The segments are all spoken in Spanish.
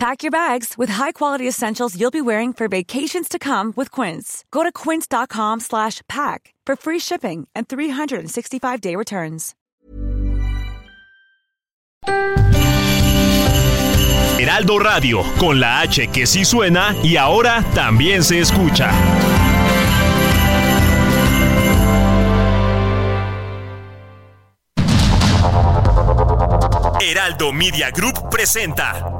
Pack your bags with high-quality essentials you'll be wearing for vacations to come with Quince. Go to quince.com slash pack for free shipping and 365-day returns. Heraldo Radio, con la H que sí suena y ahora también se escucha. Heraldo Media Group presenta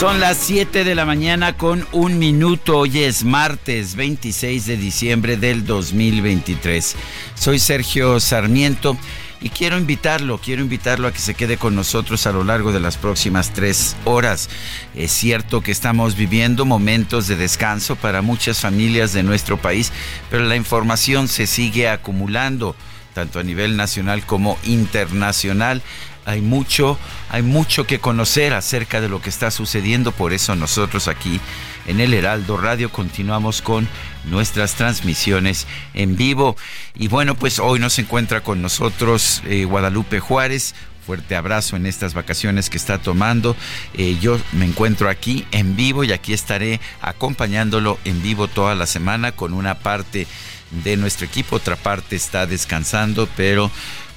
Son las 7 de la mañana con un minuto. Hoy es martes 26 de diciembre del 2023. Soy Sergio Sarmiento y quiero invitarlo, quiero invitarlo a que se quede con nosotros a lo largo de las próximas tres horas. Es cierto que estamos viviendo momentos de descanso para muchas familias de nuestro país, pero la información se sigue acumulando tanto a nivel nacional como internacional hay mucho, hay mucho que conocer acerca de lo que está sucediendo, por eso nosotros aquí en el Heraldo Radio continuamos con nuestras transmisiones en vivo. Y bueno, pues hoy nos encuentra con nosotros eh, Guadalupe Juárez, fuerte abrazo en estas vacaciones que está tomando. Eh, yo me encuentro aquí en vivo y aquí estaré acompañándolo en vivo toda la semana con una parte de nuestro equipo, otra parte está descansando, pero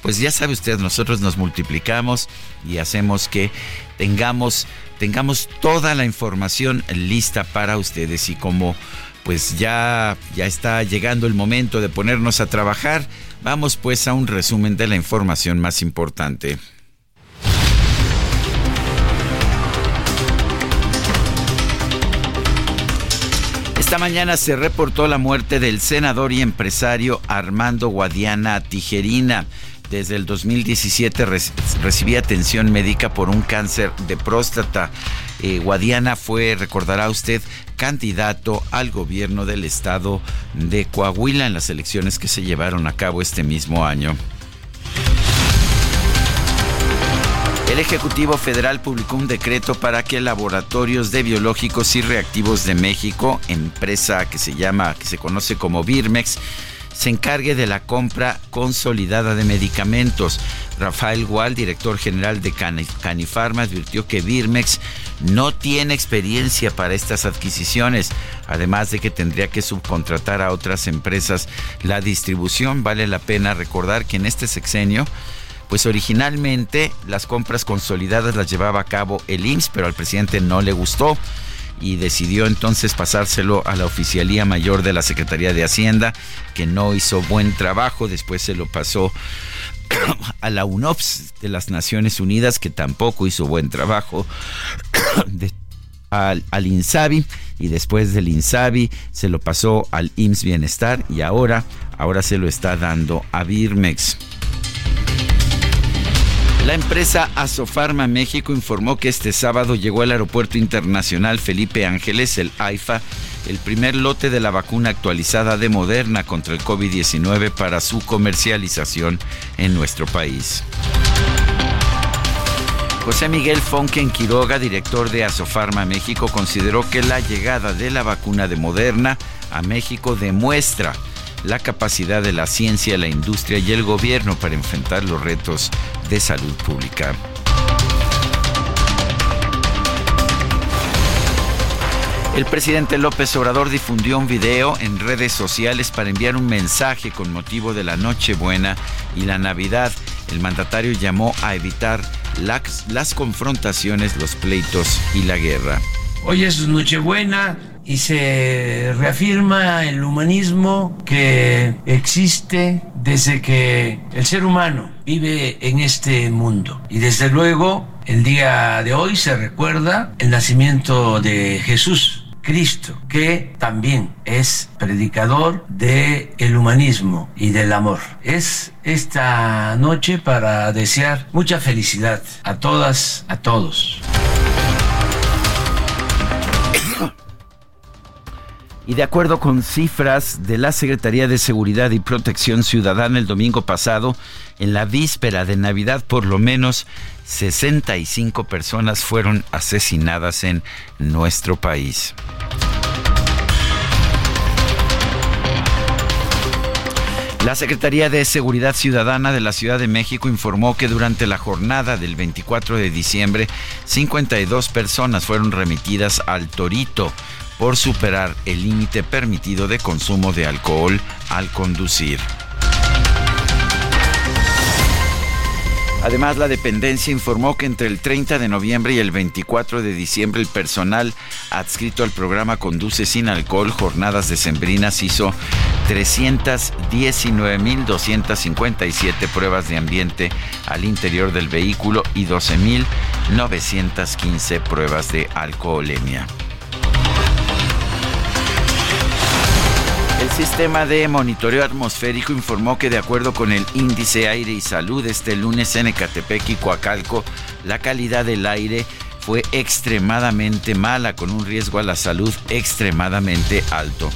pues ya sabe usted, nosotros nos multiplicamos y hacemos que tengamos, tengamos toda la información lista para ustedes y como pues ya, ya está llegando el momento de ponernos a trabajar, vamos pues a un resumen de la información más importante. Esta mañana se reportó la muerte del senador y empresario Armando Guadiana Tijerina. Desde el 2017 recibía atención médica por un cáncer de próstata. Eh, Guadiana fue, recordará usted, candidato al gobierno del estado de Coahuila en las elecciones que se llevaron a cabo este mismo año. El Ejecutivo Federal publicó un decreto para que Laboratorios de Biológicos y Reactivos de México, empresa que se llama, que se conoce como Birmex, se encargue de la compra consolidada de medicamentos. Rafael Gual, director general de Canifarma, advirtió que Birmex no tiene experiencia para estas adquisiciones, además de que tendría que subcontratar a otras empresas la distribución. Vale la pena recordar que en este sexenio pues originalmente las compras consolidadas las llevaba a cabo el IMSS, pero al presidente no le gustó y decidió entonces pasárselo a la Oficialía Mayor de la Secretaría de Hacienda, que no hizo buen trabajo, después se lo pasó a la UNOPS de las Naciones Unidas, que tampoco hizo buen trabajo, al, al, INSABI, y después del INSABI se lo pasó al IMSS Bienestar, y ahora, ahora se lo está dando a Birmex. La empresa Asofarma México informó que este sábado llegó al Aeropuerto Internacional Felipe Ángeles, el AIFA, el primer lote de la vacuna actualizada de Moderna contra el COVID-19 para su comercialización en nuestro país. José Miguel Fonken Quiroga, director de Asofarma México, consideró que la llegada de la vacuna de Moderna a México demuestra la capacidad de la ciencia, la industria y el gobierno para enfrentar los retos de salud pública. El presidente López Obrador difundió un video en redes sociales para enviar un mensaje con motivo de la Nochebuena y la Navidad. El mandatario llamó a evitar las, las confrontaciones, los pleitos y la guerra. Hoy es Nochebuena, y se reafirma el humanismo que existe desde que el ser humano vive en este mundo. Y desde luego, el día de hoy se recuerda el nacimiento de Jesús. Cristo, que también es predicador del el humanismo y del amor. Es esta noche para desear mucha felicidad a todas, a todos. Y de acuerdo con cifras de la Secretaría de Seguridad y Protección Ciudadana el domingo pasado, en la víspera de Navidad por lo menos 65 personas fueron asesinadas en nuestro país. La Secretaría de Seguridad Ciudadana de la Ciudad de México informó que durante la jornada del 24 de diciembre, 52 personas fueron remitidas al Torito por superar el límite permitido de consumo de alcohol al conducir. Además, la dependencia informó que entre el 30 de noviembre y el 24 de diciembre el personal adscrito al programa Conduce sin alcohol Jornadas Decembrinas hizo 319.257 pruebas de ambiente al interior del vehículo y 12.915 pruebas de alcoholemia. El sistema de monitoreo atmosférico informó que de acuerdo con el índice aire y salud este lunes en Ecatepec y Coacalco, la calidad del aire fue extremadamente mala con un riesgo a la salud extremadamente alto.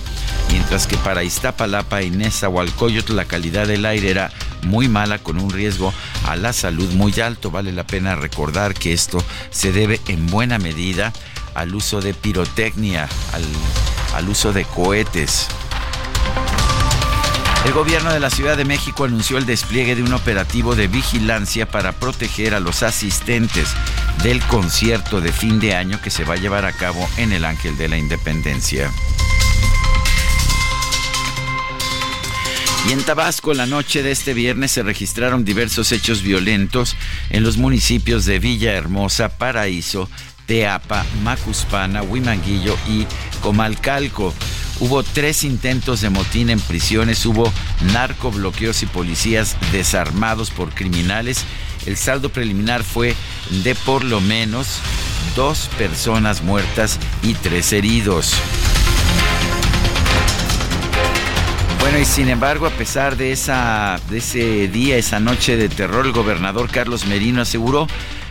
Mientras que para Iztapalapa y Nezahualcóyotl la calidad del aire era muy mala con un riesgo a la salud muy alto. Vale la pena recordar que esto se debe en buena medida al uso de pirotecnia, al, al uso de cohetes. El gobierno de la Ciudad de México anunció el despliegue de un operativo de vigilancia para proteger a los asistentes del concierto de fin de año que se va a llevar a cabo en el Ángel de la Independencia. Y en Tabasco, la noche de este viernes se registraron diversos hechos violentos en los municipios de Villahermosa, Paraíso, Teapa, Macuspana, Huimanguillo y Comalcalco. Hubo tres intentos de motín en prisiones, hubo narcobloqueos y policías desarmados por criminales. El saldo preliminar fue de por lo menos dos personas muertas y tres heridos. Bueno, y sin embargo, a pesar de, esa, de ese día, esa noche de terror, el gobernador Carlos Merino aseguró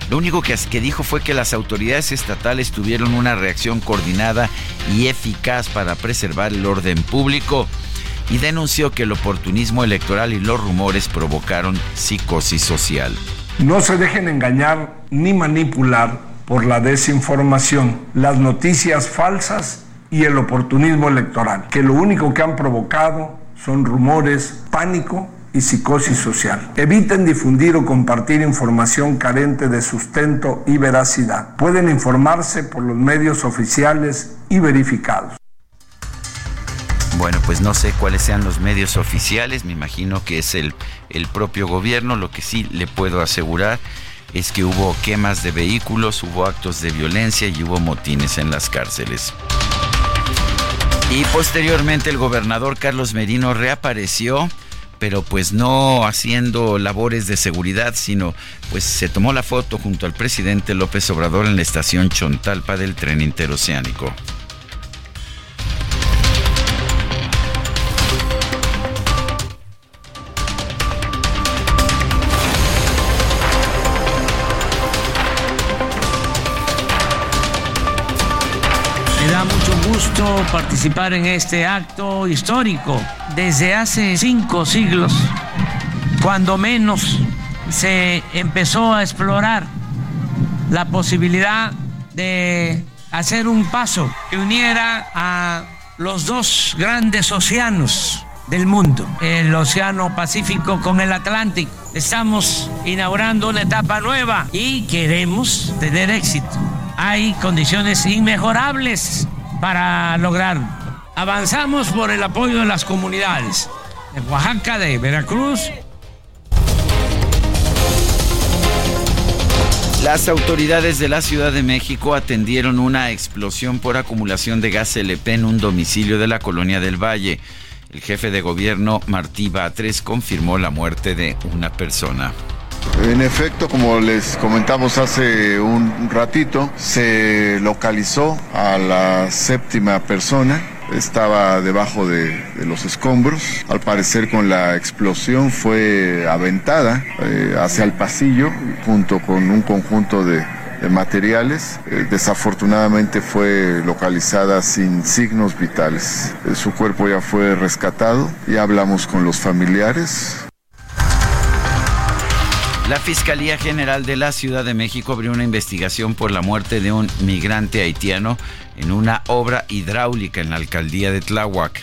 lo único que, dijo fue que las autoridades estatales tuvieron una reacción coordinada y eficaz para preservar el orden público y denunció que el oportunismo electoral y los rumores provocaron psicosis social. No se dejen engañar ni manipular por la desinformación, las noticias falsas y el oportunismo electoral, que lo único que han provocado son rumores, pánico y psicosis social. Eviten difundir o compartir información carente de sustento y veracidad. Pueden informarse por los medios oficiales y verificados. Bueno, pues no sé cuáles sean los medios oficiales, me imagino que es el, el propio gobierno, lo que sí le puedo asegurar es que hubo quemas de vehículos, hubo actos de violencia y hubo motines en las cárceles. Y posteriormente el gobernador Carlos Merino reapareció pero pues no haciendo labores de seguridad, sino pues se tomó la foto junto al presidente López Obrador en la estación Chontalpa del tren interoceánico. Participar en este acto histórico. Desde hace cinco siglos, cuando menos se empezó a explorar la posibilidad de hacer un paso que uniera a los dos grandes océanos del mundo, el Océano Pacífico con el Atlántico. Estamos inaugurando una etapa nueva y queremos tener éxito hay condiciones inmejorables para lograrlo. Avanzamos por el apoyo de las comunidades de Oaxaca, de Veracruz, Las autoridades de la Ciudad de México atendieron una explosión por acumulación de gas LP en un domicilio de la colonia del Valle. El jefe de gobierno, Martí Batres, confirmó la muerte de una persona. En efecto, como les comentamos hace un ratito, se localizó a la séptima persona estaba debajo de, los escombros. Al parecer con la explosión fue aventada eh, hacia el pasillo junto con un conjunto de, materiales. Eh, desafortunadamente fue localizada sin signos vitales. Eh, su cuerpo ya fue rescatado. Ya hablamos con los familiares. La Fiscalía General de la Ciudad de México abrió una investigación por la muerte de un migrante haitiano en una obra hidráulica en la alcaldía de Tláhuac.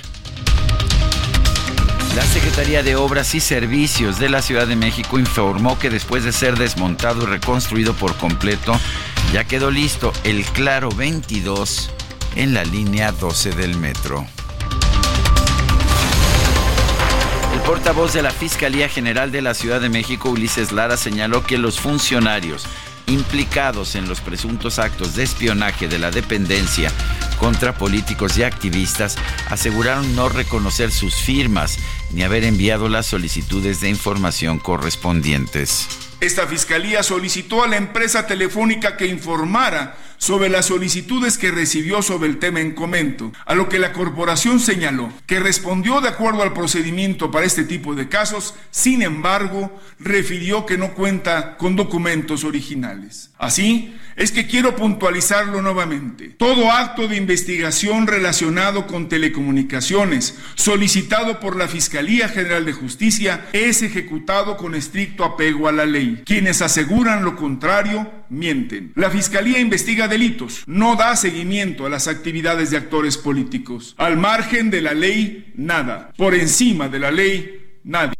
La Secretaría de Obras y Servicios de la Ciudad de México informó que después de ser desmontado y reconstruido por completo, ya quedó listo el Claro 22 en la línea 12 del metro. Portavoz de la Fiscalía General de la Ciudad de México, Ulises Lara, señaló que los funcionarios implicados en los presuntos actos de espionaje de la dependencia contra políticos y activistas aseguraron no reconocer sus firmas ni haber enviado las solicitudes de información correspondientes. Esta fiscalía solicitó a la empresa telefónica que informara sobre las solicitudes que recibió sobre el tema en comento, a lo que la corporación señaló que respondió de acuerdo al procedimiento para este tipo de casos, sin embargo, refirió que no cuenta con documentos originales. Así, es que quiero puntualizarlo nuevamente. Todo acto de investigación relacionado con telecomunicaciones solicitado por la Fiscalía General de Justicia es ejecutado con estricto apego a la ley. Quienes aseguran lo contrario mienten. La Fiscalía investiga delitos, no da seguimiento a las actividades de actores políticos. Al margen de la ley, nada. Por encima de la ley, nadie.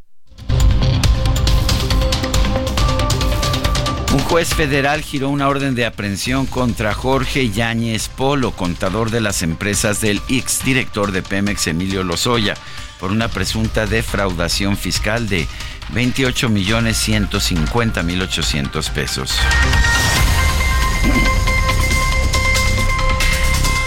Juez federal giró una orden de aprehensión contra Jorge Yáñez Polo, contador de las empresas del ex director de Pemex Emilio Lozoya, por una presunta defraudación fiscal de 28 millones 150 mil 800 pesos.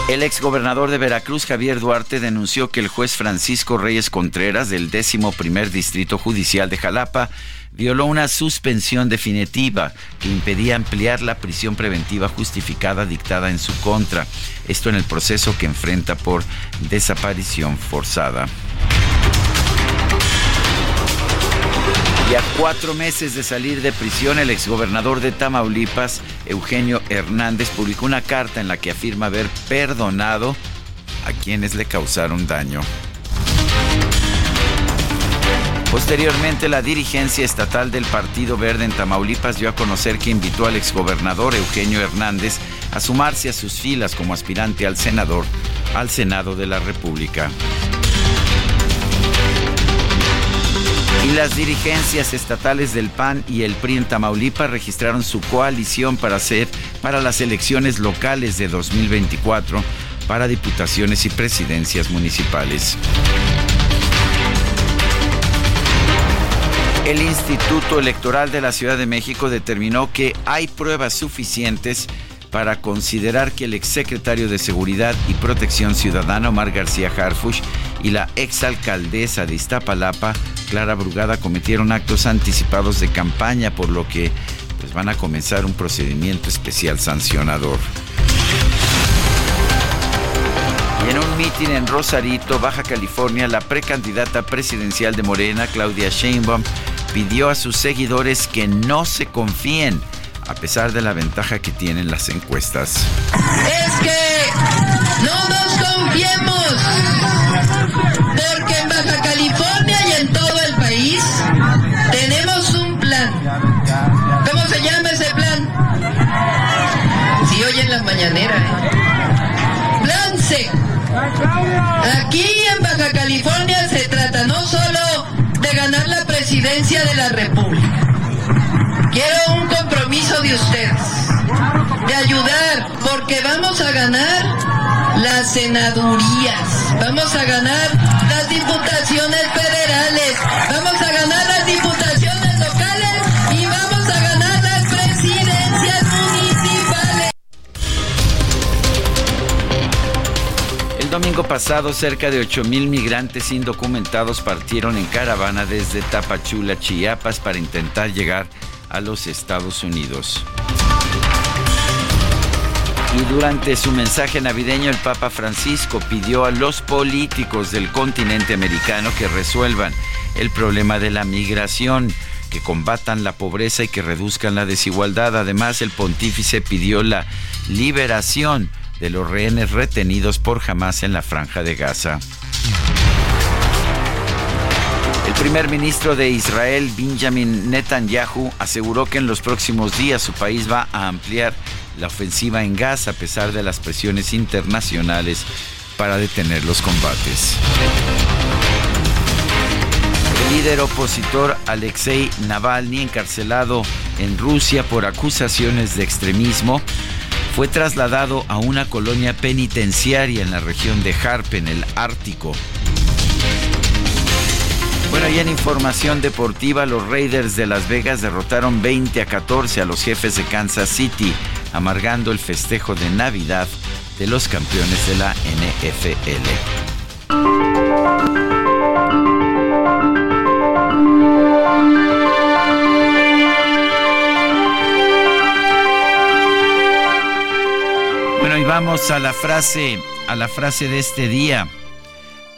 El exgobernador de Veracruz, Javier Duarte, denunció que el juez Francisco Reyes Contreras del décimo primer distrito judicial de Jalapa violó una suspensión definitiva que impedía ampliar la prisión preventiva justificada dictada en su contra. Esto en el proceso que enfrenta por desaparición forzada. Y a cuatro meses de salir de prisión, el exgobernador de Tamaulipas, Eugenio Hernández, publicó una carta en la que afirma haber perdonado a quienes le causaron daño. Posteriormente, la dirigencia estatal del Partido Verde en Tamaulipas dio a conocer que invitó al exgobernador Eugenio Hernández a sumarse a sus filas como aspirante al senador al Senado de la República. Y las dirigencias estatales del PAN y el PRI en Tamaulipas registraron su coalición para hacer para las elecciones locales de 2024 para diputaciones y presidencias municipales. El Instituto Electoral de la Ciudad de México determinó que hay pruebas suficientes para considerar que el exsecretario de Seguridad y Protección Ciudadana Omar García Harfush y la exalcaldesa de Iztapalapa, Clara Brugada, cometieron actos anticipados de campaña, por lo que pues, van a comenzar un procedimiento especial sancionador. En un mitin en Rosarito, Baja California, la precandidata presidencial de Morena, Claudia Sheinbaum, pidió a sus seguidores que no se confíen a pesar de la ventaja que tienen las encuestas. Es que no nos confiemos, porque en Baja California y en todo el país tenemos un plan. ¿Cómo se llama ese plan? Si oyen las mañaneras. ¿eh? Plan C. Aquí en Baja California se República. Quiero un compromiso de ustedes, de ayudar, porque vamos a ganar las senadurías, vamos a ganar las diputaciones federales, vamos a ganar las diputaciones domingo pasado, cerca de 8 mil migrantes indocumentados partieron en caravana desde Tapachula, Chiapas, para intentar llegar a los Estados Unidos. Y durante su mensaje navideño, el Papa Francisco pidió a los políticos del continente americano que resuelvan el problema de la migración, que combatan la pobreza y que reduzcan la desigualdad. Además, el pontífice pidió la liberación de los rehenes retenidos por Hamas en la franja de Gaza. El primer ministro de Israel, Benjamin Netanyahu, aseguró que en los próximos días su país va a ampliar la ofensiva en Gaza a pesar de las presiones internacionales para detener los combates. El líder opositor Alexei Navalny, encarcelado en Rusia por acusaciones de extremismo, fue trasladado a una colonia penitenciaria en la región de Harp, en el Ártico. Bueno, y en información deportiva, los Raiders de Las Vegas derrotaron 20 a 14 a los jefes de Kansas City, amargando el festejo de Navidad de los campeones de la NFL. Vamos a la frase, a la frase de este día.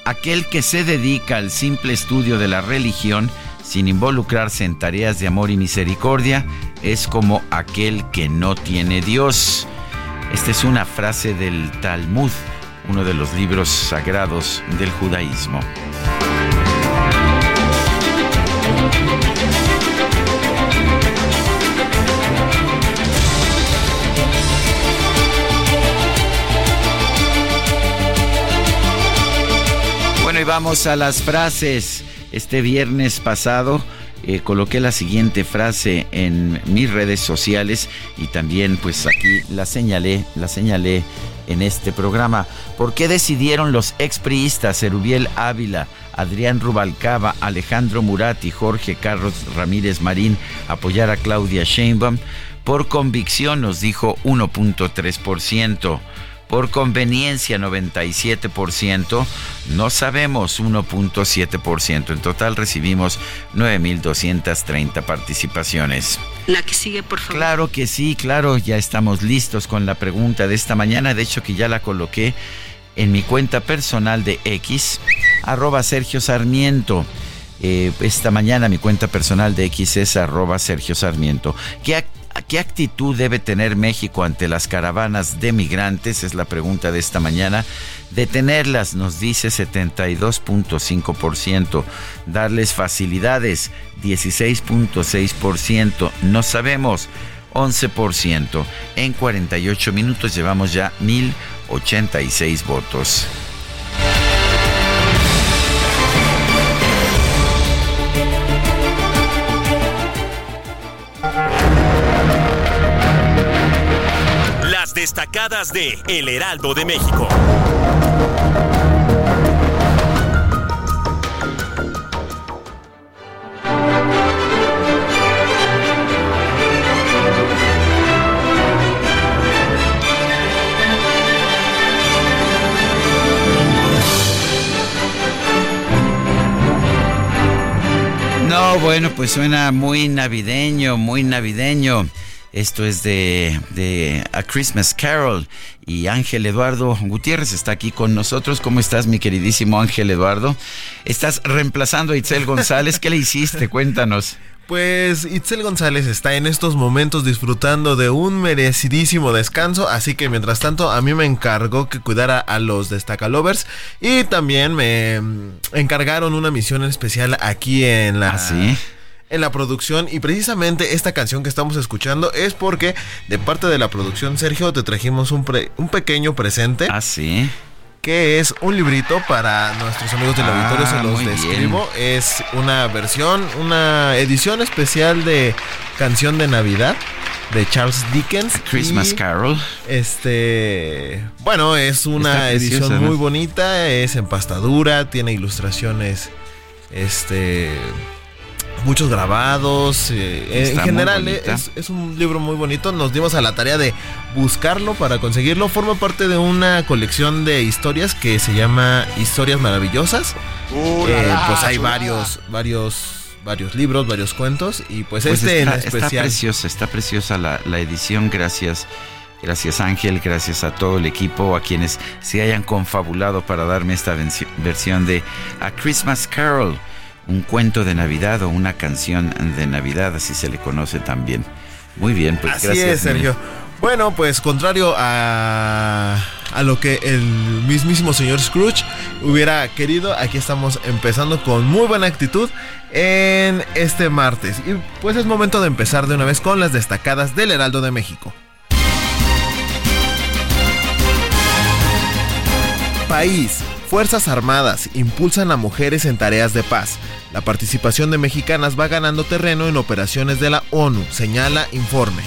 Aquel que se dedica al simple estudio de la religión sin involucrarse en tareas de amor y misericordia es como aquel que no tiene Dios. Esta es una frase del Talmud, uno de los libros sagrados del judaísmo. Vamos a las frases. Este viernes pasado eh, coloqué la siguiente frase en mis redes sociales y también pues aquí la señalé, la señalé en este programa. ¿Por qué decidieron los expriistas Erubiel Ávila, Adrián Rubalcaba, Alejandro Murat y Jorge Carlos Ramírez Marín apoyar a Claudia Sheinbaum? Por convicción nos dijo 1.3% por conveniencia 97%, no sabemos 1.7%. En total recibimos 9.230 participaciones. La que sigue, por favor. Claro que sí, claro, ya estamos listos con la pregunta de esta mañana, de hecho que ya la coloqué en mi cuenta personal de X, arroba Sergio Sarmiento. Eh, esta mañana mi cuenta personal de X es arroba Sergio Sarmiento. ¿Qué ¿Qué actitud debe tener México ante las caravanas de migrantes? Es la pregunta de esta mañana. Detenerlas, nos dice 72.5%. Darles facilidades, 16.6%. No sabemos, 11%. En 48 minutos llevamos ya 1.086 votos. De El Heraldo de México. No, bueno, pues suena muy navideño, muy navideño. Esto es de, A Christmas Carol y Ángel Eduardo Gutiérrez está aquí con nosotros. ¿Cómo estás, mi queridísimo Ángel Eduardo? Estás reemplazando a Itzel González. ¿Qué le hiciste? Cuéntanos. Pues Itzel González está en estos momentos disfrutando de un merecidísimo descanso, así que mientras tanto a mí me encargó que cuidara a los Destacalovers y también me encargaron una misión especial aquí en la... ¿Ah, sí? En la producción y precisamente esta canción que estamos escuchando es porque de parte de la producción Sergio te trajimos un, un pequeño presente. Ah, sí. Que es un librito para nuestros amigos del ah, auditorio, se los describo. Es una versión, una edición especial de Canción de Navidad de Charles Dickens. Christmas Carol. Este, bueno, es una edición muy bonita, es empastadura, tiene ilustraciones este muchos grabados. Eh, en general es, es, un libro muy bonito. Nos dimos a la tarea de buscarlo para conseguirlo. Forma parte de una colección de historias que se llama Historias Maravillosas. Uh, eh, pues hay varios, varios varios libros, varios cuentos y pues, pues este en especial. Está preciosa, está preciosa la, la edición, gracias. Gracias Ángel, gracias a todo el equipo, a quienes se hayan confabulado para darme esta versión de A Christmas Carol un cuento de Navidad o una canción de Navidad, así se le conoce también. Muy bien, pues así gracias. Es, Sergio. Bueno, pues contrario a, a lo que el mismísimo señor Scrooge hubiera querido, aquí estamos empezando con muy buena actitud en este martes. Y pues es momento de empezar de una vez con las destacadas del Heraldo de México. País. Fuerzas Armadas impulsan a mujeres en tareas de paz. La participación de mexicanas va ganando terreno en operaciones de la ONU, señala informe.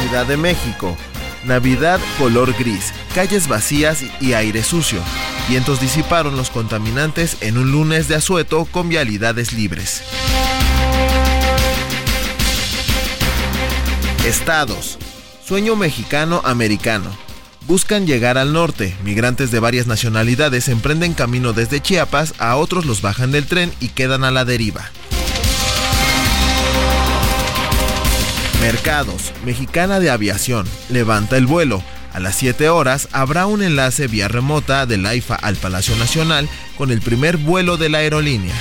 Ciudad de México. Navidad color gris, calles vacías y aire sucio. Vientos disiparon los contaminantes en un lunes de asueto con vialidades libres. Estados. Sueño mexicano-americano buscan llegar al norte. Migrantes de varias nacionalidades emprenden camino desde Chiapas, a otros los bajan del tren y quedan a la deriva. Mercados. Mexicana de Aviación. Levanta el vuelo. A las 7 horas habrá un enlace vía remota del AIFA al Palacio Nacional con el primer vuelo de la aerolínea.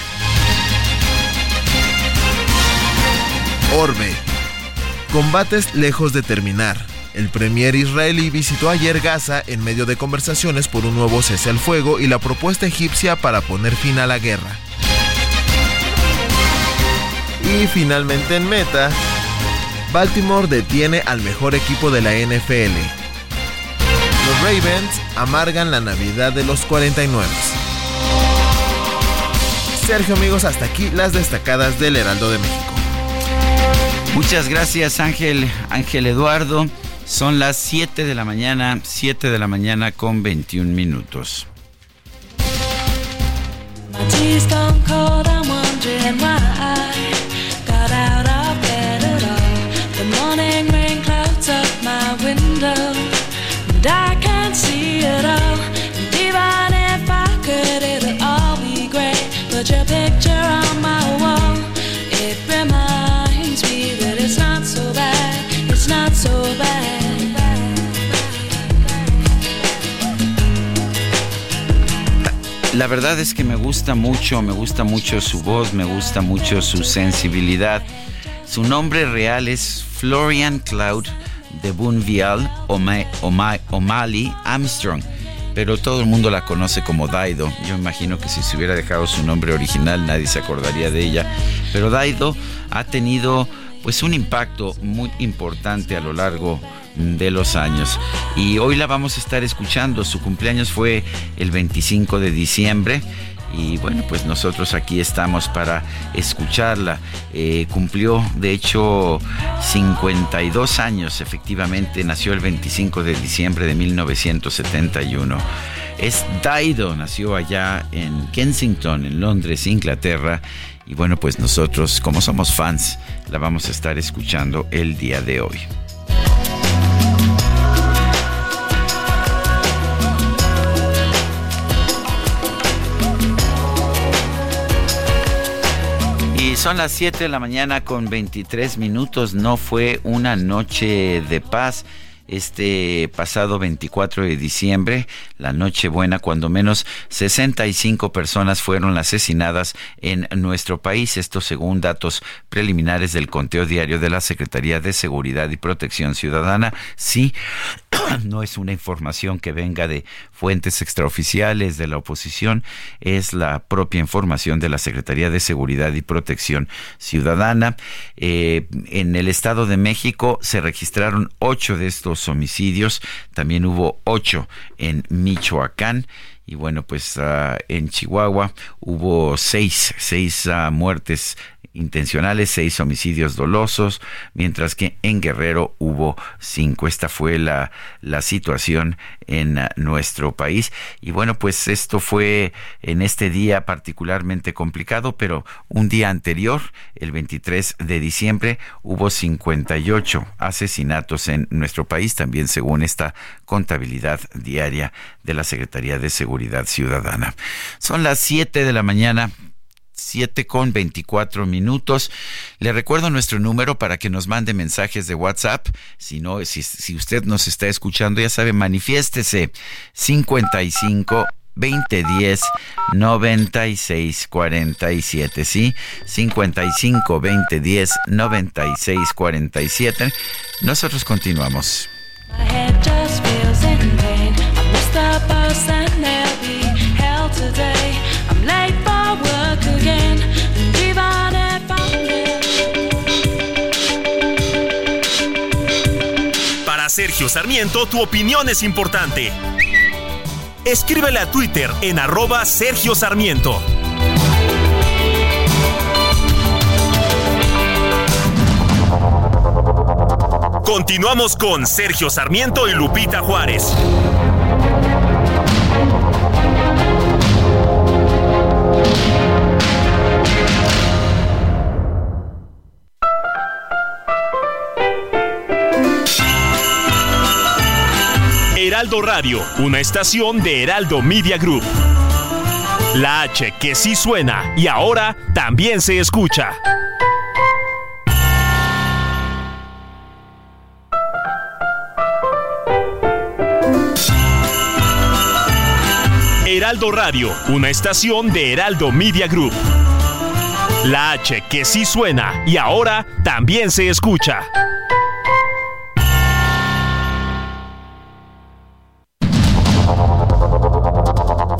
Orbe. Combates lejos de terminar. El premier israelí visitó ayer Gaza en medio de conversaciones por un nuevo cese al fuego y la propuesta egipcia para poner fin a la guerra. Y finalmente en meta, Baltimore detiene al mejor equipo de la NFL. Los Ravens amargan la Navidad de los 49. Sergio amigos, hasta aquí las destacadas del Heraldo de México. Muchas gracias Ángel, Ángel Eduardo. Son las 7 de la mañana, 7 de la mañana con 21 minutos. I can't see it all. La verdad es que me gusta mucho, me gusta mucho su voz, me gusta mucho su sensibilidad. Su nombre real es Florian Cloud de Boonvial O'Malley Armstrong, pero todo el mundo la conoce como Daido. Yo imagino que si se hubiera dejado su nombre original nadie se acordaría de ella, pero Daido ha tenido pues un impacto muy importante a lo largo de los años. Y hoy la vamos a estar escuchando. Su cumpleaños fue el 25 de diciembre. Y bueno, pues nosotros aquí estamos para escucharla. Eh, cumplió, de hecho, 52 años, efectivamente, nació el 25 de diciembre de 1971. Es Daido, nació allá en Kensington, en Londres, Inglaterra. Y bueno, pues nosotros, como somos fans, la vamos a estar escuchando el día de hoy. Son las 7 de la mañana con 23 minutos. No fue una noche de paz este pasado 24 de diciembre, la noche buena, cuando menos 65 personas fueron asesinadas en nuestro país. Esto según datos preliminares del conteo diario de la Secretaría de Seguridad y Protección Ciudadana. Sí, no es una información que venga de fuentes extraoficiales de la oposición, es la propia información de la Secretaría de Seguridad y Protección Ciudadana. Eh, en el Estado de México se registraron ocho de estos homicidios, también hubo ocho en Michoacán. Y bueno, pues ah, en Chihuahua hubo seis, seis ah, muertes intencionales, seis homicidios dolosos, mientras que en Guerrero hubo cinco. Esta fue la, la situación en uh, nuestro país. Y bueno, pues esto fue en este día particularmente complicado, pero un día anterior, el 23 de diciembre, hubo 58 asesinatos en nuestro país, también según esta contabilidad diaria de la Secretaría de Seguridad Ciudadana. Son las 7 de la mañana 7 con 24 minutos. Le recuerdo nuestro número para que nos mande mensajes de WhatsApp. Si no, si, si usted nos está escuchando, ya sabe, manifiéstese 55 2010 96 47, ¿sí? 55 2010 96 47. Nosotros continuamos. Para Sergio Sarmiento, tu opinión es importante. Escríbele a Twitter en arroba Sergio Sarmiento. Continuamos con Sergio Sarmiento y Lupita Juárez. Heraldo Radio, una estación de Heraldo Media Group. La H que sí suena y ahora también se escucha. Heraldo Radio, una estación de Heraldo Media Group. La H que sí suena y ahora también se escucha.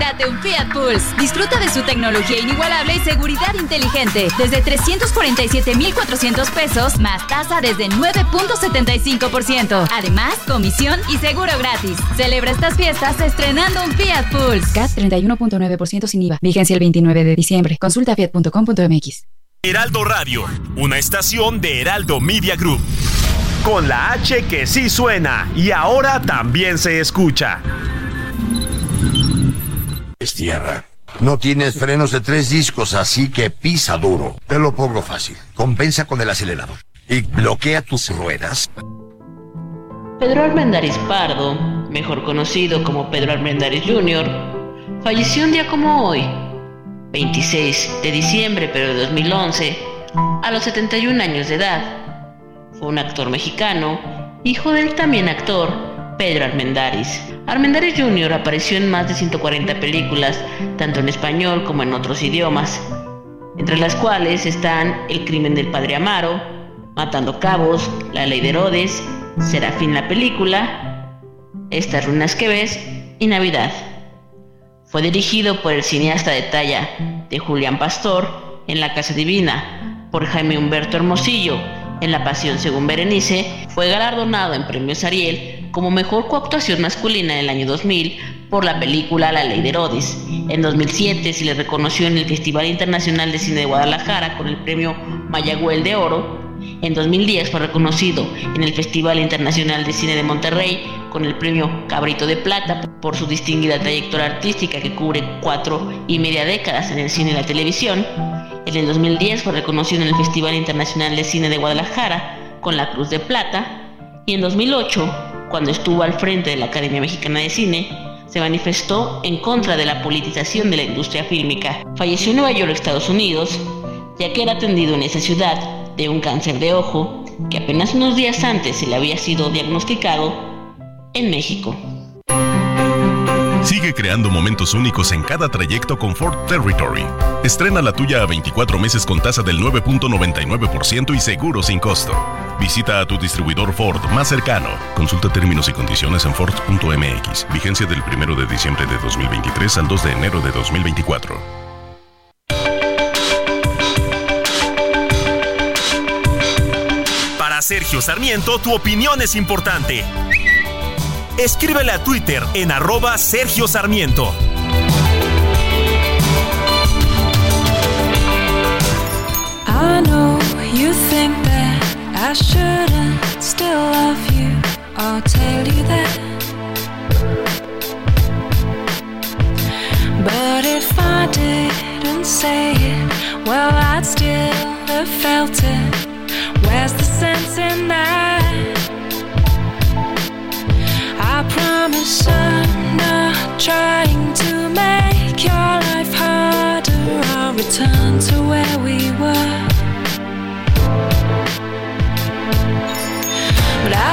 Sí, date un Fiat Pulse. Disfruta de su tecnología inigualable y seguridad inteligente. Desde 347,400 pesos, más tasa desde 9.75%. Además, comisión y seguro gratis. Celebra estas fiestas estrenando un Fiat Pulse. CAT 31.9% sin IVA. Vigencia el 29 de diciembre. Consulta fiat.com.mx. Heraldo Radio, una estación de Heraldo Media Group. Con la H que sí suena y ahora también se escucha. Es tierra. No tienes frenos de tres discos, así que pisa duro. Te lo pongo fácil. Compensa con el acelerador. Y bloquea tus ruedas. Pedro Armendáriz Pardo, mejor conocido como Pedro Armendáriz Jr., falleció un día como hoy, 26 de diciembre pero de 2011, a los 71 años de edad. Fue un actor mexicano, hijo del también actor Pedro Armendáriz. Armendáriz Jr. apareció en más de 140 películas, tanto en español como en otros idiomas, entre las cuales están El crimen del padre Amaro, Matando cabos, La ley de Herodes, Serafín la película, Estas ruinas que ves y Navidad. Fue dirigido por el cineasta de talla de Julián Pastor en La Casa Divina, por Jaime Humberto Hermosillo en La Pasión según Berenice, fue galardonado en premios Ariel como mejor coactuación masculina en el año 2000 por la película La Ley de Herodes. En 2007 se le reconoció en el Festival Internacional de Cine de Guadalajara con el premio Mayagüel de Oro. En 2010 fue reconocido en el Festival Internacional de Cine de Monterrey con el premio Cabrito de Plata por su distinguida trayectoria artística que cubre cuatro y media décadas en el cine y la televisión. En el 2010 fue reconocido en el Festival Internacional de Cine de Guadalajara con la Cruz de Plata y en 2008, cuando estuvo al frente de la Academia Mexicana de Cine, se manifestó en contra de la politización de la industria fílmica. Falleció en Nueva York, Estados Unidos, ya que era atendido en esa ciudad de un cáncer de ojo que apenas unos días antes se le había sido diagnosticado en México. Sigue creando momentos únicos en cada trayecto con Ford Territory. Estrena la tuya a 24 meses con tasa del 9.99% y seguro sin costo. Visita a tu distribuidor Ford más cercano. Consulta términos y condiciones en Ford.mx. Vigencia del 1 de diciembre de 2023 al 2 de enero de 2024. Para Sergio Sarmiento, tu opinión es importante. Escríbele a Twitter en arroba Sergio Sarmiento. I know you think that I shouldn't still love you. I'll tell you that. But if I didn't say it, well, I'd still have felt it. Where's the sense in that? I promise I'm not trying to make your life harder. I'll return to where we were.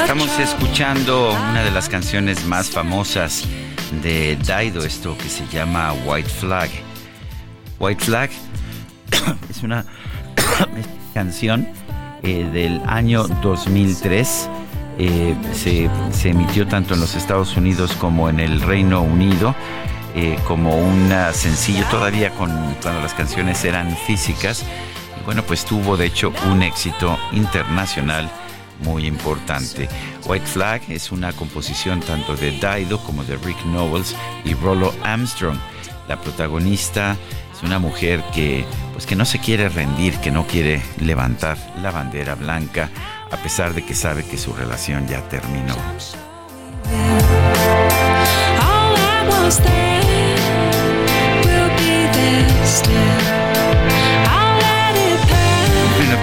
Estamos escuchando una de las canciones más famosas de Daido, esto que se llama White Flag. White Flag es una canción eh, del año 2003. eh, se, se emitió tanto en los Estados Unidos como en el Reino Unido eh, como un sencillo todavía con, cuando las canciones eran físicas. Bueno, pues tuvo de hecho un éxito internacional muy importante. White Flag es una composición tanto de Dido como de Rick Knowles y Rollo Armstrong. La protagonista es una mujer que pues que no se quiere rendir, que no quiere levantar la bandera blanca a pesar de que sabe que su relación ya terminó. All.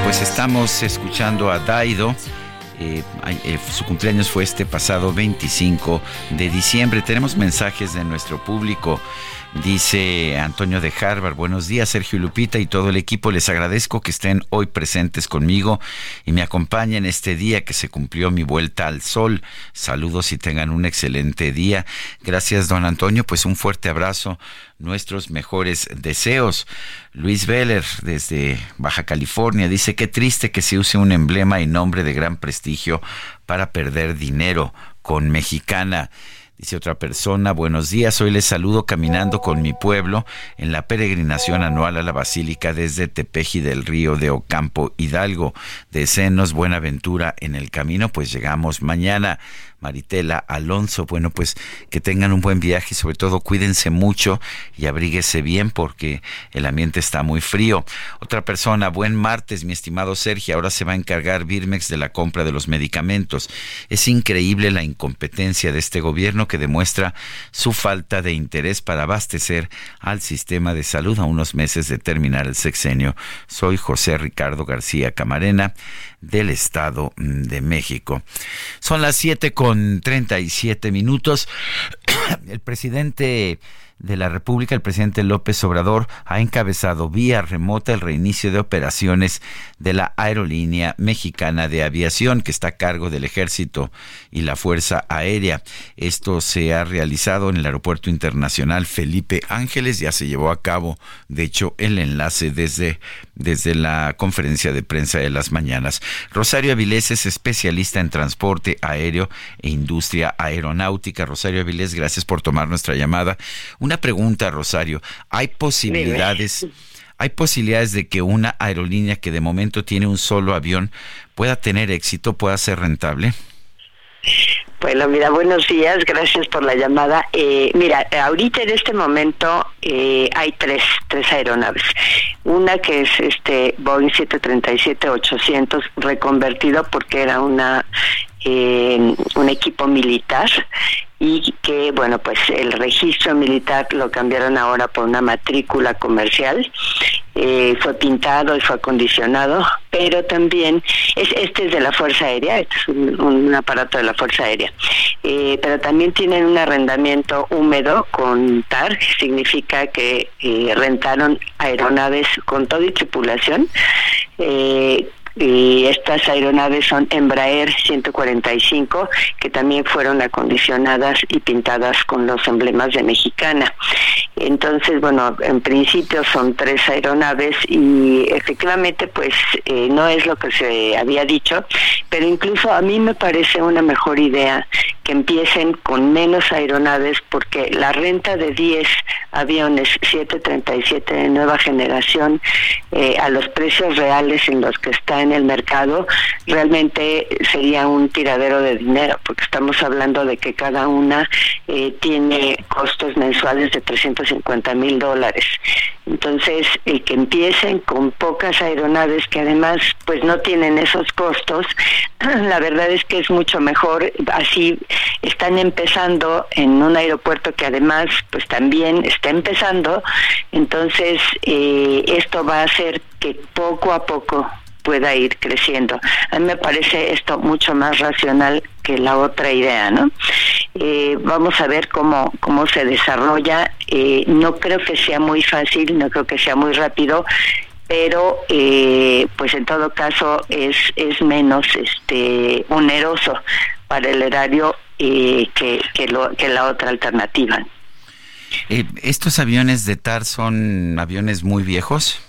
Pues estamos escuchando a Daido. Eh, eh, su cumpleaños fue este pasado 25 de diciembre. Tenemos mensajes de nuestro público. Dice Antonio de Harvard, buenos días Sergio Lupita y todo el equipo, les agradezco que estén hoy presentes conmigo y me acompañen este día que se cumplió mi vuelta al sol. Saludos y tengan un excelente día. Gracias don Antonio, pues un fuerte abrazo, nuestros mejores deseos. Luis Veller desde Baja California dice que triste que se use un emblema y nombre de gran prestigio para perder dinero con mexicana. Dice otra persona, buenos días, hoy les saludo caminando con mi pueblo en la peregrinación anual a la Basílica desde Tepeji del Río de Ocampo Hidalgo. Deseenos buena aventura en el camino, pues llegamos mañana. Maritela Alonso, bueno, pues que tengan un buen viaje y sobre todo cuídense mucho y abríguese bien porque el ambiente está muy frío. Otra persona, buen martes, mi estimado Sergio, ahora se va a encargar Birmex de la compra de los medicamentos. Es increíble la incompetencia de este gobierno que demuestra su falta de interés para abastecer al sistema de salud a unos meses de terminar el sexenio. Soy José Ricardo García Camarena del Estado de México. Son las 7 con 37 minutos. El presidente de la República, el presidente López Obrador, ha encabezado vía remota el reinicio de operaciones de la Aerolínea Mexicana de Aviación, que está a cargo del Ejército y la Fuerza Aérea. Esto se ha realizado en el Aeropuerto Internacional Felipe Ángeles, ya se llevó a cabo, de hecho, el enlace desde, desde la conferencia de prensa de las mañanas. Rosario Avilés es especialista en transporte aéreo e industria aeronáutica. Rosario Avilés, gracias por tomar nuestra llamada. Una pregunta, Rosario. ¿Hay posibilidades, hay posibilidades de que una aerolínea que de momento tiene un solo avión pueda tener éxito, pueda ser rentable? Bueno, mira, buenos días, gracias por la llamada. Eh, mira, ahorita en este momento eh, hay tres, tres aeronaves. Una que es este Boeing 737-800 reconvertido porque era una un equipo militar y que, bueno, pues el registro militar lo cambiaron ahora por una matrícula comercial. Eh, fue pintado y fue acondicionado, pero también es este es de la Fuerza Aérea, este es un, aparato de la Fuerza Aérea, eh, pero también tienen un arrendamiento húmedo con TAR, significa que eh, rentaron aeronaves con todo y tripulación. Y estas aeronaves son Embraer 145 que también fueron acondicionadas y pintadas con los emblemas de Mexicana. Entonces, bueno, en principio son tres aeronaves y efectivamente pues eh, no es lo que se había dicho, pero incluso a mí me parece una mejor idea que empiecen con menos aeronaves porque la renta de 10 aviones 737 de nueva generación eh, a los precios reales en los que está en el mercado realmente sería un tiradero de dinero porque estamos hablando de que cada una eh, tiene costos mensuales de 350 mil dólares. Entonces el que empiecen con pocas aeronaves que además pues no tienen esos costos la verdad es que es mucho mejor. Así están empezando en un aeropuerto que además pues también está empezando. Entonces eh, esto va a hacer que poco a poco pueda ir creciendo. A mí me parece esto mucho más racional que la otra idea, ¿no? Eh, vamos a ver cómo, cómo se desarrolla. Eh, no creo que sea muy fácil, no creo que sea muy rápido, pero eh, pues en todo caso es, es menos este oneroso para el erario eh, que, que, lo, que la otra alternativa. Eh, ¿Estos aviones de TAR son aviones muy viejos?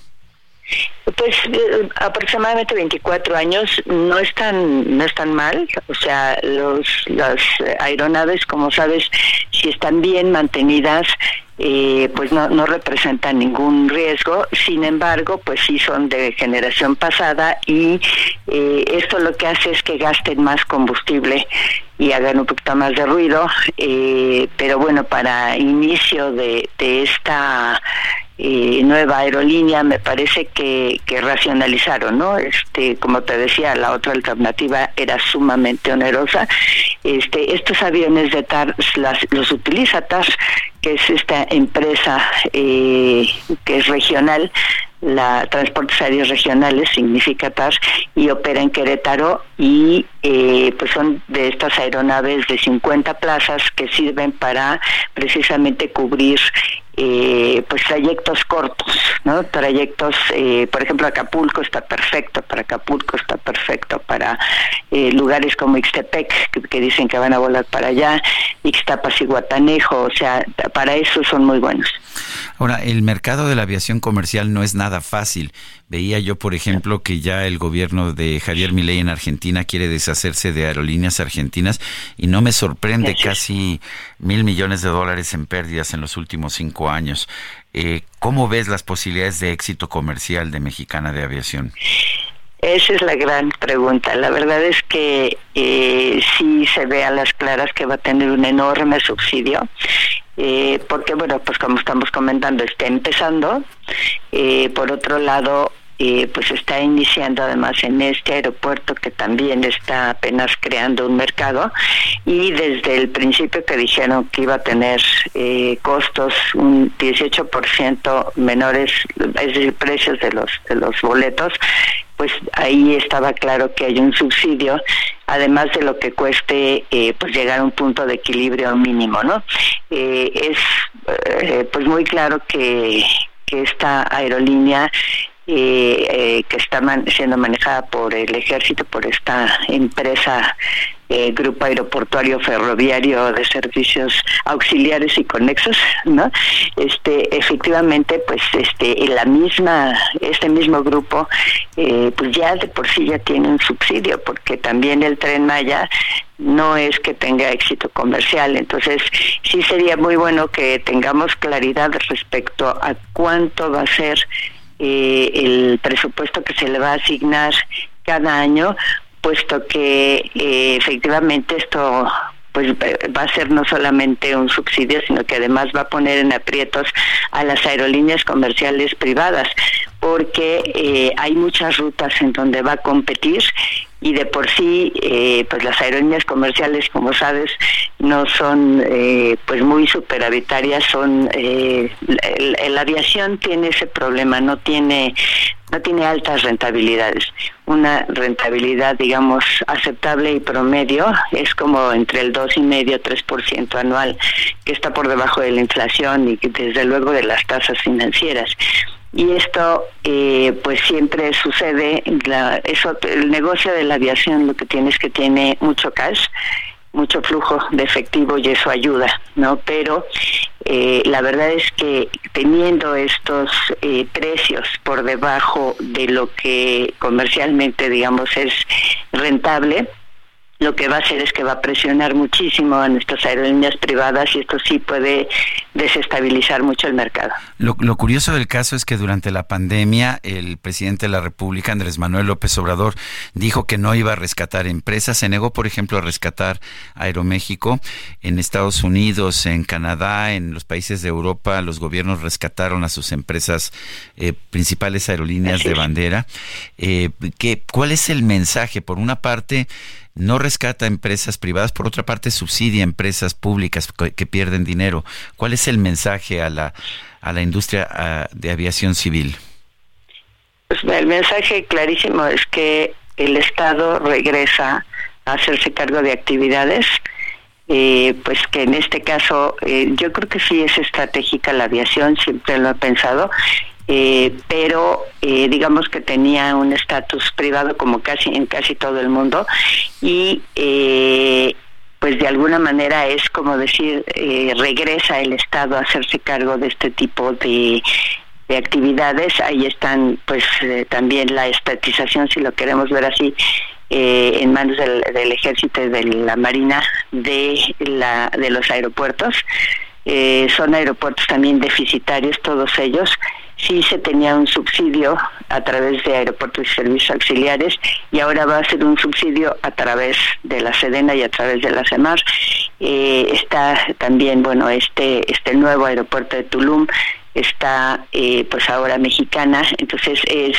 Pues eh, aproximadamente 24 años no están no están mal, o sea, los las aeronaves, como sabes, si están bien mantenidas, eh, pues no, no representan ningún riesgo, sin embargo, pues sí son de generación pasada y eh, esto lo que hace es que gasten más combustible y hagan un poquito más de ruido, eh, pero bueno, para inicio de, de esta eh, nueva aerolínea me parece que, racionalizaron, ¿no? Este, como te decía, la otra alternativa era sumamente onerosa. Este, estos aviones de TAR las, los utiliza TAR, que es esta empresa eh, que es regional, la Transportes Aéreos Regionales significa TAR y opera en Querétaro y eh, pues son de estas aeronaves de 50 plazas que sirven para precisamente cubrir eh, pues trayectos cortos, ¿no? Trayectos, eh, por ejemplo, Acapulco está perfecto, para Acapulco está perfecto, para eh, lugares como Ixtepec, que, que, dicen que van a volar para allá, Ixtapas y Guatanejo, o sea, para eso son muy buenos. Ahora, el mercado de la aviación comercial no es nada fácil. Veía yo, por ejemplo, que ya el gobierno de Javier Milei en Argentina quiere deshacerse de aerolíneas argentinas y no me sorprende casi mil millones de dólares en pérdidas en los últimos cinco años. Eh, ¿Cómo ves las posibilidades de éxito comercial de Mexicana de Aviación? Esa es la gran pregunta. La verdad es que eh, sí se ve a las claras que va a tener un enorme subsidio, eh, porque bueno, pues como estamos comentando, está empezando. Eh, por otro lado, eh, pues está iniciando además en este aeropuerto que también está apenas creando un mercado y desde el principio que dijeron que iba a tener eh, costos un 18% menores, es decir, precios de los de los boletos, pues ahí estaba claro que hay un subsidio, además de lo que cueste eh, pues llegar a un punto de equilibrio mínimo, ¿no? Eh, es eh, pues muy claro que, que esta aerolínea eh, que está man siendo manejada por el ejército, por esta empresa eh, Grupo Aeroportuario Ferroviario de Servicios Auxiliares y Conexos, ¿no? Este, efectivamente, pues, este, la misma, este mismo grupo, eh, pues ya de por sí ya tiene un subsidio, porque también el Tren Maya no es que tenga éxito comercial, entonces sí sería muy bueno que tengamos claridad respecto a cuánto va a ser eh, el presupuesto que se le va a asignar cada año, puesto que eh, efectivamente esto pues va a ser no solamente un subsidio, sino que además va a poner en aprietos a las aerolíneas comerciales privadas, porque eh, hay muchas rutas en donde va a competir y de por sí eh, pues las aerolíneas comerciales como sabes no son eh, pues muy superavitarias son eh, la, la, aviación tiene ese problema no tiene no tiene altas rentabilidades. Una rentabilidad digamos aceptable y promedio es como entre el dos y medio tres por ciento anual que está por debajo de la inflación y desde luego de las tasas financieras y esto eh, pues siempre sucede. La, eso el negocio de la aviación lo que tiene es que tiene mucho cash mucho flujo de efectivo y eso ayuda no pero eh, la verdad es que teniendo estos eh, precios por debajo de lo que comercialmente digamos es rentable lo que va a hacer es que va a presionar muchísimo a nuestras aerolíneas privadas y esto sí puede desestabilizar mucho el mercado. Lo, lo, curioso del caso es que durante la pandemia el presidente de la República, Andrés Manuel López Obrador, dijo que no iba a rescatar empresas. Se negó, por ejemplo, a rescatar Aeroméxico. En Estados Unidos, en Canadá, en los países de Europa, los gobiernos rescataron a sus empresas eh, principales aerolíneas de bandera. Eh, ¿qué, ¿Cuál es el mensaje? Por una parte, no rescata empresas privadas, por otra parte subsidia empresas públicas que, pierden dinero. ¿Cuál es el mensaje a la, a la industria de aviación civil? Pues el mensaje clarísimo es que el Estado regresa a hacerse cargo de actividades, eh, pues que en este caso eh, yo creo que sí es estratégica la aviación, siempre lo he pensado, eh, pero eh, digamos que tenía un estatus privado como casi en casi todo el mundo y eh, pues de alguna manera es como decir eh, regresa el Estado a hacerse cargo de este tipo de de actividades. Ahí están pues eh, también la estatización si lo queremos ver así eh, en manos del, ejército y de la marina de la de los aeropuertos. Son aeropuertos también deficitarios todos ellos sí se tenía un subsidio a través de aeropuertos y servicios auxiliares y ahora va a ser un subsidio a través de la Sedena y a través de la CEMAR. Eh, está también, bueno, este, este nuevo aeropuerto de Tulum está eh, pues ahora mexicana, entonces es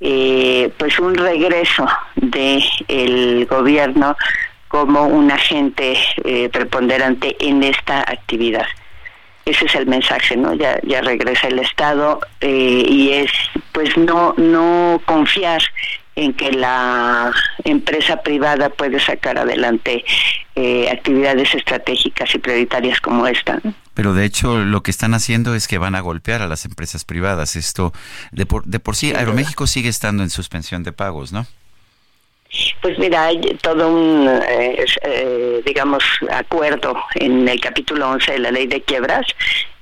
eh, pues un regreso de el gobierno como un agente preponderante en esta actividad ese es el mensaje, ¿no? Ya, ya regresa el Estado eh, y es, pues, no, no confiar en que la empresa privada puede sacar adelante eh, actividades estratégicas y prioritarias como esta. ¿no? Pero de hecho lo que están haciendo es que van a golpear a las empresas privadas. Esto de por, de por sí, Aeroméxico sigue estando en suspensión de pagos, ¿no? Pues mira, hay todo un, eh, eh, digamos, acuerdo en el capítulo 11 de la ley de quiebras,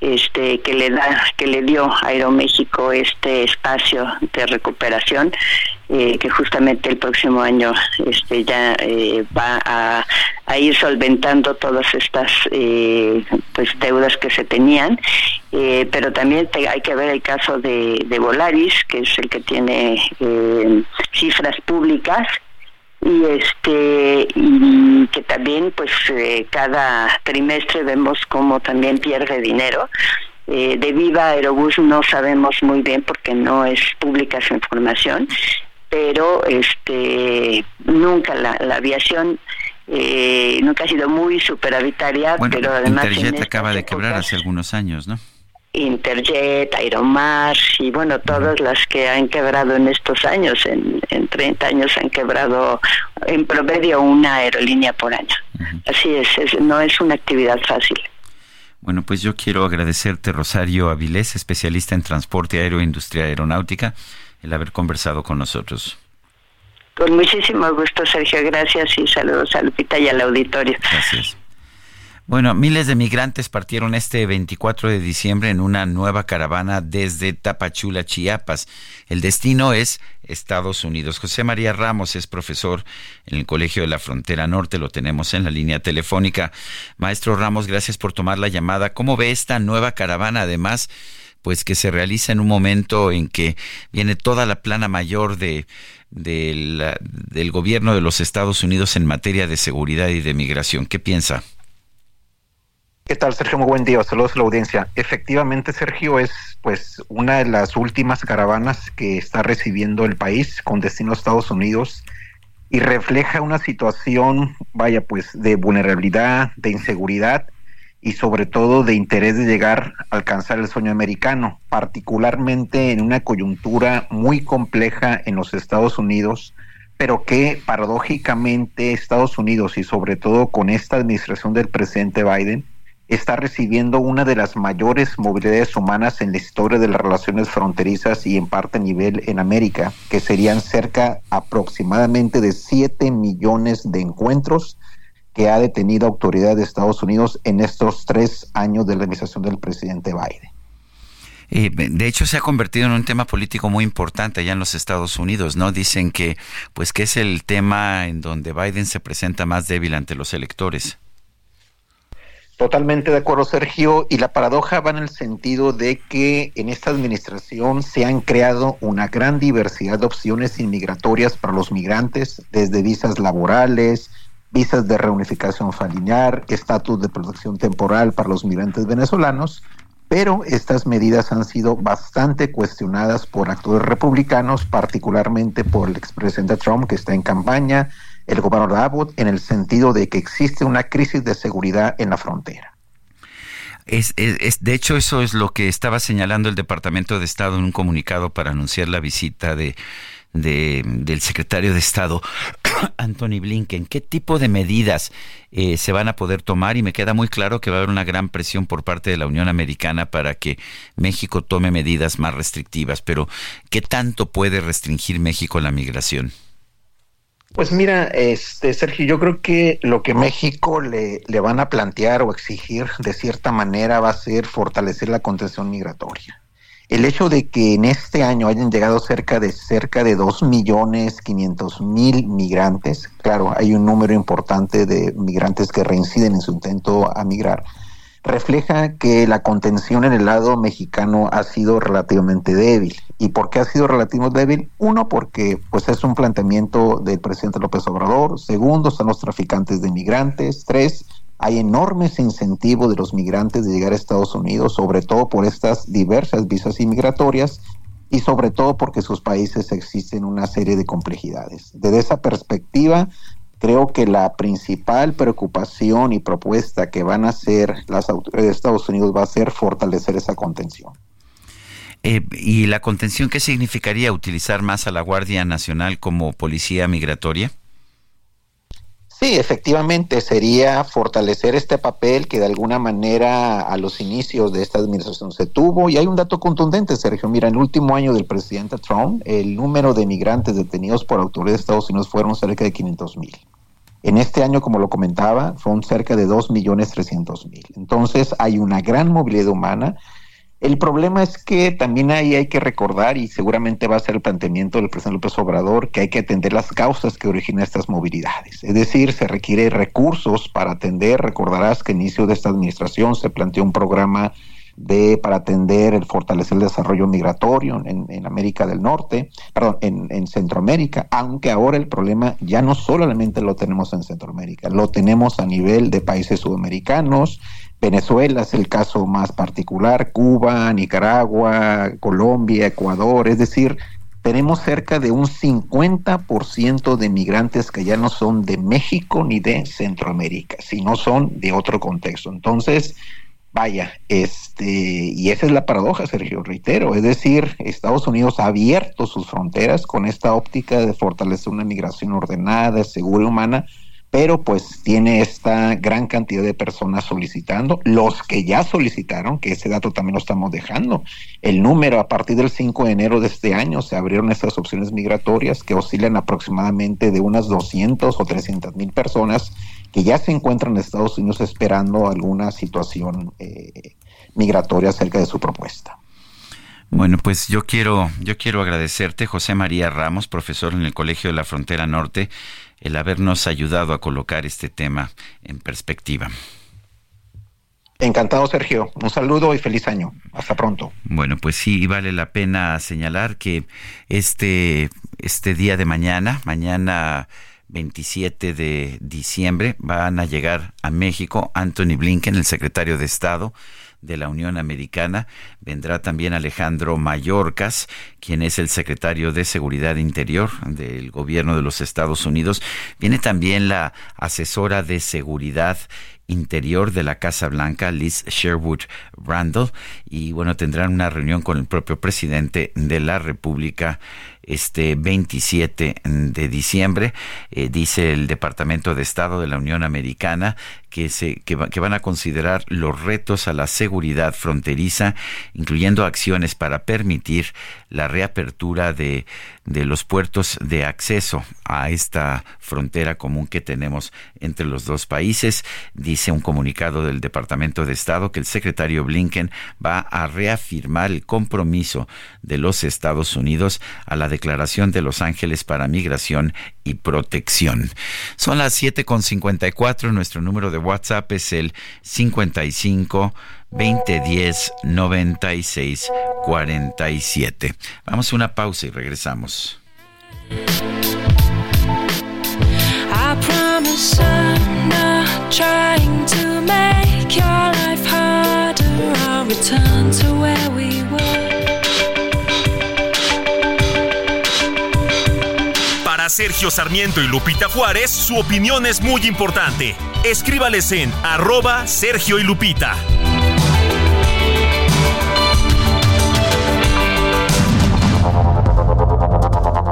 este, que le da, que le dio a Aeroméxico este espacio de recuperación, eh, que justamente el próximo año, este, ya va a, ir solventando todas estas, pues, deudas que se tenían, pero también hay que ver el caso de, de Volaris, que es el que tiene cifras públicas y este y que también pues eh, cada trimestre vemos cómo también pierde dinero. Eh, de Viva Aerobús no sabemos muy bien porque no es pública su información pero este nunca la, la aviación eh, nunca ha sido muy superavitaria bueno, pero además Interjet acaba de quebrar hace algunos años no Interjet, Aeromar y bueno, todas las que han quebrado en estos años, en, en 30 años han quebrado en promedio una aerolínea por año. Uh -huh. Así es, es, no es una actividad fácil. Bueno, pues yo quiero agradecerte, Rosario Avilés, especialista en transporte aéreo e industria aeronáutica, el haber conversado con nosotros. Con muchísimo gusto, Sergio. Gracias y saludos a Lupita y al auditorio. Gracias. Bueno, miles de migrantes partieron este 24 de diciembre en una nueva caravana desde Tapachula, Chiapas. El destino es Estados Unidos. José María Ramos es profesor en el Colegio de la Frontera Norte, lo tenemos en la línea telefónica. Maestro Ramos, gracias por tomar la llamada. ¿Cómo ve esta nueva caravana? Además, pues que se realiza en un momento en que viene toda la plana mayor de, la, del gobierno de los Estados Unidos en materia de seguridad y de migración. ¿Qué piensa? ¿Qué tal, Sergio? Muy buen día. Saludos a la audiencia. Efectivamente, Sergio, es pues una de las últimas caravanas que está recibiendo el país con destino a Estados Unidos y refleja una situación, vaya, pues de vulnerabilidad, de inseguridad y sobre todo de interés de llegar a alcanzar el sueño americano, particularmente en una coyuntura muy compleja en los Estados Unidos, pero que paradójicamente Estados Unidos y sobre todo con esta administración del presidente Biden, está recibiendo una de las mayores movilidades humanas en la historia de las relaciones fronterizas y en parte a nivel en América, que serían cerca aproximadamente de 7 millones de encuentros que ha detenido autoridades de Estados Unidos en estos tres años de la administración del presidente Biden. De hecho, se ha convertido en un tema político muy importante allá en los Estados Unidos, ¿no? Dicen que, pues, que es el tema en donde Biden se presenta más débil ante los electores. Totalmente de acuerdo, Sergio. Y la paradoja va en el sentido de que en esta administración se han creado una gran diversidad de opciones inmigratorias para los migrantes, desde visas laborales, visas de reunificación familiar, estatus de protección temporal para los migrantes venezolanos, pero estas medidas han sido bastante cuestionadas por actores republicanos, particularmente por el expresidente Trump que está en campaña, el gobernador Abbott, en el sentido de que existe una crisis de seguridad en la frontera. Es, es, es, de hecho, eso es lo que estaba señalando el Departamento de Estado en un comunicado para anunciar la visita de, de, del secretario de Estado, Anthony Blinken. ¿Qué tipo de medidas eh, se van a poder tomar? Y me queda muy claro que va a haber una gran presión por parte de la Unión Americana para que México tome medidas más restrictivas. Pero, ¿qué tanto puede restringir México la migración? Pues mira, este Sergio, yo creo que lo que México le, le van a plantear o exigir de cierta manera va a ser fortalecer la contención migratoria. El hecho de que en este año hayan llegado cerca de cerca de dos millones quinientos mil migrantes, claro, hay un número importante de migrantes que reinciden en su intento a migrar, refleja que la contención en el lado mexicano ha sido relativamente débil. ¿Y por qué ha sido relativamente débil? Uno, porque pues es un planteamiento del presidente López Obrador. Segundo, son los traficantes de migrantes. Tres, hay enormes incentivos de los migrantes de llegar a Estados Unidos, sobre todo por estas diversas visas inmigratorias y sobre todo porque sus países existen una serie de complejidades. Desde esa perspectiva, creo que la principal preocupación y propuesta que van a hacer las autoridades de Estados Unidos va a ser fortalecer esa contención. Eh, ¿Y la contención qué significaría utilizar más a la Guardia Nacional como policía migratoria? Sí, efectivamente, sería fortalecer este papel que de alguna manera a los inicios de esta administración se tuvo. Y hay un dato contundente, Sergio. Mira, en el último año del presidente Trump, el número de migrantes detenidos por autoridades de Estados Unidos fueron cerca de 500 mil. En este año, como lo comentaba, fueron cerca de 2 millones 300 mil. Entonces, hay una gran movilidad humana el problema es que también ahí hay que recordar, y seguramente va a ser el planteamiento del presidente López Obrador, que hay que atender las causas que originan estas movilidades. Es decir, se requiere recursos para atender. Recordarás que inicio de esta administración se planteó un programa de para atender el fortalecer el desarrollo migratorio en, en América del Norte, en, Centroamérica, aunque ahora el problema ya no solamente lo tenemos en Centroamérica, lo tenemos a nivel de países sudamericanos, Venezuela es el caso más particular, Cuba, Nicaragua, Colombia, Ecuador, es decir, tenemos cerca de un 50% de migrantes que ya no son de México ni de Centroamérica, sino son de otro contexto. Entonces, vaya, este, y esa es la paradoja, Sergio, reitero, es decir, Estados Unidos ha abierto sus fronteras con esta óptica de fortalecer una migración ordenada, segura y humana, pero pues tiene esta gran cantidad de personas solicitando, los que ya solicitaron, que ese dato también lo estamos dejando, el número a partir del 5 de enero de este año se abrieron estas opciones migratorias que oscilan aproximadamente de unas 200 o 300 mil personas que ya se encuentran en Estados Unidos esperando alguna situación eh, migratoria acerca de su propuesta. Bueno, pues yo quiero, yo quiero agradecerte, José María Ramos, profesor en el Colegio de la Frontera Norte, el habernos ayudado a colocar este tema en perspectiva. Encantado, Sergio. Un saludo y feliz año. Hasta pronto. Bueno, pues sí, vale la pena señalar que este, este día de mañana, mañana 27 de diciembre, van a llegar a México Anthony Blinken, el secretario de Estado, de la Unión Americana. Vendrá también Alejandro Mayorkas, quien es el secretario de Seguridad Interior del gobierno de los Estados Unidos. Viene también la asesora de Seguridad Interior de la Casa Blanca, Liz Sherwood Randall, y bueno, tendrán una reunión con el propio presidente de la República este 27 de diciembre. Eh, dice el Departamento de Estado de la Unión Americana que, se, que van a considerar los retos a la seguridad fronteriza, incluyendo acciones para permitir la reapertura de, de los puertos de acceso a esta frontera común que tenemos entre los dos países. Dice un comunicado del Departamento de Estado que el secretario Blinken va a reafirmar el compromiso de los Estados Unidos a la Declaración de Los Ángeles para Migración y Protección. Son las 7.54. Nuestro número de WhatsApp es el 55 2010 96 47. Vamos a una pausa y regresamos. I promise I'm not trying to make your life harder. I'll return to where we were. Sergio Sarmiento y Lupita Juárez, su opinión es muy importante. Escríbales en arroba Sergio y Lupita.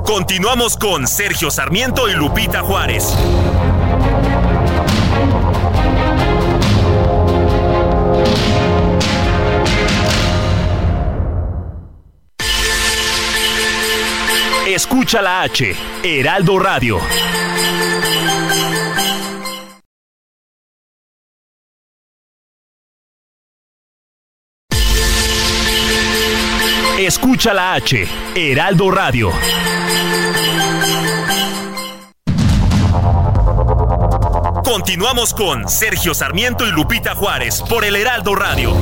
Continuamos con Sergio Sarmiento y Lupita Juárez. Escucha la H, Heraldo Radio. Escucha la H, Heraldo Radio. Continuamos con Sergio Sarmiento y Lupita Juárez por el Heraldo Radio.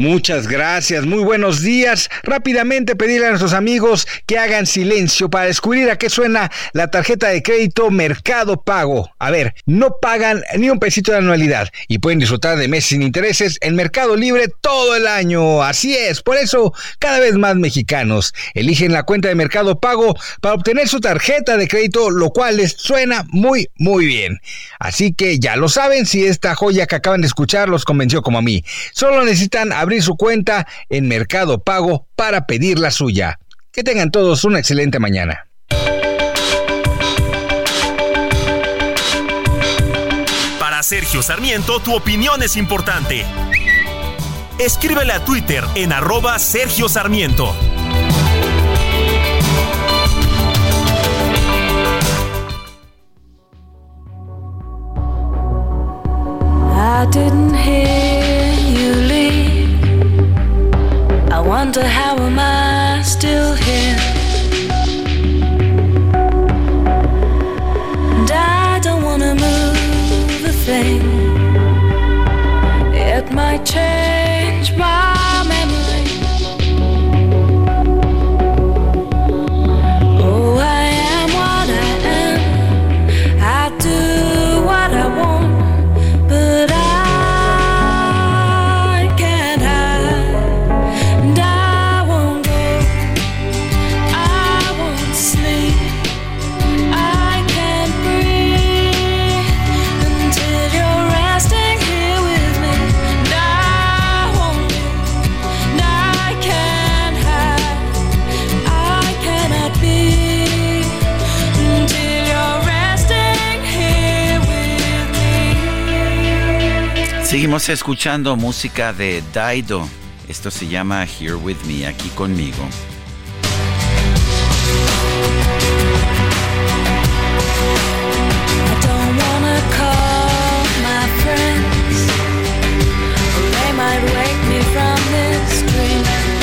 Muchas gracias, muy buenos días. Rápidamente pedirle a nuestros amigos que hagan silencio para descubrir a qué suena la tarjeta de crédito Mercado Pago. A ver, no pagan ni un pesito de anualidad y pueden disfrutar de meses sin intereses en Mercado Libre todo el año. Así es, por eso cada vez más mexicanos eligen la cuenta de Mercado Pago para obtener su tarjeta de crédito, lo cual les suena muy, muy bien. Así que ya lo saben, si esta joya que acaban de escuchar los convenció como a mí. Solo necesitan abrir su cuenta en Mercado Pago para pedir la suya. Que tengan todos una excelente mañana. Para Sergio Sarmiento, tu opinión es importante. Escríbele a Twitter en arroba Sergio Sarmiento. I didn't hear wonder how am I still here? Escuchando música de Daido. Esto se llama Here With Me, aquí conmigo.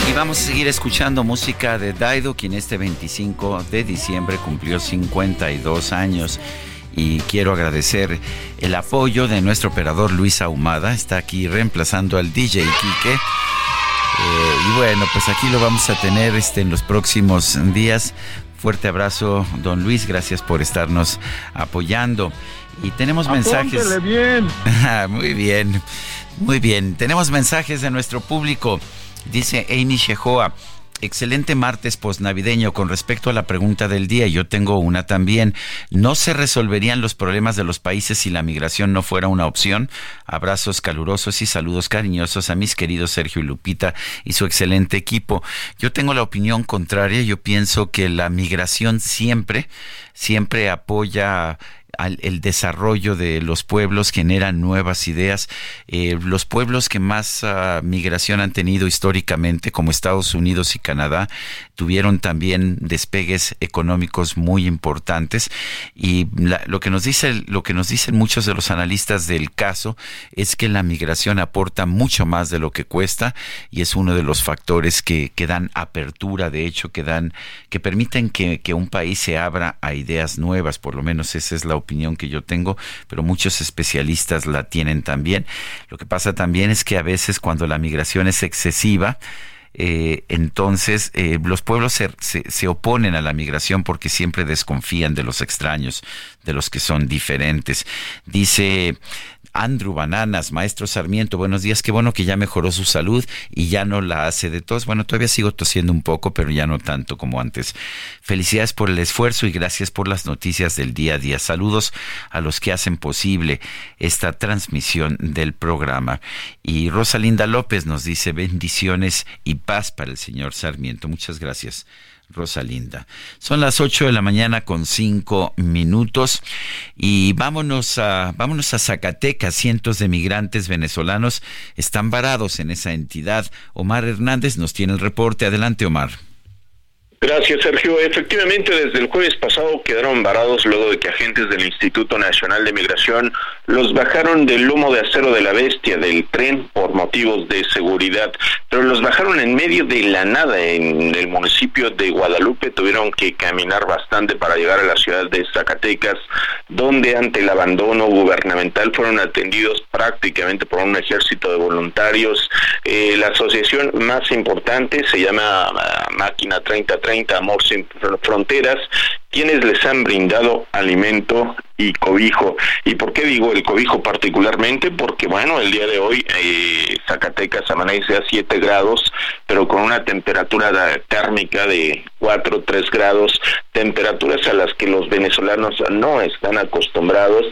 Y vamos a seguir escuchando música de Daido, quien este 25 de diciembre cumplió 52 años. Y quiero agradecer el apoyo de nuestro operador Luis Ahumada. Está aquí reemplazando al DJ Quique. Eh, y bueno, pues aquí lo vamos a tener este, en los próximos días. Fuerte abrazo, don Luis. Gracias por estarnos apoyando. Y tenemos mensajes. Bien. Ah, Muy bien, muy bien. Tenemos mensajes de nuestro público. Dice Amy Shehoa. Excelente martes posnavideño. Con respecto a la pregunta del día, yo tengo una también. ¿No se resolverían los problemas de los países si la migración no fuera una opción? Abrazos calurosos y saludos cariñosos a mis queridos Sergio y Lupita y su excelente equipo. Yo tengo la opinión contraria. Yo pienso que la migración siempre, siempre apoya el desarrollo de los pueblos, generan nuevas ideas. Eh, los pueblos que más uh, migración han tenido históricamente, como Estados Unidos y Canadá, tuvieron también despegues económicos muy importantes. Y la, lo que nos dice, lo que nos dicen muchos de los analistas del caso es que la migración aporta mucho más de lo que cuesta y es uno de los factores que, que dan apertura, de hecho, que dan, que permiten que, que un país se abra a ideas nuevas. Por lo menos esa es la opinión que yo tengo, pero muchos especialistas la tienen también. Lo que pasa también es que a veces cuando la migración es excesiva, eh, entonces eh, los pueblos se, se, se, oponen a la migración porque siempre desconfían de los extraños, de los que son diferentes. Dice Andrew Bananas, maestro Sarmiento, buenos días, qué bueno que ya mejoró su salud y ya no la hace de tos. Bueno, todavía sigo tosiendo un poco, pero ya no tanto como antes. Felicidades por el esfuerzo y gracias por las noticias del día a día. Saludos a los que hacen posible esta transmisión del programa. Y Rosalinda López nos dice bendiciones y paz para el señor Sarmiento. Muchas gracias. Rosalinda. Son las 8 de la mañana con 5 minutos y vámonos a, vámonos a Zacatecas. Cientos de migrantes venezolanos están varados en esa entidad. Omar Hernández nos tiene el reporte. Adelante, Omar. Gracias, Sergio. Efectivamente, desde el jueves pasado quedaron varados luego de que agentes del Instituto Nacional de Migración los bajaron del lomo de acero de la bestia del tren por motivos de seguridad, pero los bajaron en medio de la nada en el municipio de Guadalupe. Tuvieron que caminar bastante para llegar a la ciudad de Zacatecas, donde ante el abandono gubernamental fueron atendidos prácticamente por un ejército de voluntarios. Eh, la asociación más importante se llama ah, Máquina 30 30 Amor Sin Fronteras, quienes les han brindado alimento y cobijo. ¿Y por qué digo el cobijo particularmente? Porque bueno, el día de hoy eh, Zacatecas amanece a 7 grados, pero con una temperatura térmica de 4 3 grados, temperaturas a las que los venezolanos no están acostumbrados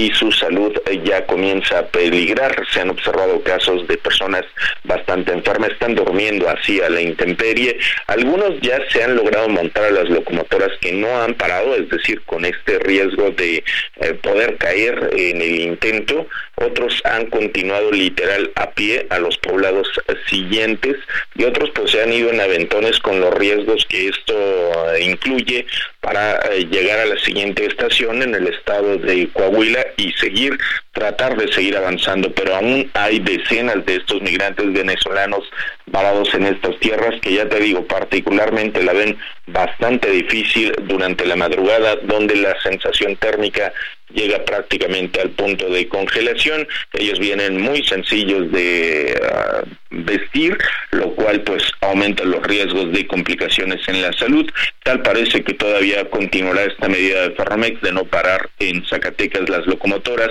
y su salud ya comienza a peligrar. Se han observado casos de personas bastante enfermas, están durmiendo así a la intemperie. Algunos ya se han logrado montar a las locomotoras que no han parado, es decir, con este riesgo de eh, poder caer en el intento. Otros han continuado literal a pie a los poblados siguientes y otros pues se han ido en aventones con los riesgos que esto uh, incluye para uh, llegar a la siguiente estación en el estado de Coahuila y seguir, tratar de seguir avanzando, pero aún hay decenas de estos migrantes venezolanos varados en estas tierras que ya te digo, particularmente la ven bastante difícil durante la madrugada, donde la sensación térmica llega prácticamente al punto de congelación. Ellos vienen muy sencillos de uh, vestir, lo cual pues aumenta los riesgos de complicaciones en la salud. Tal parece que todavía continuará esta medida de Ferromex de no parar en Zacatecas las locomotoras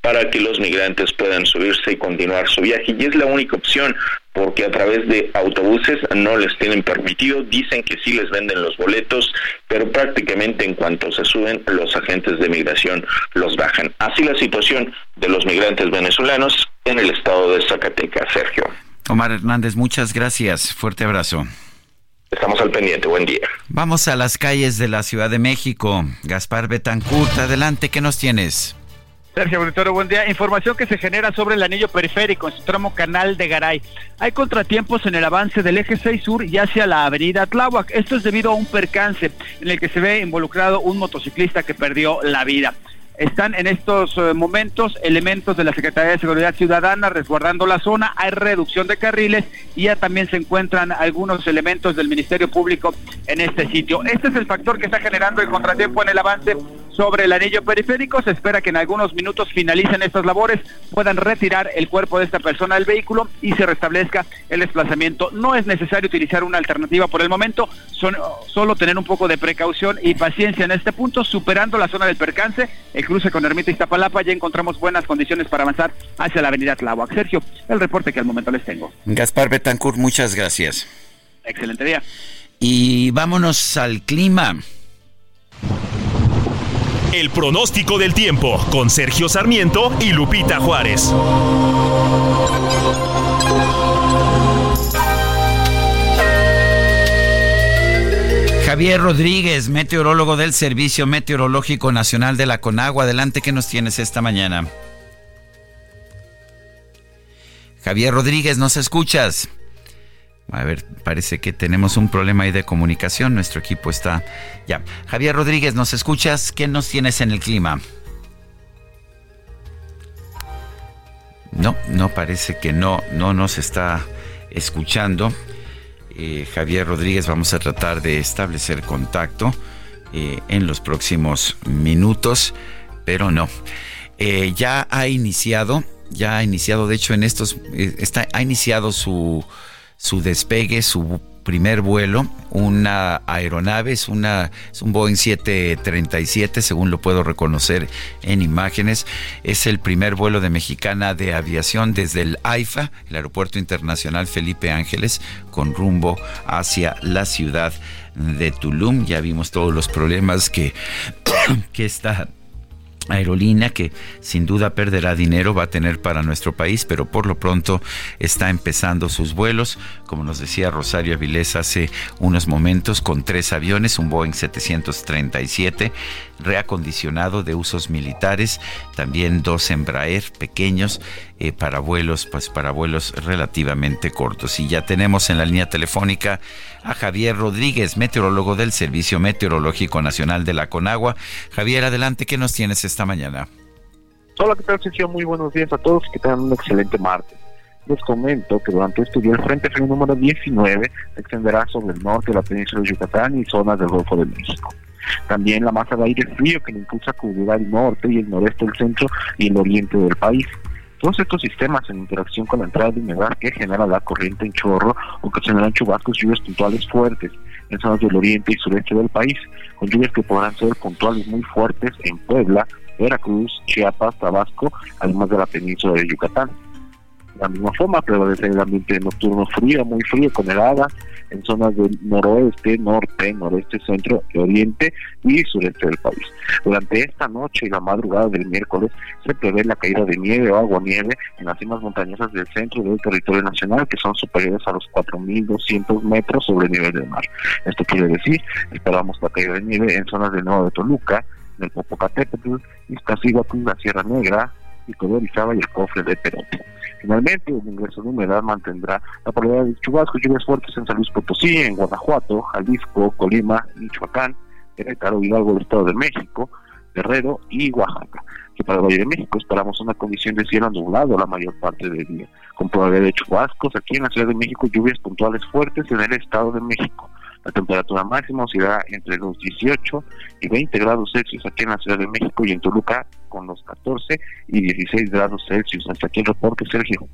para que los migrantes puedan subirse y continuar su viaje. Y es la única opción, porque a través de autobuses no les tienen permitido, dicen que sí les venden los boletos, pero prácticamente en cuanto se suben, los agentes de migración los bajan. Así la situación de los migrantes venezolanos en el estado de Zacatecas, Sergio. Omar Hernández, muchas gracias. Fuerte abrazo. Estamos al pendiente. Buen día. Vamos a las calles de la Ciudad de México. Gaspar Betancourt, adelante, ¿qué nos tienes? Sergio Auditorio, buen día. Información que se genera sobre el anillo periférico en su tramo canal de Garay. Hay contratiempos en el avance del eje 6 sur y hacia la avenida Tláhuac. Esto es debido a un percance en el que se ve involucrado un motociclista que perdió la vida. Están en estos uh, momentos elementos de la Secretaría de Seguridad Ciudadana resguardando la zona, hay reducción de carriles y ya también se encuentran algunos elementos del Ministerio Público en este sitio. Este es el factor que está generando el contratiempo en el avance sobre el anillo periférico. Se espera que en algunos minutos finalicen estas labores, puedan retirar el cuerpo de esta persona del vehículo y se restablezca el desplazamiento. No es necesario utilizar una alternativa por el momento, son, solo tener un poco de precaución y paciencia en este punto, superando la zona del percance. Cruce con Ermita Iztapalapa, ya encontramos buenas condiciones para avanzar hacia la avenida Tláhuac. Sergio, el reporte que al momento les tengo. Gaspar Betancourt, muchas gracias. Excelente día. Y vámonos al clima. El pronóstico del tiempo con Sergio Sarmiento y Lupita Juárez. Javier Rodríguez, meteorólogo del Servicio Meteorológico Nacional de la Conagua. Adelante, ¿qué nos tienes esta mañana? Javier Rodríguez, ¿nos escuchas? A ver, parece que tenemos un problema ahí de comunicación. Nuestro equipo está ya. Javier Rodríguez, ¿nos escuchas? ¿Qué nos tienes en el clima? No, no parece que no, no nos está escuchando. Eh, Javier Rodríguez, vamos a tratar de establecer contacto eh, en los próximos minutos, pero no. Eh, ya ha iniciado, ya ha iniciado, de hecho en estos, está, ha iniciado su, su despegue, su primer vuelo, una aeronave, es, una, es un Boeing 737, según lo puedo reconocer en imágenes. Es el primer vuelo de Mexicana de Aviación desde el AIFA, el Aeropuerto Internacional Felipe Ángeles, con rumbo hacia la ciudad de Tulum. Ya vimos todos los problemas que, que esta aerolínea que sin duda perderá dinero va a tener para nuestro país, pero por lo pronto está empezando sus vuelos, como nos decía Rosario Avilés hace unos momentos, con tres aviones, un Boeing 737 reacondicionado de usos militares, también dos Embraer pequeños eh, para vuelos, pues para vuelos relativamente cortos. Y ya tenemos en la línea telefónica a Javier Rodríguez, meteorólogo del Servicio Meteorológico Nacional de la Conagua. Javier, adelante, ¿qué nos tienes esta mañana? Hola, ¿qué tal, Sergio? Muy buenos días a todos, que tengan un excelente martes. Les comento que durante este día el Frente Frío número 19 se extenderá sobre el norte de la península de Yucatán y zonas del Golfo de México. También la masa de aire frío que le impulsa a cubrir el norte y el noreste del centro y el oriente del país. Todos estos sistemas en interacción con la entrada de humedad que genera la corriente en chorro ocasionarán chubascos y lluvias puntuales fuertes en zonas del oriente y sureste del país, con lluvias que podrán ser puntuales muy fuertes en Puebla, Veracruz, Chiapas, Tabasco, además de la península de Yucatán. La misma forma, prevalece el ambiente nocturno frío, muy frío, con heladas en zonas del noroeste, norte, noreste, centro, oriente y sureste del país. Durante esta noche y la madrugada del miércoles se prevé la caída de nieve o aguanieve en las cimas montañosas del centro del territorio nacional, que son superiores a los 4.200 metros sobre el nivel del mar. Esto quiere decir, esperamos la caída de nieve en zonas del Nuevo de Toluca, del Popocatépetl, Iztaccíhuatl, la Sierra Negra, Pico de Orizaba y el Cofre de Perote. Finalmente, el ingreso de humedad mantendrá la probabilidad de chubascos lluvias fuertes en San Luis Potosí, en Guanajuato, Jalisco, Colima, Michoacán, Querétaro, Hidalgo del Estado de México, Guerrero y Oaxaca. Que para el Valle de México esperamos una condición de cielo nublado la mayor parte del día, con probabilidad de chubascos aquí en la Ciudad de México, lluvias puntuales fuertes en el Estado de México. La temperatura máxima oscilará entre los 18 y 20 grados Celsius aquí en la Ciudad de México y en Toluca con los 14 y 16 grados Celsius. Hasta aquí el reporte, Sergio.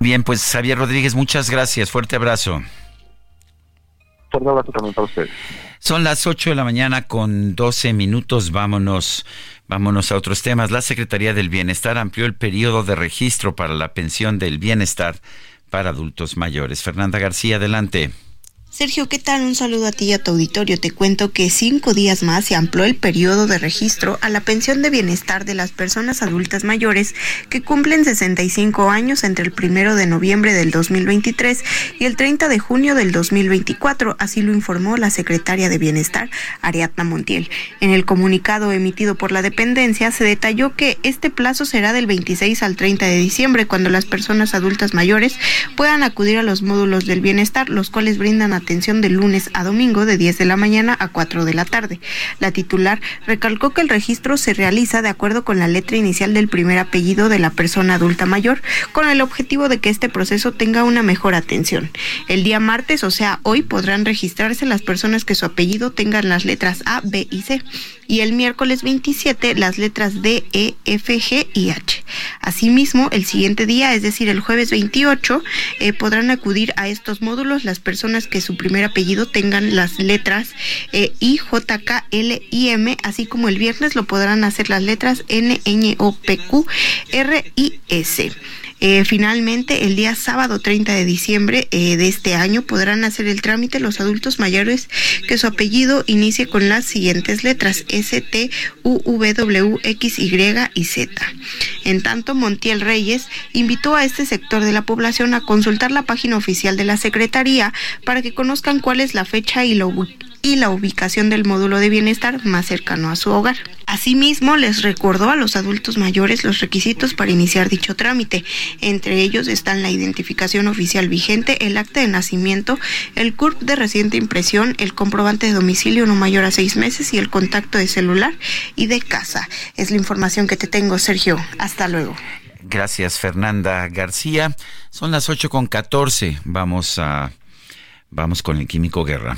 Bien, pues Javier Rodríguez, muchas gracias. Fuerte abrazo. Fuerte abrazo también para ustedes. Son las 8 de la mañana con 12 minutos. Vámonos, vámonos a otros temas. La Secretaría del Bienestar amplió el periodo de registro para la pensión del bienestar para adultos mayores. Fernanda García, adelante. Sergio, ¿qué tal? Un saludo a ti y a tu auditorio. Te cuento que cinco días más se amplió el periodo de registro a la pensión de bienestar de las personas adultas mayores que cumplen 65 años entre el primero de noviembre del 2023 y el 30 de junio del 2024. Así lo informó la secretaria de Bienestar, Ariadna Montiel. En el comunicado emitido por la dependencia se detalló que este plazo será del 26 al 30 de diciembre, cuando las personas adultas mayores puedan acudir a los módulos del bienestar, los cuales brindan atención de lunes a domingo de 10 de la mañana a 4 de la tarde. La titular recalcó que el registro se realiza de acuerdo con la letra inicial del primer apellido de la persona adulta mayor, con el objetivo de que este proceso tenga una mejor atención. El día martes, o sea, hoy podrán registrarse las personas que su apellido tengan las letras A, B y C y el miércoles 27 las letras D, E, F, G y H. Asimismo, el siguiente día, es decir, el jueves 28, eh, podrán acudir a estos módulos las personas que su primer apellido tengan las letras eh, I, J, K, L, I, M, así como el viernes lo podrán hacer las letras N, Ñ, O, P, Q, R y S. Eh, finalmente, el día sábado 30 de diciembre eh, de este año podrán hacer el trámite los adultos mayores que su apellido inicie con las siguientes letras S, T, U, W, X, Y y Z. En tanto, Montiel Reyes invitó a este sector de la población a consultar la página oficial de la Secretaría para que conozcan cuál es la fecha y la, ubi- y la ubicación del módulo de bienestar más cercano a su hogar. Asimismo, les recordó a los adultos mayores los requisitos para iniciar dicho trámite. Entre ellos están la identificación oficial vigente, el acta de nacimiento, el CURP de reciente impresión, el comprobante de domicilio no mayor a seis meses y el contacto de celular y de casa. Es la información que te tengo, Sergio. Hasta luego. Gracias, Fernanda García. Son las 8 con 14. Vamos a. Vamos con el Químico Guerra.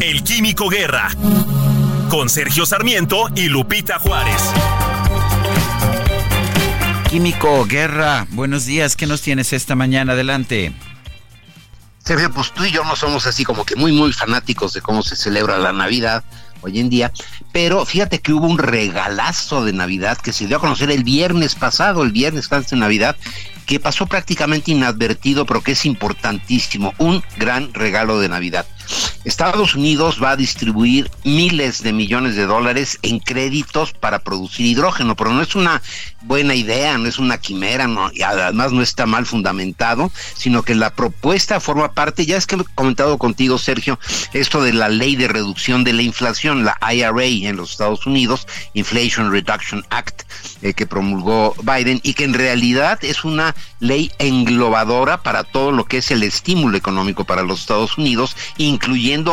El Químico Guerra. Con Sergio Sarmiento y Lupita Juárez. Químico Guerra, buenos días. ¿Qué nos tienes esta mañana? Adelante. Sergio, pues tú y yo no somos así como que muy, muy fanáticos de cómo se celebra la Navidad hoy en día, pero fíjate que hubo un regalazo de Navidad que se dio a conocer el viernes pasado, el viernes antes de Navidad, que pasó prácticamente inadvertido, pero que es importantísimo, un gran regalo de Navidad. Estados Unidos va a distribuir miles de millones de dólares en créditos para producir hidrógeno, pero no es una buena idea, no es una quimera, no, y además no está mal fundamentado, sino que la propuesta forma parte, ya es que he comentado contigo, Sergio, esto de la ley de reducción de la inflación, la IRA en los Estados Unidos, Inflation Reduction Act, eh, que promulgó Biden, y que en realidad es una ley englobadora para todo lo que es el estímulo económico para los Estados Unidos,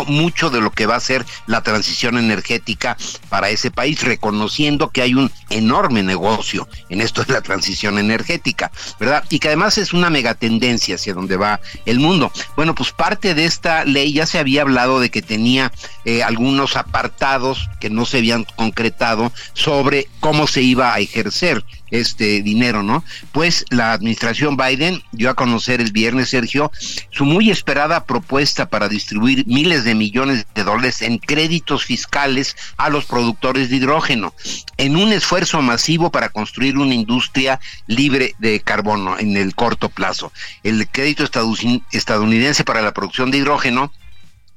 mucho de lo que va a ser la transición energética para ese país, reconociendo que hay un enorme negocio en esto de la transición energética, ¿verdad? Y que además es una megatendencia hacia donde va el mundo. Bueno, pues parte de esta ley ya se había hablado de que tenía eh, algunos apartados que no se habían concretado sobre cómo se iba a ejercer este dinero, ¿no? Pues la administración Biden dio a conocer el viernes, Sergio, su muy esperada propuesta para distribuir miles de millones de dólares en créditos fiscales a los productores de hidrógeno, en un esfuerzo masivo para construir una industria libre de carbono en el corto plazo. El crédito estadoun- estadounidense para la producción de hidrógeno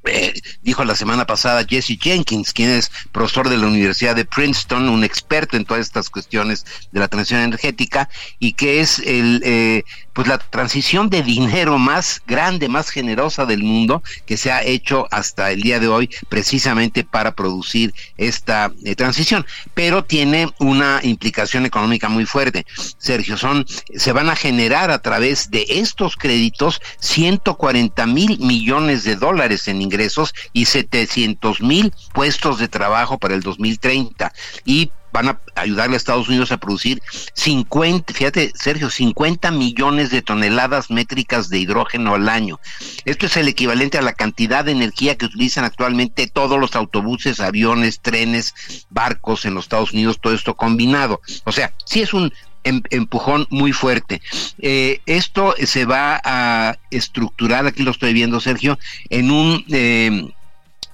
eh, dijo la semana pasada Jesse Jenkins, quien es profesor de la Universidad de Princeton, un experto en todas estas cuestiones de la transición energética, y que es el eh, pues la transición de dinero más grande, más generosa del mundo que se ha hecho hasta el día de hoy, precisamente para producir esta eh, transición. Pero tiene una implicación económica muy fuerte. Sergio, son, se van a generar a través de estos créditos 140 mil millones de dólares en ingresos y 700 mil puestos de trabajo para el 2030. Y van a ayudarle a Estados Unidos a producir 50, fíjate Sergio, 50 millones de toneladas métricas de hidrógeno al año. Esto es el equivalente a la cantidad de energía que utilizan actualmente todos los autobuses, aviones, trenes, barcos en los Estados Unidos, todo esto combinado. O sea, sí es un em- empujón muy fuerte. Eh, esto se va a estructurar, aquí lo estoy viendo Sergio, en un... eh,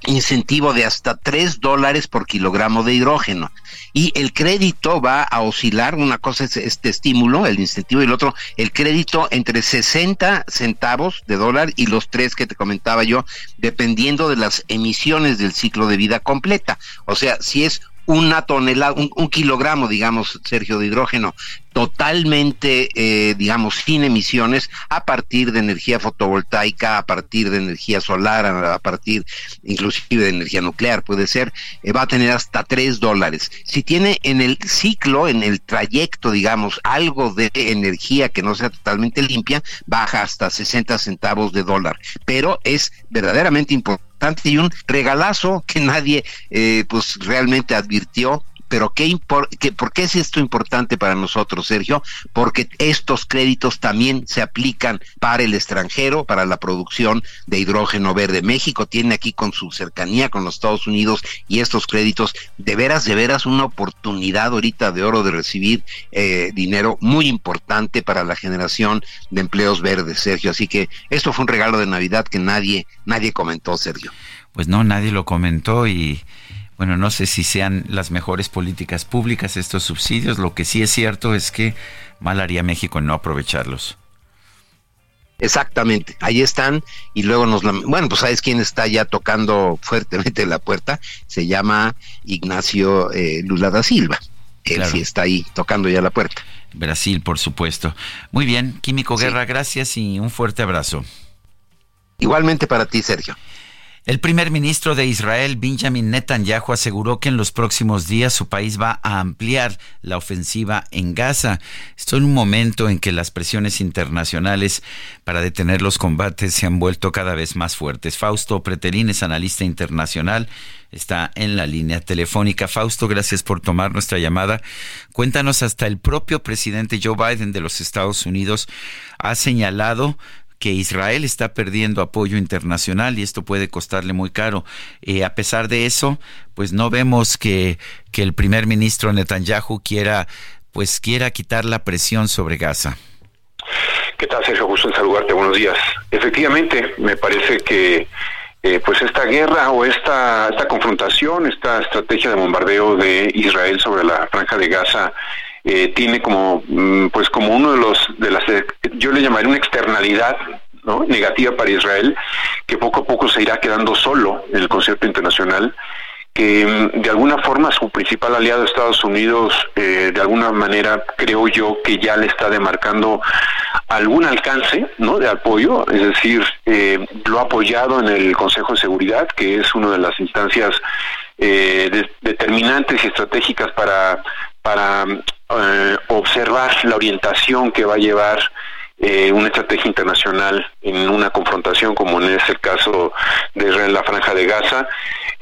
incentivo de hasta 3 dólares por kilogramo de hidrógeno. Y el crédito va a oscilar, una cosa es este estímulo, el incentivo, y el otro, el crédito entre 60 centavos de dólar y los tres que te comentaba yo, dependiendo de las emisiones del ciclo de vida completa. O sea, si es una tonelada, un, un kilogramo, digamos, Sergio, de hidrógeno totalmente, eh, digamos, sin emisiones a partir de energía fotovoltaica, a partir de energía solar, a, partir inclusive de energía nuclear, puede ser, eh, va a tener hasta tres dólares. Si tiene en el ciclo, en el trayecto, digamos, algo de energía que no sea totalmente limpia, baja hasta 60 centavos de dólar. Pero es verdaderamente importante y un regalazo que nadie, eh, pues, realmente advirtió pero ¿qué qué, ¿por qué es esto importante para nosotros, Sergio? Porque estos créditos también se aplican para el extranjero, para la producción de hidrógeno verde. México tiene aquí con su cercanía con los Estados Unidos y estos créditos, de veras, de veras, una oportunidad ahorita de oro de recibir eh, dinero muy importante para la generación de empleos verdes, Sergio. Así que esto fue un regalo de Navidad que nadie, nadie comentó, Sergio. Pues no, nadie lo comentó y bueno, no sé si sean las mejores políticas públicas estos subsidios. Lo que sí es cierto es que mal haría México en no aprovecharlos. Exactamente, ahí están y luego nos... Bueno, pues sabes quién está ya tocando fuertemente la puerta, se llama Ignacio eh, Lula da Silva. Él Claro. sí está ahí tocando ya la puerta. Brasil, por supuesto. Muy bien, Químico Guerra, gracias y un fuerte abrazo. Igualmente para ti, Sergio. El primer ministro de Israel, Benjamin Netanyahu, aseguró que en los próximos días su país va a ampliar la ofensiva en Gaza. Esto en un momento en que las presiones internacionales para detener los combates se han vuelto cada vez más fuertes. Fausto Pretelín es analista internacional, está en la línea telefónica. Fausto, gracias por tomar nuestra llamada. Cuéntanos, hasta el propio presidente Joe Biden de los Estados Unidos ha señalado que Israel está perdiendo apoyo internacional y esto puede costarle muy caro. Eh, a pesar de eso, pues no vemos que, que el primer ministro Netanyahu quiera, pues quiera quitar la presión sobre Gaza. ¿Qué tal, Sergio? Gusto en saludarte. Buenos días. Efectivamente, me parece que eh, pues esta guerra o esta, esta confrontación, esta estrategia de bombardeo de Israel sobre la franja de Gaza eh, tiene como mm, pues como uno de los de las eh, yo le llamaría una externalidad negativa para Israel que poco a poco se irá quedando solo en el concierto internacional que mm, de alguna forma su principal aliado Estados Unidos eh, de alguna manera creo yo que ya le está demarcando algún alcance no de apoyo es decir eh, lo ha apoyado en el Consejo de Seguridad que es una de las instancias eh, de- determinantes y estratégicas para para eh, observar la orientación que va a llevar eh, una estrategia internacional en una confrontación como en es el caso de Israel en la franja de Gaza.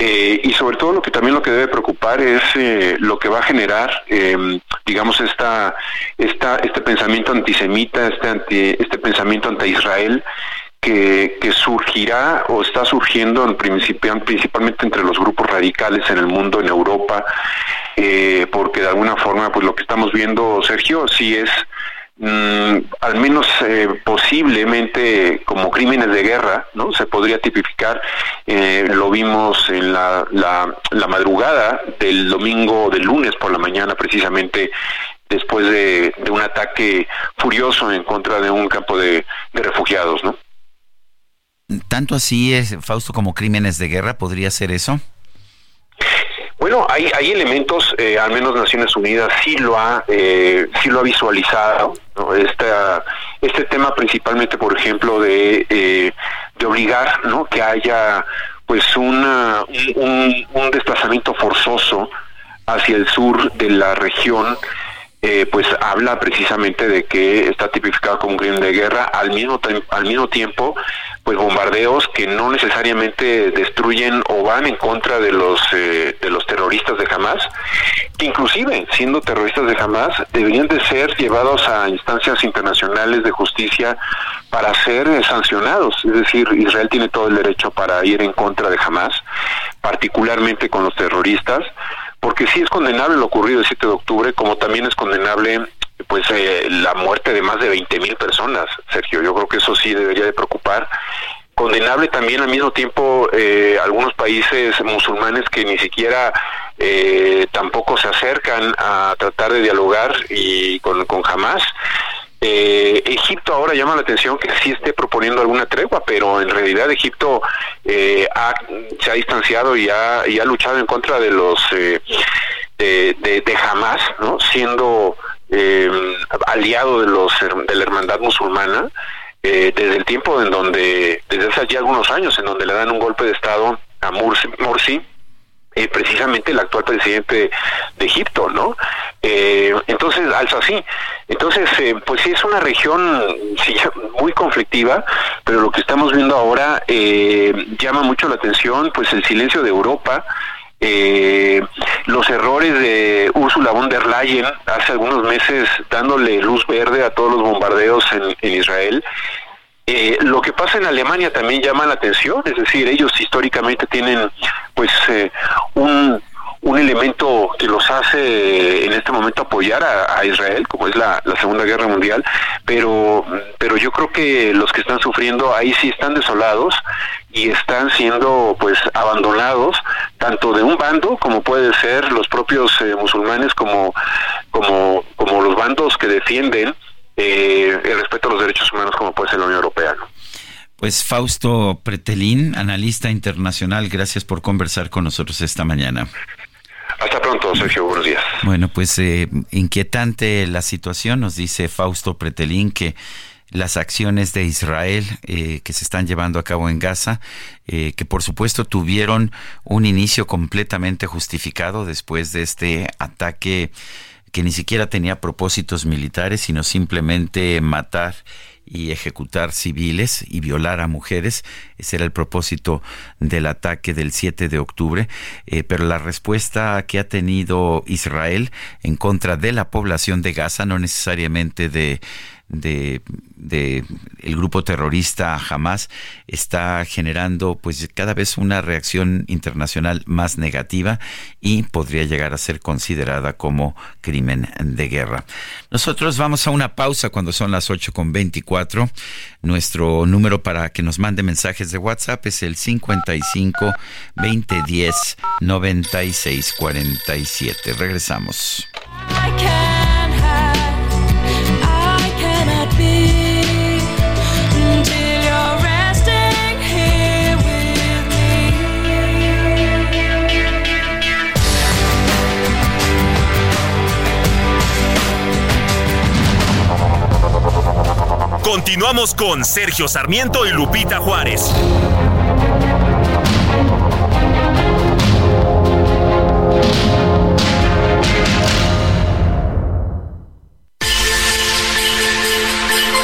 Eh, y sobre todo lo que también lo que debe preocupar es eh, lo que va a generar eh, digamos esta, esta este pensamiento antisemita este anti, este pensamiento anti Israel que, que surgirá o está surgiendo en principio, principalmente entre los grupos radicales en el mundo, en Europa, eh, porque de alguna forma, pues lo que estamos viendo, Sergio, sí es mm, al menos eh, posiblemente como crímenes de guerra, ¿no? Se podría tipificar, eh, lo vimos en la, la, la madrugada del domingo, del lunes por la mañana, precisamente después de, un ataque furioso en contra de un campo de, de refugiados, ¿no? Tanto así es, Fausto, como crímenes de guerra, ¿podría ser eso? Bueno, hay, hay elementos, eh, al menos Naciones Unidas sí lo ha, eh, sí lo ha visualizado, ¿no? Esta- este tema principalmente, por ejemplo, de, eh, de obligar, ¿no? Que haya, pues, una, un, un desplazamiento forzoso hacia el sur de la región, eh, pues habla precisamente de que está tipificado como un crimen de guerra, al mismo, al mismo tiempo, pues bombardeos que no necesariamente destruyen o van en contra de los eh, de los terroristas de Hamas, que inclusive siendo terroristas de Hamas deberían de ser llevados a instancias internacionales de justicia para ser eh, sancionados, es decir, Israel tiene todo el derecho para ir en contra de Hamas, particularmente con los terroristas, porque sí es condenable lo ocurrido el 7 de octubre, como también es condenable pues eh, la muerte de más de 20 mil personas, Sergio. Yo creo que eso sí debería de preocupar. Condenable también al mismo tiempo eh, algunos países musulmanes que ni siquiera eh, tampoco se acercan a tratar de dialogar y con, con Hamas. Eh, Egipto ahora llama la atención que sí esté proponiendo alguna tregua, pero en realidad Egipto eh, ha- se ha distanciado y ha, y ha luchado en contra de los eh, de, de, de Hamas, ¿no? siendo eh, aliado de los de la hermandad musulmana eh, desde el tiempo en donde desde hace ya algunos años en donde le dan un golpe de estado a Mursi, Morsi eh, precisamente el actual presidente de Egipto, ¿no? Eh, entonces, así. Entonces, eh, pues sí, es una región sí, muy conflictiva, pero lo que estamos viendo ahora eh, llama mucho la atención, pues el silencio de Europa, eh, los errores de Ursula von der Leyen hace algunos meses dándole luz verde a todos los bombardeos en Israel. Eh, lo que pasa en Alemania también llama la atención, es decir, ellos históricamente tienen pues eh, un, un elemento que los hace en este momento apoyar a, a Israel, como es la, la Segunda Guerra Mundial, pero, pero yo creo que los que están sufriendo ahí sí están desolados y están siendo pues abandonados tanto de un bando como puede ser los propios eh, musulmanes como, como, como los bandos que defienden eh, el respeto a los derechos humanos como puede ser la Unión Europea. ¿no? Pues Fausto Pretelín, analista internacional, gracias por conversar con nosotros esta mañana. Hasta pronto, Sergio. Buenos días. Bueno, pues eh, inquietante la situación, nos dice Fausto Pretelín que las acciones de Israel eh, que se están llevando a cabo en Gaza, eh, que por supuesto tuvieron un inicio completamente justificado después de este ataque que ni siquiera tenía propósitos militares, sino simplemente matar y ejecutar civiles y violar a mujeres. Ese era el propósito del ataque del 7 de octubre. Eh, pero la respuesta que ha tenido Israel en contra de la población de Gaza, no necesariamente de de, el grupo terrorista Hamas está generando pues cada vez una reacción internacional más negativa y podría llegar a ser considerada como crimen de guerra. Nosotros vamos a una pausa cuando son las 8 con 24. Nuestro número para que nos mande mensajes de WhatsApp es el 55 2010 96 47. Regresamos. Continuamos con Sergio Sarmiento y Lupita Juárez.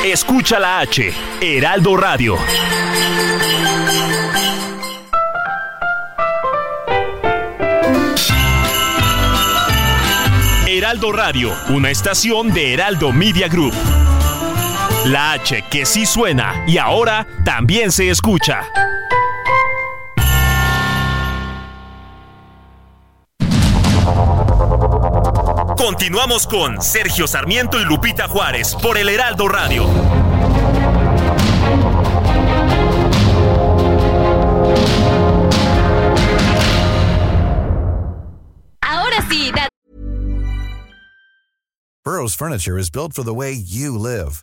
Escucha la H, Heraldo Radio. Heraldo Radio, una estación de Heraldo Media Group. La H que sí suena y ahora también se escucha. Continuamos con Sergio Sarmiento y Lupita Juárez por el Heraldo Radio. Ahora sí, Burrow's furniture is built for the way you live.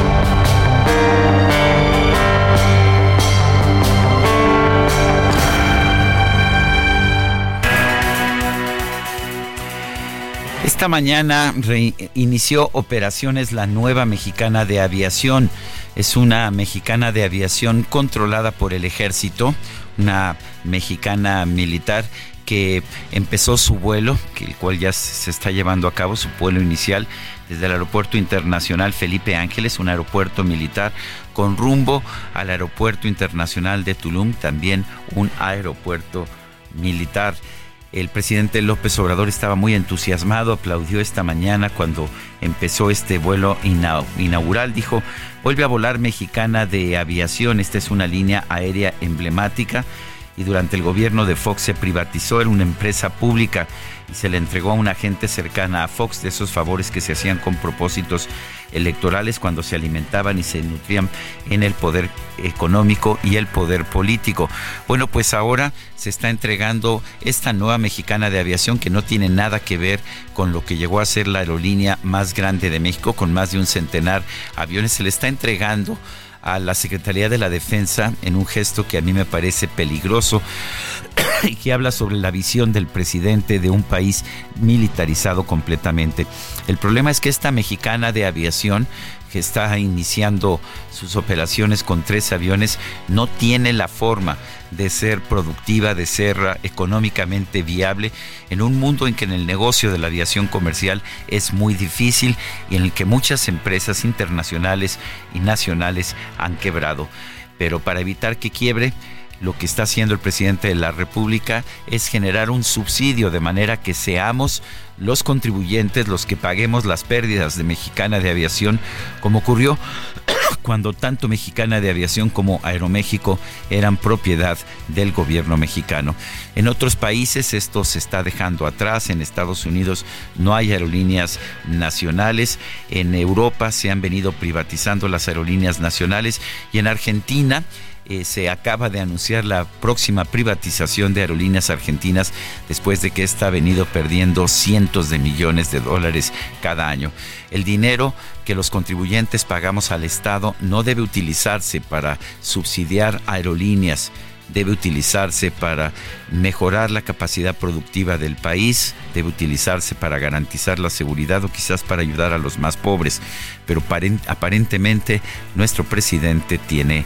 Esta mañana inició operaciones la nueva mexicana de aviación. Es una mexicana de aviación controlada por el ejército, una mexicana militar que empezó su vuelo, el cual ya se está llevando a cabo, su vuelo inicial desde el Aeropuerto Internacional Felipe Ángeles, un aeropuerto militar con rumbo al Aeropuerto Internacional de Tulum, también un aeropuerto militar. El presidente López Obrador estaba muy entusiasmado, aplaudió esta mañana cuando empezó este vuelo ina- inaugural. Dijo, vuelve a volar mexicana de aviación, esta es una línea aérea emblemática y durante el gobierno de Fox se privatizó, era una empresa pública se le entregó a una gente cercana a Fox de esos favores que se hacían con propósitos electorales cuando se alimentaban y se nutrían en el poder económico y el poder político. Bueno, pues ahora se está entregando esta nueva mexicana de aviación que no tiene nada que ver con lo que llegó a ser la aerolínea más grande de México, con más de un centenar de aviones. Se le está entregando a la Secretaría de la Defensa en un gesto que a mí me parece peligroso y que habla sobre la visión del presidente de un país militarizado completamente. El problema es que esta mexicana de aviación que está iniciando sus operaciones con tres aviones no tiene la forma de ser productiva, de ser económicamente viable en un mundo en que en el negocio de la aviación comercial es muy difícil y en el que muchas empresas internacionales y nacionales han quebrado. Pero para evitar que quiebre, lo que está haciendo el presidente de la República es generar un subsidio de manera que seamos los contribuyentes los que paguemos las pérdidas de Mexicana de Aviación, como ocurrió cuando tanto Mexicana de Aviación como Aeroméxico eran propiedad del gobierno mexicano. En otros países esto se está dejando atrás, en Estados Unidos no hay aerolíneas nacionales, en Europa se han venido privatizando las aerolíneas nacionales. Y en Argentina eh, se acaba de anunciar la próxima privatización de aerolíneas argentinas después de que ésta ha venido perdiendo cientos de millones de dólares cada año. El dinero que los contribuyentes pagamos al Estado no debe utilizarse para subsidiar aerolíneas debe utilizarse para mejorar la capacidad productiva del país, debe utilizarse para garantizar la seguridad o quizás para ayudar a los más pobres. Pero aparentemente nuestro presidente tiene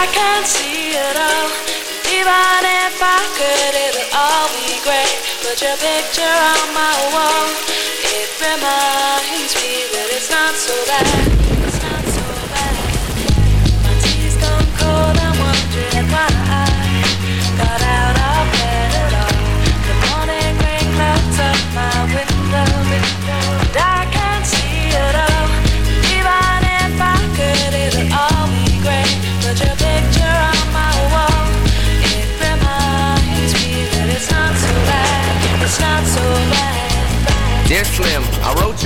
I can't see it all. Even if I could, it'll all be great. Put your picture on my wall. It reminds me that it's not so bad.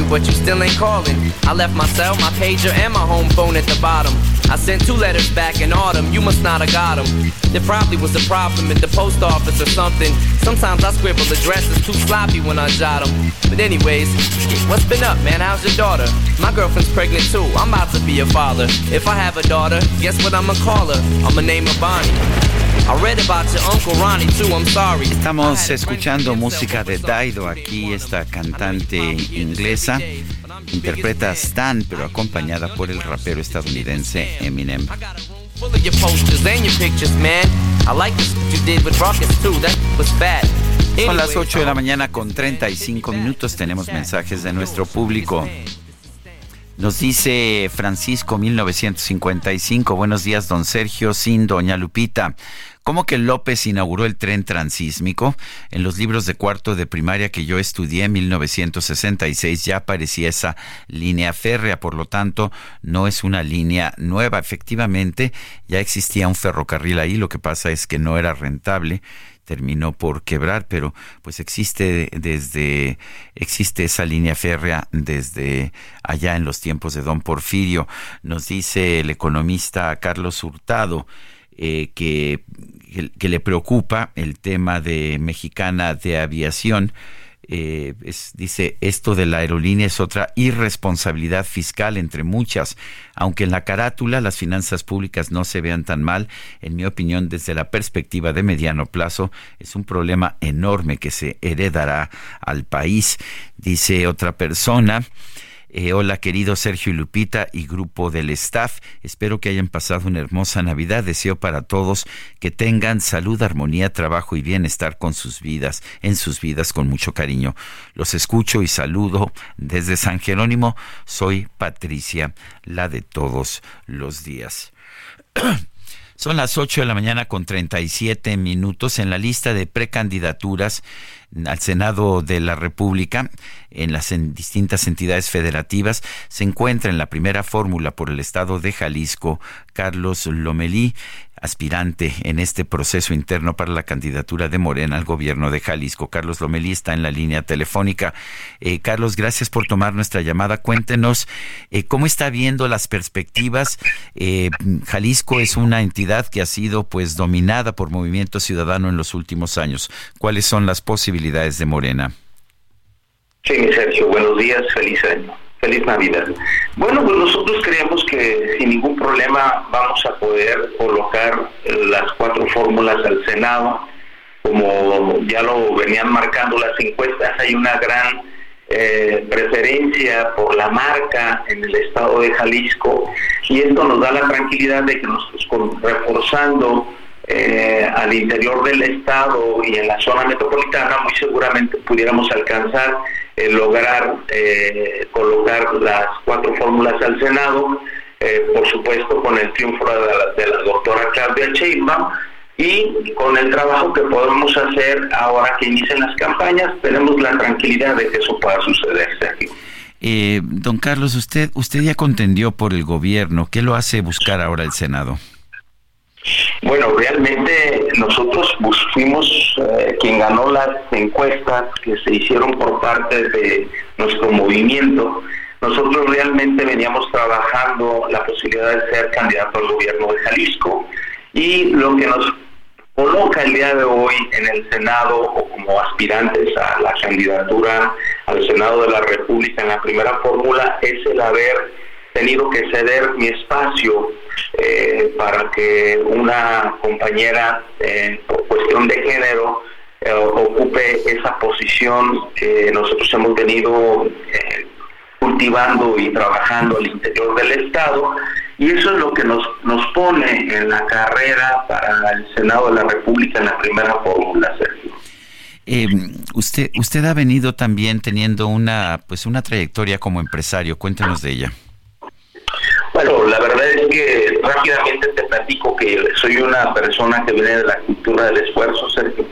But you still ain't calling. I left my cell, my pager, and my home phone at the bottom. I sent two letters back in autumn, you must not have got them. There probably was a problem at the post office or something. Sometimes I scribble addresses too sloppy when I jot them. But anyways, what's been up, man? How's your daughter? My girlfriend's pregnant too, I'm about to be a father. If I have a daughter, guess what I'ma call her? I'ma name her Bonnie. I read about your Uncle Ronnie too, I'm sorry. Estamos escuchando música de Daido aquí, esta cantante inglesa. Interpreta a Stan, pero acompañada por el rapero estadounidense Eminem. Full of your posters and your pictures, man. I like this you did with Rockets too, that was bad. Son las 8 de la mañana con 35 minutos. Tenemos mensajes de nuestro público. Nos dice Francisco 1955. Buenos días, don Sergio, sin doña Lupita. ¿Cómo que López inauguró el tren transísmico? En los libros de cuarto de primaria que yo estudié en 1966 ya aparecía esa línea férrea, por lo tanto no es una línea nueva. Efectivamente, ya existía un ferrocarril ahí, lo que pasa es que no era rentable terminó por quebrar, pero pues existe desde existe esa línea férrea desde allá en los tiempos de Don Porfirio. Nos dice el economista Carlos Hurtado eh, que, que, le preocupa el tema de Mexicana de Aviación. Eh, es, dice, esto de la aerolínea es otra irresponsabilidad fiscal entre muchas. Aunque en la carátula las finanzas públicas no se vean tan mal, en mi opinión, desde la perspectiva de mediano plazo, es un problema enorme que se heredará al país. Dice otra persona. Eh, hola querido Sergio y Lupita y grupo del staff. Espero que hayan pasado una hermosa Navidad. Deseo para todos que tengan salud, armonía, trabajo y bienestar con sus vidas, en sus vidas con mucho cariño. Los escucho y saludo desde San Jerónimo. Soy Patricia, la de todos los días. Son las 8 de la mañana con 37 minutos en la lista de precandidaturas al Senado de la República en las en distintas entidades federativas. Se encuentra en la primera fórmula por el estado de Jalisco Carlos Lomelí aspirante en este proceso interno para la candidatura de Morena al gobierno de Jalisco. Carlos Lomelí está en la línea telefónica. Eh, Carlos, gracias por tomar nuestra llamada. Cuéntenos eh, cómo está viendo las perspectivas. Eh, Jalisco es una entidad que ha sido pues dominada por Movimiento Ciudadano en los últimos años. ¿Cuáles son las posibilidades de Morena? Sí, Sergio, buenos días, feliz año, feliz Navidad. Bueno, pues nosotros creemos que sin ningún problema vamos a poder colocar las cuatro fórmulas al Senado, como ya lo venían marcando las encuestas, hay una gran eh, preferencia por la marca en el estado de Jalisco y esto nos da la tranquilidad de que nosotros reforzando eh, al interior del estado y en la zona metropolitana muy seguramente pudiéramos alcanzar eh, lograr eh, colocar las cuatro fórmulas al Senado, eh, por supuesto con el triunfo de la, de la doctora Claudia Sheinbaum y con el trabajo que podemos hacer ahora que inician las campañas, tenemos la tranquilidad de que eso pueda suceder, Sergio. Eh, don Carlos, usted, usted ya contendió por el gobierno. ¿Qué lo hace buscar ahora el Senado? Bueno, realmente nosotros fuimos eh, quien ganó las encuestas que se hicieron por parte de nuestro movimiento. Nosotros realmente veníamos trabajando la posibilidad de ser candidato al gobierno de Jalisco y lo que nos coloca el día de hoy en el Senado o como aspirantes a la candidatura al Senado de la República en la primera fórmula es el haber tenido que ceder mi espacio eh, para que una compañera eh, por cuestión de género eh, ocupe esa posición que nosotros hemos venido eh, cultivando y trabajando al interior del Estado y eso es lo que nos, nos pone en la carrera para el Senado de la República en la primera fórmula. Eh, usted, usted ha venido también teniendo una, pues una trayectoria como empresario. Cuéntenos de ella. Bueno, la verdad es que rápidamente te platico que soy una persona que viene de la cultura del esfuerzo, Sergio,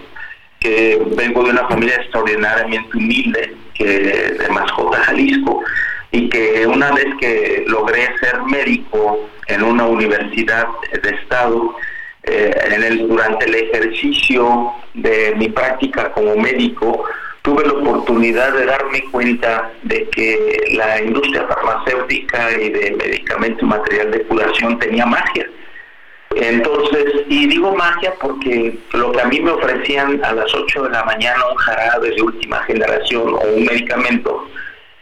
que vengo de una familia extraordinariamente humilde, que de Mascota, Jalisco, y que una vez que logré ser médico en una universidad de estado, eh, durante el ejercicio de mi práctica como médico, tuve la oportunidad de darme cuenta de que la industria farmacéutica y de medicamento y material de curación tenía magia. Entonces, y digo magia porque lo que a mí me ofrecían a las 8 de la mañana un jarabe de última generación o un medicamento,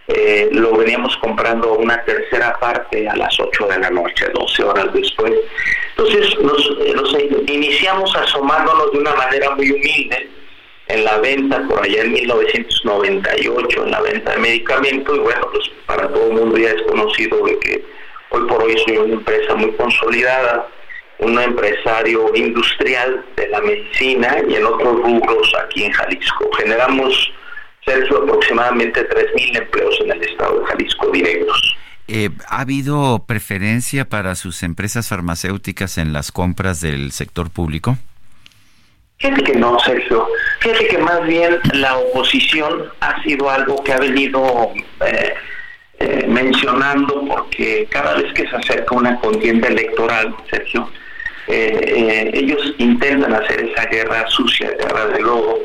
eh, lo veníamos comprando una tercera parte a las 8 de la noche, 12 horas después. Entonces, nos, eh, nos iniciamos asomándonos de una manera muy humilde en la venta por allá en 1998, en la venta de medicamentos, y bueno, pues para todo el mundo ya es conocido de que hoy por hoy soy una empresa muy consolidada, un empresario industrial de la medicina y en otros rubros aquí en Jalisco. Generamos, Sergio, aproximadamente 3.000 empleos en el estado de Jalisco directos. Eh, ¿Ha habido preferencia para sus empresas farmacéuticas en las compras del sector público? Fíjate que no, Sergio. Fíjate que más bien la oposición ha sido algo que ha venido eh, eh, mencionando porque cada vez que se acerca una contienda electoral, Sergio, eh, ellos intentan hacer esa guerra sucia, guerra de lobo,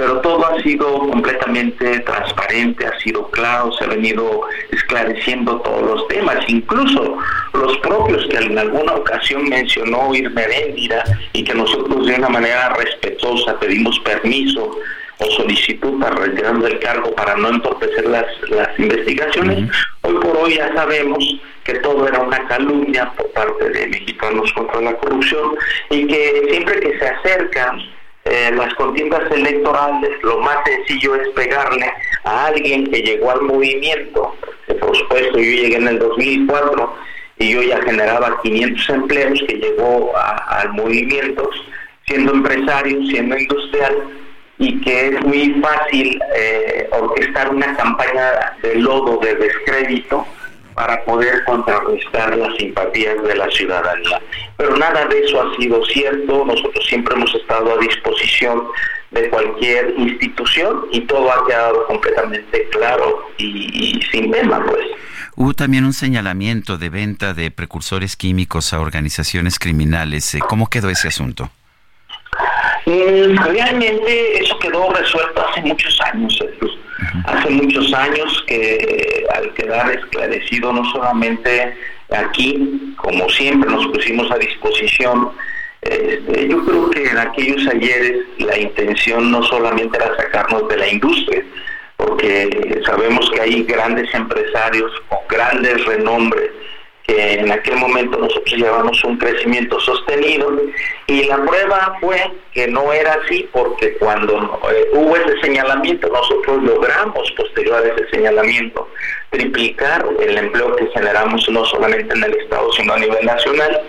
pero todo ha sido completamente transparente, ha sido claro, se ha venido esclareciendo todos los temas, incluso los propios que en alguna ocasión mencionó Irma Heréndira y que nosotros de una manera respetuosa pedimos permiso o solicitud para retirarnos del cargo para no entorpecer las, las investigaciones, hoy por hoy ya sabemos que todo era una calumnia por parte de mexicanos contra la corrupción y que siempre que se acercan eh, las contiendas electorales, lo más sencillo es pegarle a alguien que llegó al movimiento. Por supuesto, yo llegué en el 2004 y yo ya generaba 500 empleos que llegó al movimiento, siendo empresario, siendo industrial, y que es muy fácil eh, orquestar una campaña de lodo, de descrédito, para poder contrarrestar las simpatías de la ciudadanía. Pero nada de eso ha sido cierto, nosotros siempre hemos estado a disposición de cualquier institución y todo ha quedado completamente claro y, y sin tema, pues. Hubo también un señalamiento de venta de precursores químicos a organizaciones criminales. Eh, ¿Cómo quedó ese asunto? Mm, realmente eso quedó resuelto hace muchos años. Jesús. Hace muchos años que al quedar esclarecido no solamente aquí, como siempre nos pusimos a disposición, este, yo creo que en aquellos ayeres la intención no solamente era sacarnos de la industria, porque sabemos que hay grandes empresarios con grandes renombres que en aquel momento nosotros llevamos un crecimiento sostenido y la prueba fue que no era así porque cuando eh, hubo ese señalamiento nosotros logramos posterior a ese señalamiento triplicar el empleo que generamos no solamente en el estado sino a nivel nacional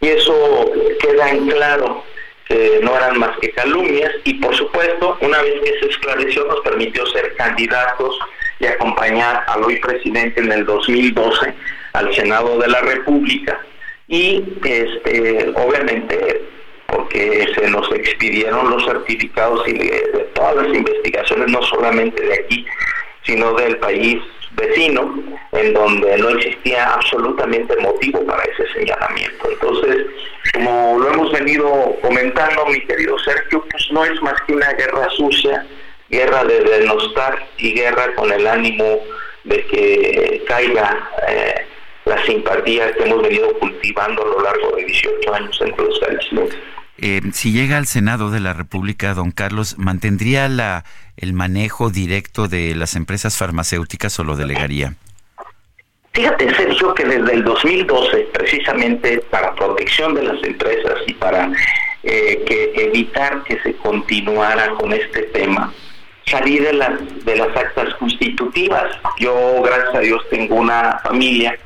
y eso queda en claro que no eran más que calumnias y por supuesto una vez que se esclareció nos permitió ser candidatos y acompañar al hoy presidente en el 2012 al Senado de la República y este obviamente porque se nos expidieron los certificados y de, todas las investigaciones no solamente de aquí sino del país vecino, en donde no existía absolutamente motivo para ese señalamiento. Entonces, como lo hemos venido comentando, mi querido Sergio, pues no es más que una guerra sucia, guerra de denostar y guerra con el ánimo de que caiga eh, la simpatía que hemos venido cultivando a lo largo de 18 años entre los jaliscienses. Eh, si llega al Senado de la República, don Carlos, ¿mantendría la, el manejo directo de las empresas farmacéuticas o lo delegaría? Fíjate, Sergio, que desde el 2012, precisamente para protección de las empresas y para eh, que evitar que se continuara con este tema, salí de las, de las actas constitutivas. Yo, gracias a Dios, tengo una familia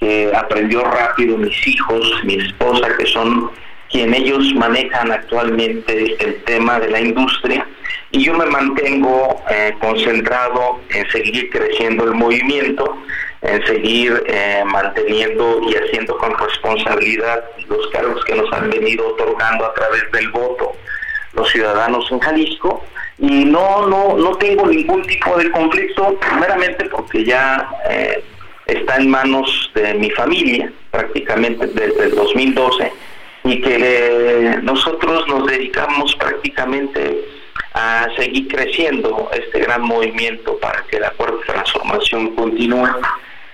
que aprendió rápido, mis hijos, mi esposa, que son quien ellos manejan actualmente el tema de la industria. Y yo me mantengo eh, concentrado en seguir creciendo el movimiento, en seguir eh, manteniendo y haciendo con responsabilidad los cargos que nos han venido otorgando a través del voto los ciudadanos en Jalisco. Y no no no tengo ningún tipo de conflicto primeramente porque ya eh, está en manos de mi familia prácticamente desde el 2012 y que nosotros nos dedicamos prácticamente a seguir creciendo este gran movimiento para que la cuarta transformación continúe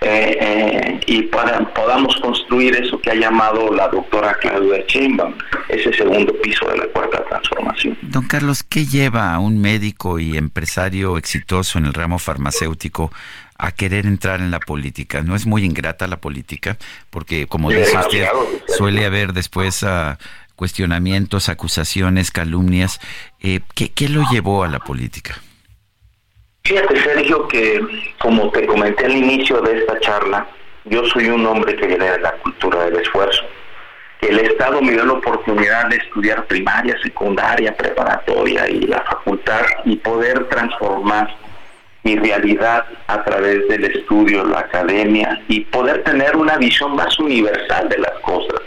eh, eh, y para, podamos construir eso que ha llamado la doctora Claudia Sheinbaum, ese segundo piso de la cuarta transformación. Don Carlos, ¿qué lleva a un médico y empresario exitoso en el ramo farmacéutico a querer entrar en la política. No es muy ingrata la política, porque como dice usted, suele haber después uh, cuestionamientos, acusaciones, calumnias. Eh, ¿qué, ¿Qué lo llevó a la política? Fíjate, Sergio, que como te comenté al inicio de esta charla, yo soy un hombre que viene de la cultura del esfuerzo. El Estado me dio la oportunidad de estudiar primaria, secundaria, preparatoria y la facultad y poder transformar mi realidad a través del estudio, la academia y poder tener una visión más universal de las cosas.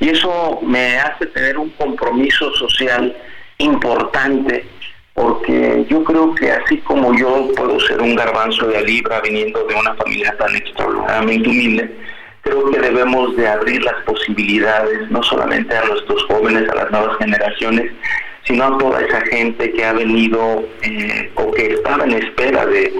Y eso me hace tener un compromiso social importante porque yo creo que así como yo puedo ser un garbanzo de libra viniendo de una familia tan extraordinariamente humilde, creo que debemos de abrir las posibilidades no solamente a nuestros jóvenes, a las nuevas generaciones, sino a toda esa gente que ha venido eh, o que estaba en espera de,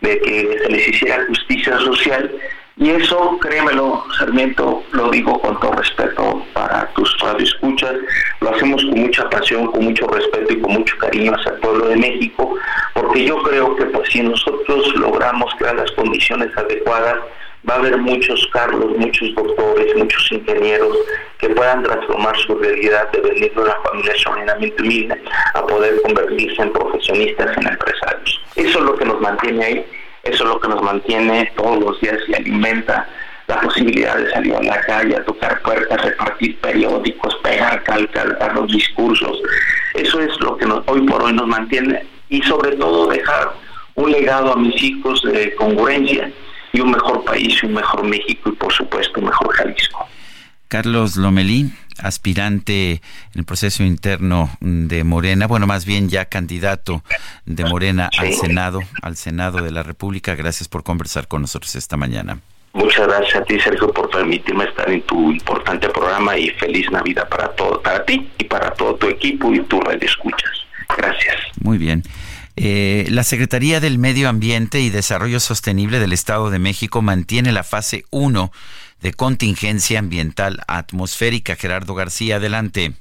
que se les hiciera justicia social. Y eso, créemelo, Sarmiento, lo digo con todo respeto para tus radioescuchas, lo hacemos con mucha pasión, con mucho respeto y con mucho cariño hacia el pueblo de México, porque yo creo que pues si nosotros logramos crear las condiciones adecuadas, va a haber muchos Carlos, muchos doctores, muchos ingenieros que puedan transformar su realidad de venir de una familia extraordinariamente humilde a poder convertirse en profesionistas, en empresarios. Eso es lo que nos mantiene ahí, eso es lo que nos mantiene todos los días y alimenta la posibilidad de salir a la calle, a tocar puertas, repartir periódicos, pegar calcas, dar los discursos. Eso es lo que nos, hoy por hoy nos mantiene y sobre todo dejar un legado a mis hijos de congruencia y un mejor país, un mejor México y por supuesto un mejor Jalisco. Carlos Lomelí, aspirante en el proceso interno de Morena, bueno, más bien ya candidato de Morena al Senado, al Senado de la República. Gracias por conversar con nosotros esta mañana. Muchas gracias a ti, Sergio, por permitirme estar en tu importante programa y feliz Navidad para todo, para ti y para todo tu equipo y tu red de escuchas. Gracias. Muy bien. Eh, la Secretaría del Medio Ambiente y Desarrollo Sostenible del Estado de México mantiene la fase 1 de contingencia ambiental atmosférica. Gerardo García, adelante.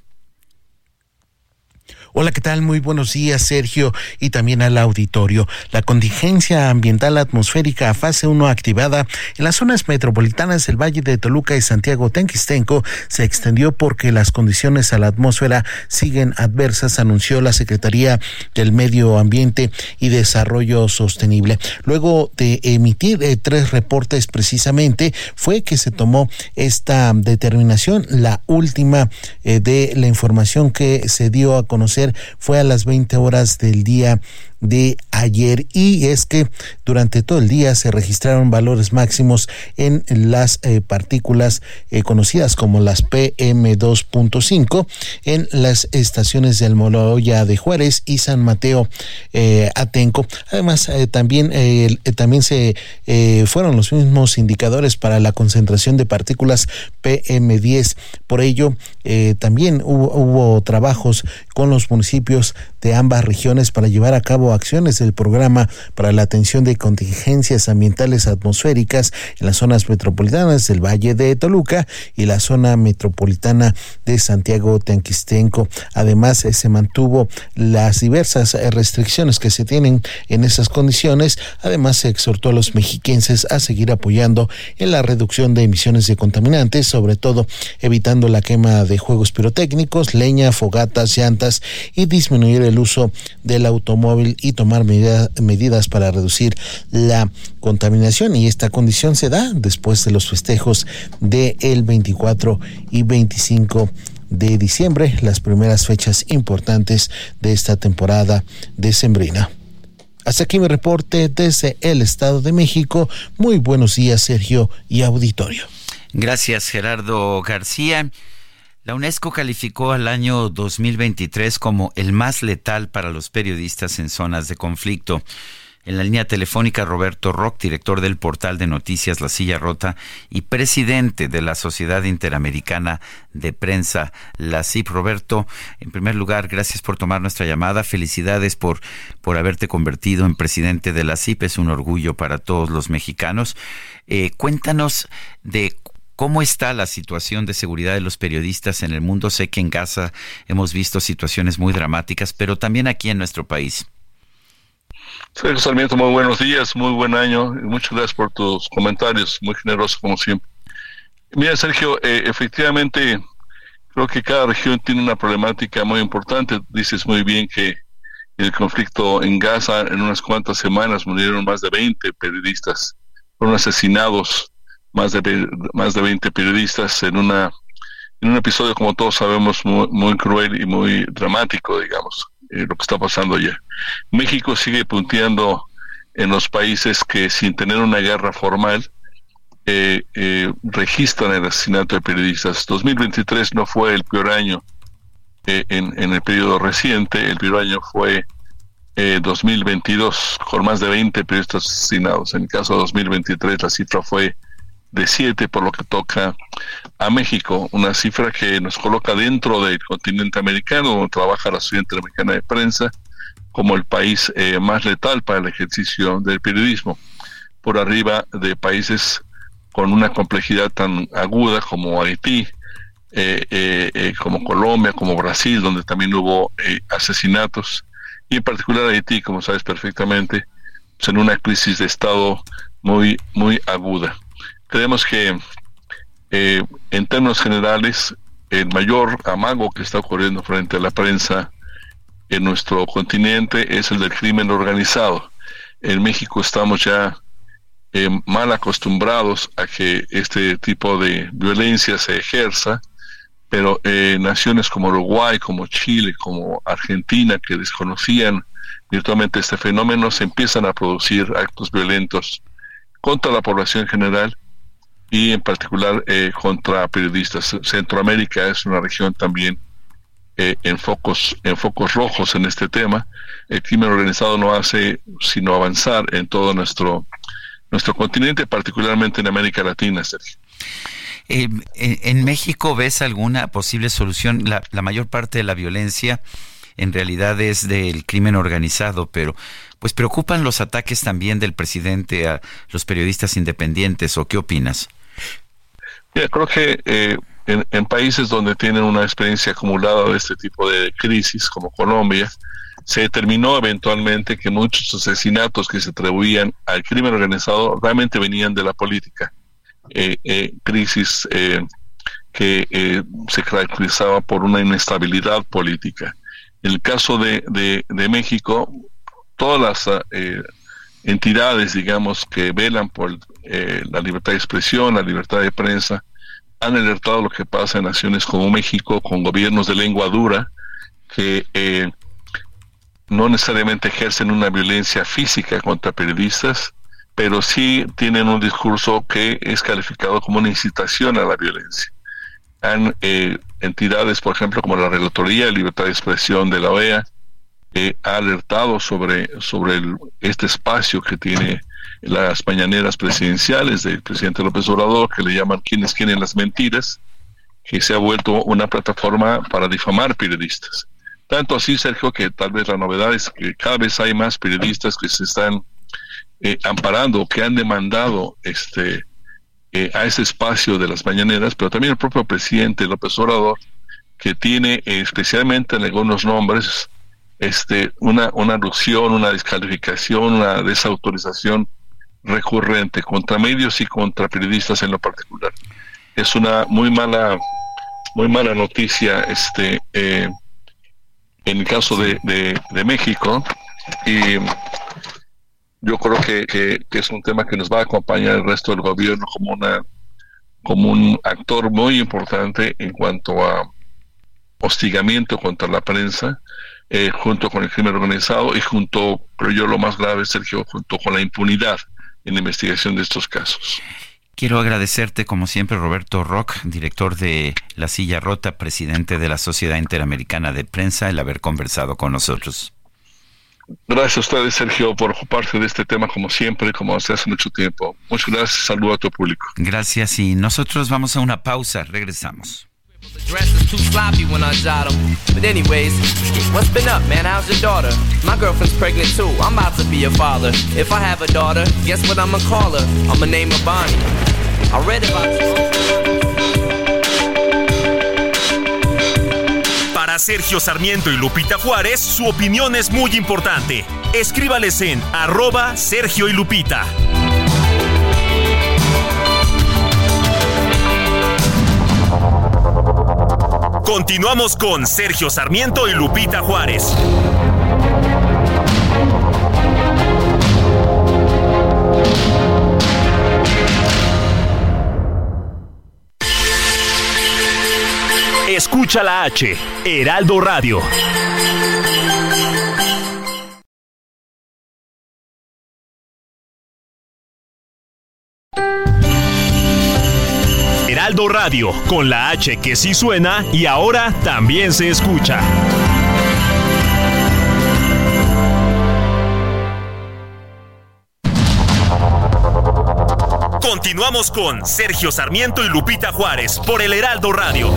Hola, ¿qué tal? Muy buenos días, Sergio, y también al auditorio. La contingencia ambiental atmosférica fase 1 activada en las zonas metropolitanas del Valle de Toluca y Santiago Tenquistenco se extendió porque las condiciones a la atmósfera siguen adversas, anunció la Secretaría del Medio Ambiente y Desarrollo Sostenible. Luego de emitir eh, tres reportes precisamente, fue que se tomó esta determinación, la última eh, de la información que se dio a conocer fue a las 20 horas del día de ayer y es que durante todo el día se registraron valores máximos en las eh, partículas eh, conocidas como las PM2.5 en las estaciones del Moloya de Juárez y San Mateo eh, Atenco. Además, también, también se fueron los mismos indicadores para la concentración de partículas PM10. Por ello, también hubo, hubo trabajos con los municipios de ambas regiones para llevar a cabo acciones del programa para la atención de contingencias ambientales atmosféricas en las zonas metropolitanas del Valle de Toluca y la zona metropolitana de Santiago Teanquistenco. Además, eh, se mantuvo las diversas eh, restricciones que se tienen en esas condiciones. Además, se exhortó a los mexiquenses a seguir apoyando en la reducción de emisiones de contaminantes, sobre todo evitando la quema de juegos pirotécnicos, leña, fogatas, llantas y disminuir el uso del automóvil y tomar medidas para reducir la contaminación y esta condición se da después de los festejos del el 24 y 25 de diciembre, las primeras fechas importantes de esta temporada decembrina. Hasta aquí mi reporte desde el Estado de México. Muy buenos días, Sergio y auditorio. Gracias, Gerardo García. La UNESCO calificó al año 2023 como el más letal para los periodistas en zonas de conflicto. En la línea telefónica, Roberto Rock, director del portal de noticias La Silla Rota y presidente de la Sociedad Interamericana de Prensa, la CIP. Roberto, en primer lugar, gracias por tomar nuestra llamada. Felicidades por, por haberte convertido en presidente de la CIP. Es un orgullo para todos los mexicanos. Eh, cuéntanos de ¿Cómo está la situación de seguridad de los periodistas en el mundo? Sé que en Gaza hemos visto situaciones muy dramáticas, pero también aquí en nuestro país. Sergio Sarmiento, muy buenos días, muy buen año y muchas gracias por tus comentarios, muy generoso como siempre. Mira, Sergio, eh, efectivamente creo que cada región tiene una problemática muy importante. Dices muy bien que el conflicto en Gaza en unas cuantas semanas murieron más de 20 periodistas, fueron asesinados más de, más de 20 periodistas en, una, en un episodio, como todos sabemos, muy, cruel y muy dramático, digamos, eh, lo que está pasando allá. México sigue punteando en los países que sin tener una guerra formal eh, eh, registran el asesinato de periodistas. 2023 no fue el peor año en, en, el periodo reciente, el peor año fue 2022, con más de 20 periodistas asesinados. En el caso de 2023 la cifra fue de 7 por lo que toca a México, una cifra que nos coloca dentro del continente americano, donde trabaja la Sociedad Interamericana de Prensa, como el país eh, más letal para el ejercicio del periodismo, por arriba de países con una complejidad tan aguda como Haití, eh, eh, como Colombia, como Brasil, donde también hubo asesinatos, y en particular Haití, como sabes perfectamente, pues, en una crisis de Estado muy, muy aguda. Creemos que eh, en términos generales el mayor amago que está ocurriendo frente a la prensa en nuestro continente es el del crimen organizado. En México estamos ya eh, mal acostumbrados a que este tipo de violencia se ejerza, pero eh, naciones como Uruguay, como Chile, como Argentina, que desconocían virtualmente este fenómeno, se empiezan a producir actos violentos contra la población en general y en particular eh, contra periodistas. Centroamérica es una región también eh, en focos en focos rojos en este tema. El crimen organizado no hace sino avanzar en todo nuestro nuestro continente, particularmente en América Latina, Sergio. Eh, en, México ves alguna posible solución? La, la mayor parte de la violencia en realidad es del crimen organizado, pero pues preocupan los ataques también del presidente a los periodistas independientes, ¿o qué opinas? Mira, creo que eh, en, países donde tienen una experiencia acumulada de este tipo de crisis, como Colombia, se determinó eventualmente que muchos asesinatos que se atribuían al crimen organizado realmente venían de la política. Eh, eh, crisis eh, que eh, se caracterizaba por una inestabilidad política. En el caso de México, todas las eh, entidades, digamos, que velan por eh, la libertad de expresión, la libertad de prensa, han alertado lo que pasa en naciones como México, con gobiernos de lengua dura, que eh, no necesariamente ejercen una violencia física contra periodistas, pero sí tienen un discurso que es calificado como una incitación a la violencia. Han eh, entidades, por ejemplo, como la Relatoría de Libertad de Expresión de la OEA, eh, ha alertado sobre, sobre este espacio que tiene las mañaneras presidenciales del presidente López Obrador, que le llaman quienes quieren las mentiras, que se ha vuelto una plataforma para difamar periodistas. Tanto así, Sergio, que tal vez la novedad es que cada vez hay más periodistas que se están eh, amparando, que han demandado este eh, a ese espacio de las mañaneras, pero también el propio presidente López Obrador, que tiene eh, especialmente en algunos nombres este, una, una alusión, una descalificación, una desautorización recurrente contra medios y contra periodistas en lo particular. Es una muy mala, muy mala noticia este, eh, en el caso de, de, México y yo creo que, que, es un tema que nos va a acompañar el resto del gobierno como una como un actor muy importante en cuanto a hostigamiento contra la prensa eh, junto con el crimen organizado y junto, creo yo, lo más grave, Sergio, junto con la impunidad en la investigación de estos casos. Quiero agradecerte, como siempre, Roberto Rock, director de La Silla Rota, presidente de la Sociedad Interamericana de Prensa, el haber conversado con nosotros. Gracias a ustedes, Sergio, por ocuparse de este tema como siempre, como hace hace mucho tiempo. Muchas gracias, saludo a tu público. Gracias y nosotros vamos a una pausa, regresamos. Dress is too sloppy when I jot 'em. But anyways, what's been up, man? How's your daughter? My girlfriend's pregnant too. I'm about to be a father. If I have a daughter, guess what I'ma call her? I'ma name her Bonnie. I read about Para Sergio Sarmiento y Lupita Juárez, su opinión es muy importante. Escríbales en arroba Sergio y Lupita. Continuamos con Sergio Sarmiento y Lupita Juárez. Escucha la H, Heraldo Radio. Heraldo Radio, con la H que sí suena y ahora también se escucha. Continuamos con Sergio Sarmiento y Lupita Juárez por el Heraldo Radio.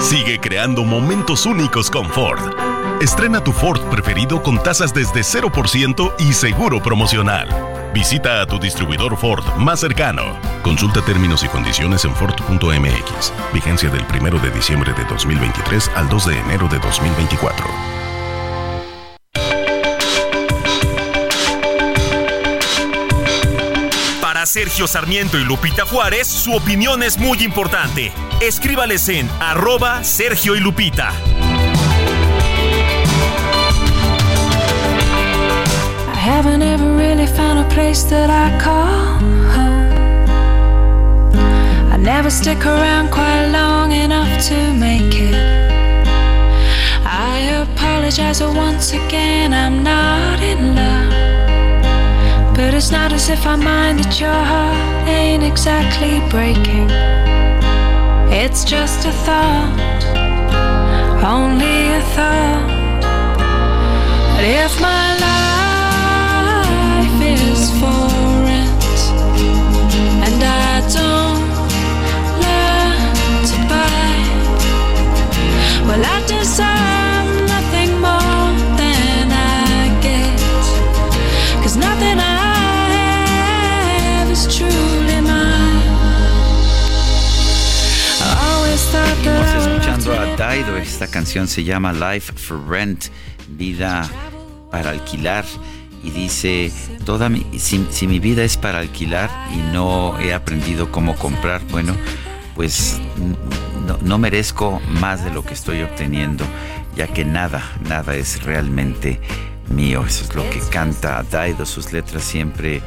Sigue creando momentos únicos con Ford. Estrena tu Ford preferido con tasas desde 0% y seguro promocional. Visita a tu distribuidor Ford más cercano. Consulta términos y condiciones en Ford.mx. Vigencia del 1 de diciembre de 2023 al 2 de enero de 2024. Para Sergio Sarmiento y Lupita Juárez, su opinión es muy importante. Escríbales en arroba Sergio y Lupita. Haven't ever really found a place that I call home. I never stick around quite long enough to make it. I apologize once again. I'm not in love. But it's not as if I mind that your heart ain't exactly breaking. It's just a thought, only a thought. But if my life Daido. Esta canción se llama Life for Rent, vida para alquilar. Y dice, toda mi, si, si mi vida es para alquilar y no he aprendido cómo comprar, bueno, pues no, no merezco más de lo que estoy obteniendo, ya que nada, nada es realmente mío. Eso es lo que canta Daido, sus letras siempre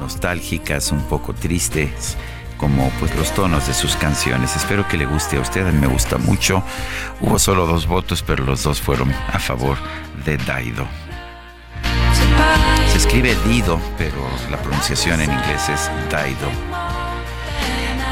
nostálgicas, un poco tristes, como pues los tonos de sus canciones. Espero que le guste a usted, me gusta mucho. Hubo solo dos votos, pero los dos fueron a favor de Daido. Se escribe Dido, pero la pronunciación en inglés es Daido.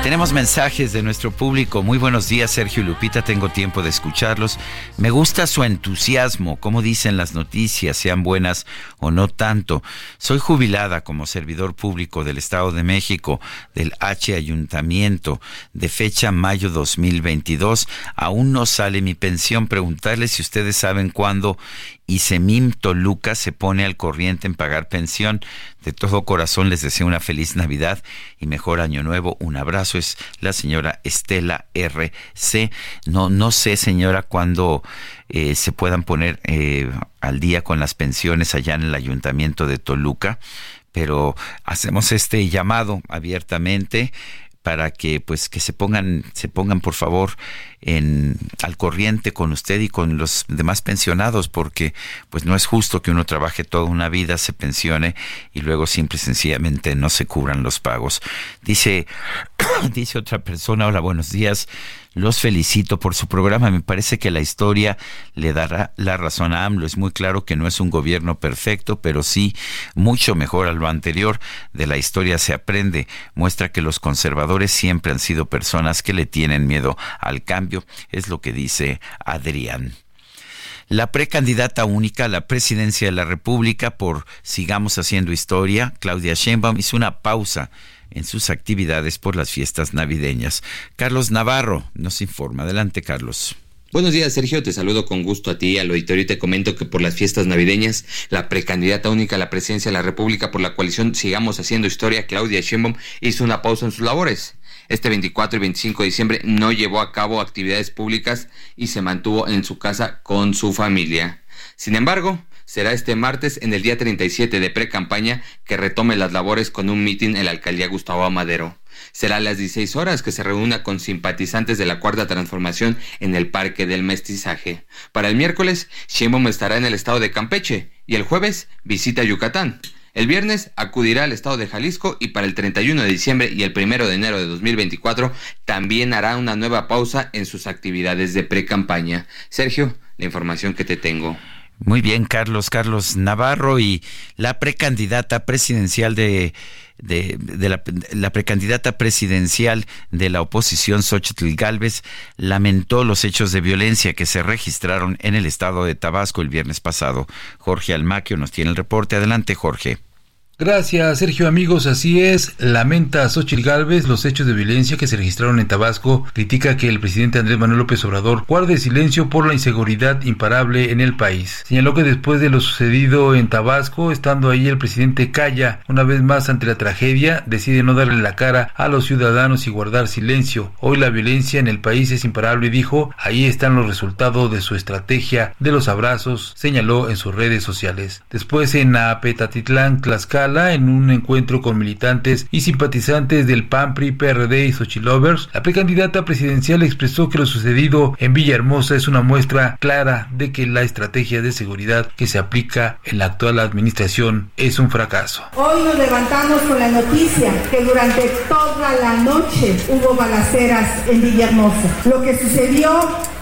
Tenemos mensajes de nuestro público. Muy buenos días, Sergio y Lupita. Tengo tiempo de escucharlos. Me gusta su entusiasmo, como dicen las noticias, sean buenas o no tanto. Soy jubilada como servidor público del Estado de México, del H Ayuntamiento, de fecha mayo 2022. Aún no sale mi pensión. Preguntarles si ustedes saben cuándo Isemim Toluca se pone al corriente en pagar pensión. De todo corazón les deseo una feliz Navidad y mejor año nuevo. Un abrazo. Es la señora Estela R.C. No, no sé, señora, cuándo eh, se puedan poner eh, al día con las pensiones allá en el ayuntamiento de Toluca, pero hacemos este llamado abiertamente para que pues que se pongan se pongan por favor en al corriente con usted y con los demás pensionados porque pues no es justo que uno trabaje toda una vida se pensione y luego simple y sencillamente no se cubran los pagos. Dice dice otra persona hola buenos días los felicito por su programa. Me parece que la historia le dará la razón a AMLO. Es muy claro que no es un gobierno perfecto, pero sí mucho mejor a lo anterior. De la historia se aprende. Muestra que los conservadores siempre han sido personas que le tienen miedo al cambio. Es lo que dice Adrián. La precandidata única a la presidencia de la República por Sigamos Haciendo Historia, Claudia Sheinbaum, hizo una pausa en sus actividades por las fiestas navideñas. Carlos Navarro nos informa. Adelante, Carlos. Buenos días, Sergio. Te saludo con gusto a ti, al auditorio, y te comento que por las fiestas navideñas, la precandidata única a la presidencia de la República por la coalición Sigamos Haciendo Historia, Claudia Sheinbaum, hizo una pausa en sus labores. Este 24 y 25 de diciembre no llevó a cabo actividades públicas y se mantuvo en su casa con su familia. Sin embargo, será este martes en el día 37 de pre-campaña que retome las labores con un mitin en la alcaldía Gustavo Amadero. Será a las 16 horas que se reúna con simpatizantes de la Cuarta Transformación en el Parque del Mestizaje. Para el miércoles, Sheinbaum estará en el estado de Campeche y el jueves visita Yucatán. El viernes acudirá al estado de Jalisco y para el 31 de diciembre y el 1 de enero de 2024 también hará una nueva pausa en sus actividades de pre-campaña. Sergio, la información que te tengo. Muy bien, Carlos, Carlos Navarro y la precandidata presidencial de, de, la, precandidata presidencial de la oposición, Xochitl Galvez, lamentó los hechos de violencia que se registraron en el estado de Tabasco el viernes pasado. Jorge Almaquio nos tiene el reporte. Adelante, Jorge. Gracias, Sergio. Amigos, así es. Lamenta Xochitl Galvez los hechos de violencia que se registraron en Tabasco. Critica que el presidente Andrés Manuel López Obrador guarde silencio por la inseguridad imparable en el país. Señaló que después de lo sucedido en Tabasco, estando ahí el presidente calla una vez más ante la tragedia, decide no darle la cara a los ciudadanos y guardar silencio. Hoy la violencia en el país es imparable y dijo, ahí están los resultados de su estrategia de los abrazos, señaló en sus redes sociales. Después en Apetatitlán, Tlaxcala, en un encuentro con militantes y simpatizantes del PAN, PRI, PRD y Xochilovers, la precandidata presidencial expresó que lo sucedido en Villahermosa es una muestra clara de que la estrategia de seguridad que se aplica en la actual administración es un fracaso. Hoy nos levantamos con la noticia que durante toda la noche hubo balaceras en Villahermosa. Lo que sucedió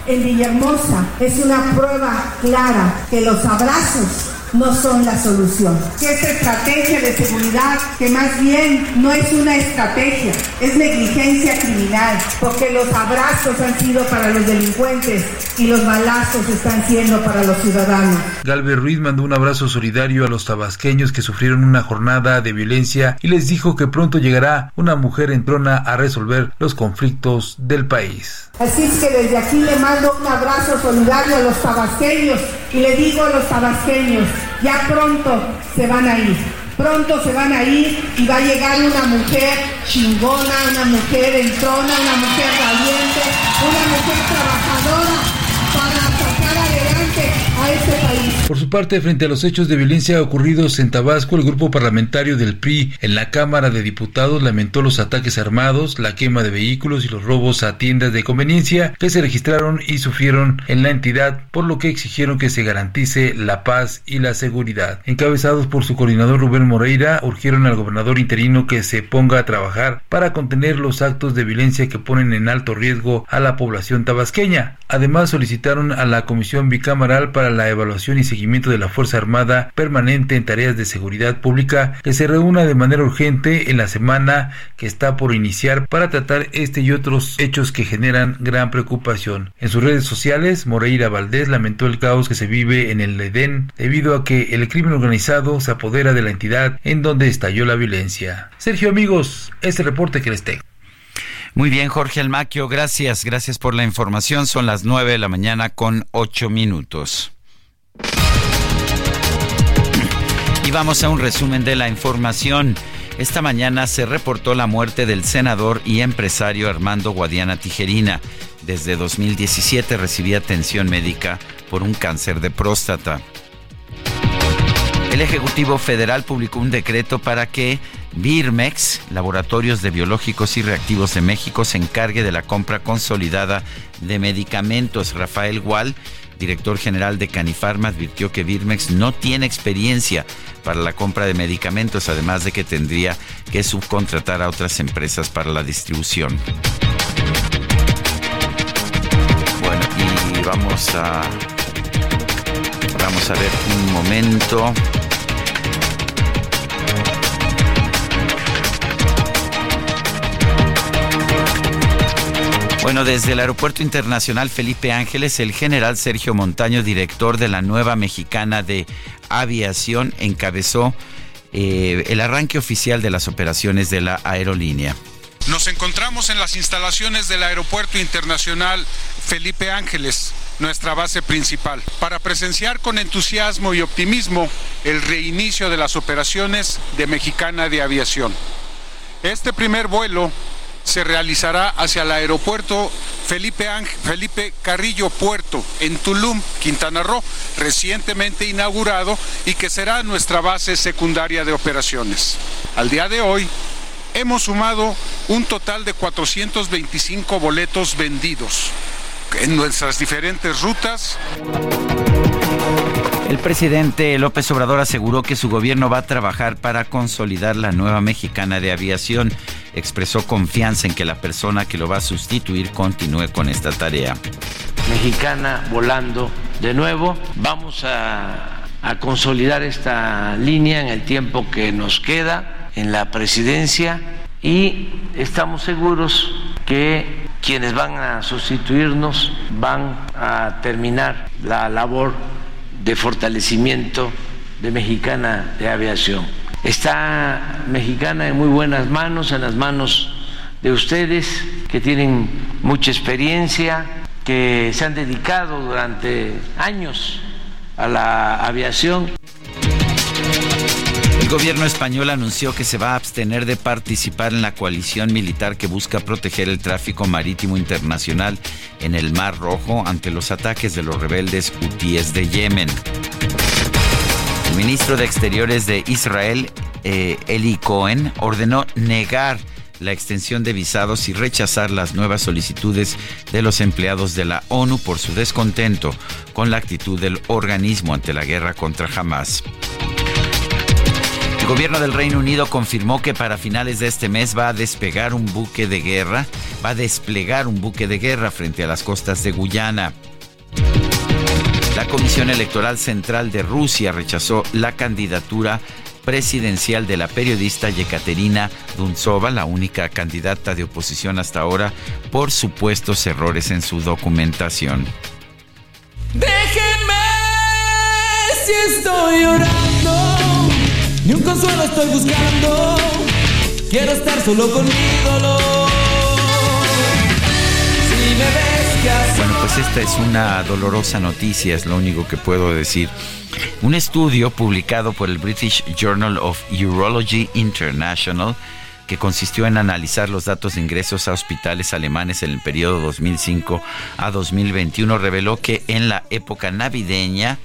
en Villahermosa es una prueba clara que los abrazos no son la solución. Que esta estrategia de seguridad, que más bien no es una estrategia, es negligencia criminal, porque los abrazos han sido para los delincuentes y los balazos están siendo para los ciudadanos. Galvez Ruiz mandó un abrazo solidario a los tabasqueños que sufrieron una jornada de violencia y les dijo que pronto llegará una mujer en trona a resolver los conflictos del país. Así es que desde aquí le mando un abrazo solidario a los tabasqueños y le digo a los tabasqueños, ya pronto se van a ir. Pronto se van a ir y va a llegar una mujer chingona, una mujer entrona, una mujer valiente, una mujer trabajadora para sacar adelante a este país. Por su parte, frente a los hechos de violencia ocurridos en Tabasco, el grupo parlamentario del PRI en la Cámara de Diputados lamentó los ataques armados, la quema de vehículos y los robos a tiendas de conveniencia que se registraron y sufrieron en la entidad, por lo que exigieron que se garantice la paz y la seguridad. Encabezados por su coordinador Rubén Moreira, urgieron al gobernador interino que se ponga a trabajar para contener los actos de violencia que ponen en alto riesgo a la población tabasqueña. Además, solicitaron a la Comisión Bicameral para la Evaluación y Seguimiento de la Fuerza Armada Permanente en Tareas de Seguridad Pública que se reúna de manera urgente en la semana que está por iniciar para tratar este y otros hechos que generan gran preocupación. En sus redes sociales, Moreira Valdés lamentó el caos que se vive en el Edén debido a que el crimen organizado se apodera de la entidad en donde estalló la violencia. Sergio amigos, este reporte que les tengo. Muy bien, Jorge Almaquio, gracias, gracias por la información. Son las nueve de la mañana con ocho minutos. Y vamos a un resumen de la información. Esta mañana se reportó la muerte del senador y empresario Armando Guadiana Tijerina. Desde 2017 recibía atención médica por un cáncer de próstata. El Ejecutivo Federal publicó un decreto para que Birmex, Laboratorios de Biológicos y Reactivos de México, se encargue de la compra consolidada de medicamentos. Rafael Gual, director general de Canifarma, advirtió que Birmex no tiene experiencia para la compra de medicamentos, además de que tendría que subcontratar a otras empresas para la distribución. Bueno, y vamos a vamos a ver un momento. Bueno, desde el Aeropuerto Internacional Felipe Ángeles, el general Sergio Montaño, director de la nueva mexicana de aviación, encabezó eh, el arranque oficial de las operaciones de la aerolínea. Nos encontramos en las instalaciones del Aeropuerto Internacional Felipe Ángeles, nuestra base principal, para presenciar con entusiasmo y optimismo el reinicio de las operaciones de Mexicana de Aviación. Este primer vuelo se realizará hacia el aeropuerto Felipe, Felipe Carrillo Puerto en Tulum, Quintana Roo, recientemente inaugurado y que será nuestra base secundaria de operaciones. Al día de hoy, hemos sumado un total de 425 boletos vendidos en nuestras diferentes rutas. El presidente López Obrador aseguró que su gobierno va a trabajar para consolidar la nueva mexicana de aviación. Expresó confianza en que la persona que lo va a sustituir continúe con esta tarea. Mexicana volando de nuevo. Vamos a, consolidar esta línea en el tiempo que nos queda en la presidencia y estamos seguros que quienes van a sustituirnos van a terminar la labor de fortalecimiento de Mexicana de Aviación. Está Mexicana en muy buenas manos, en las manos de ustedes que tienen mucha experiencia, que se han dedicado durante años a la aviación. El gobierno español anunció que se va a abstener de participar en la coalición militar que busca proteger el tráfico marítimo internacional en el Mar Rojo ante los ataques de los rebeldes hutíes de Yemen. El ministro de Exteriores de Israel, eh, Eli Cohen, ordenó negar la extensión de visados y rechazar las nuevas solicitudes de los empleados de la ONU por su descontento con la actitud del organismo ante la guerra contra Hamas. Gobierno del Reino Unido confirmó que para finales de este mes va a despegar un buque de guerra, va a desplegar un buque de guerra frente a las costas de Guyana. La Comisión Electoral Central de Rusia rechazó la candidatura presidencial de la periodista Yekaterina Dunzova, la única candidata de oposición hasta ahora, por supuestos errores en su documentación. Déjenme si estoy ni un consuelo estoy buscando. Quiero estar solo con. Si me ves Bueno, pues esta es una dolorosa noticia, es lo único que puedo decir. Un estudio publicado por el British Journal of Urology International que consistió en analizar los datos de ingresos a hospitales alemanes en el periodo 2005 a 2021 reveló que en la época navideña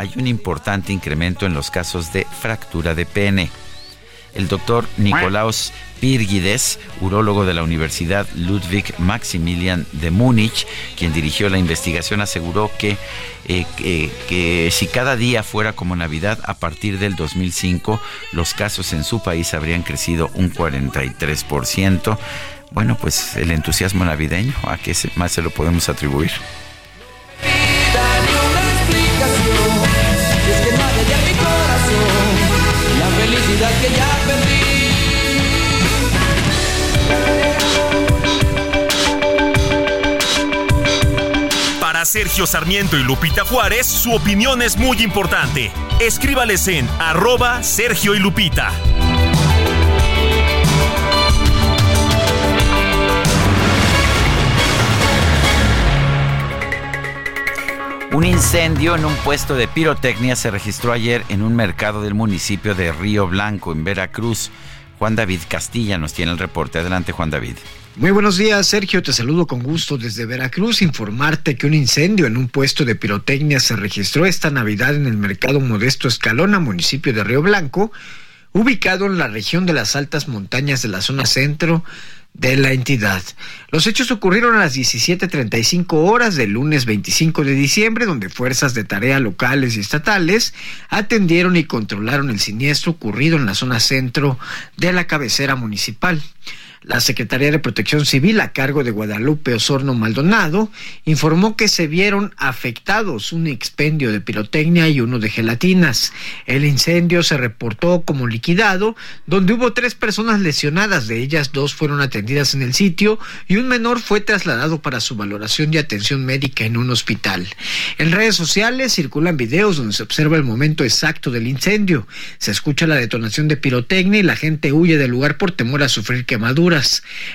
hay un importante incremento en los casos de fractura de pene. El doctor Nicolaus Pirgides, urólogo de la Universidad Ludwig Maximilian de Múnich, quien dirigió la investigación, aseguró que, eh, que, si cada día fuera como Navidad, a partir del 2005, los casos en su país habrían crecido un 43%. Bueno, pues el entusiasmo navideño, ¿a qué más se lo podemos atribuir? Sergio Sarmiento y Lupita Juárez, su opinión es muy importante. Escríbales en arroba Sergio y Lupita. Un incendio en un puesto de pirotecnia se registró ayer en un mercado del municipio de Río Blanco, en Veracruz. Juan David Castilla nos tiene el reporte. Adelante, Juan David. Muy buenos días, Sergio. Te saludo con gusto desde Veracruz. Informarte que un incendio en un puesto de pirotecnia se registró esta Navidad en el mercado Modesto Escalona, municipio de Río Blanco, ubicado en la región de las altas montañas de la zona centro de la entidad. Los hechos ocurrieron a las 17.35 horas del lunes 25 de diciembre, donde fuerzas de tarea locales y estatales atendieron y controlaron el siniestro ocurrido en la zona centro de la cabecera municipal. La Secretaría de Protección Civil, a cargo de Guadalupe Osorno Maldonado, informó que se vieron afectados un expendio de pirotecnia y uno de gelatinas. El incendio se reportó como liquidado, donde hubo tres personas lesionadas, de ellas dos fueron atendidas en el sitio y un menor fue trasladado para su valoración y atención médica en un hospital. En redes sociales circulan videos donde se observa el momento exacto del incendio. Se escucha la detonación de pirotecnia y la gente huye del lugar por temor a sufrir quemaduras.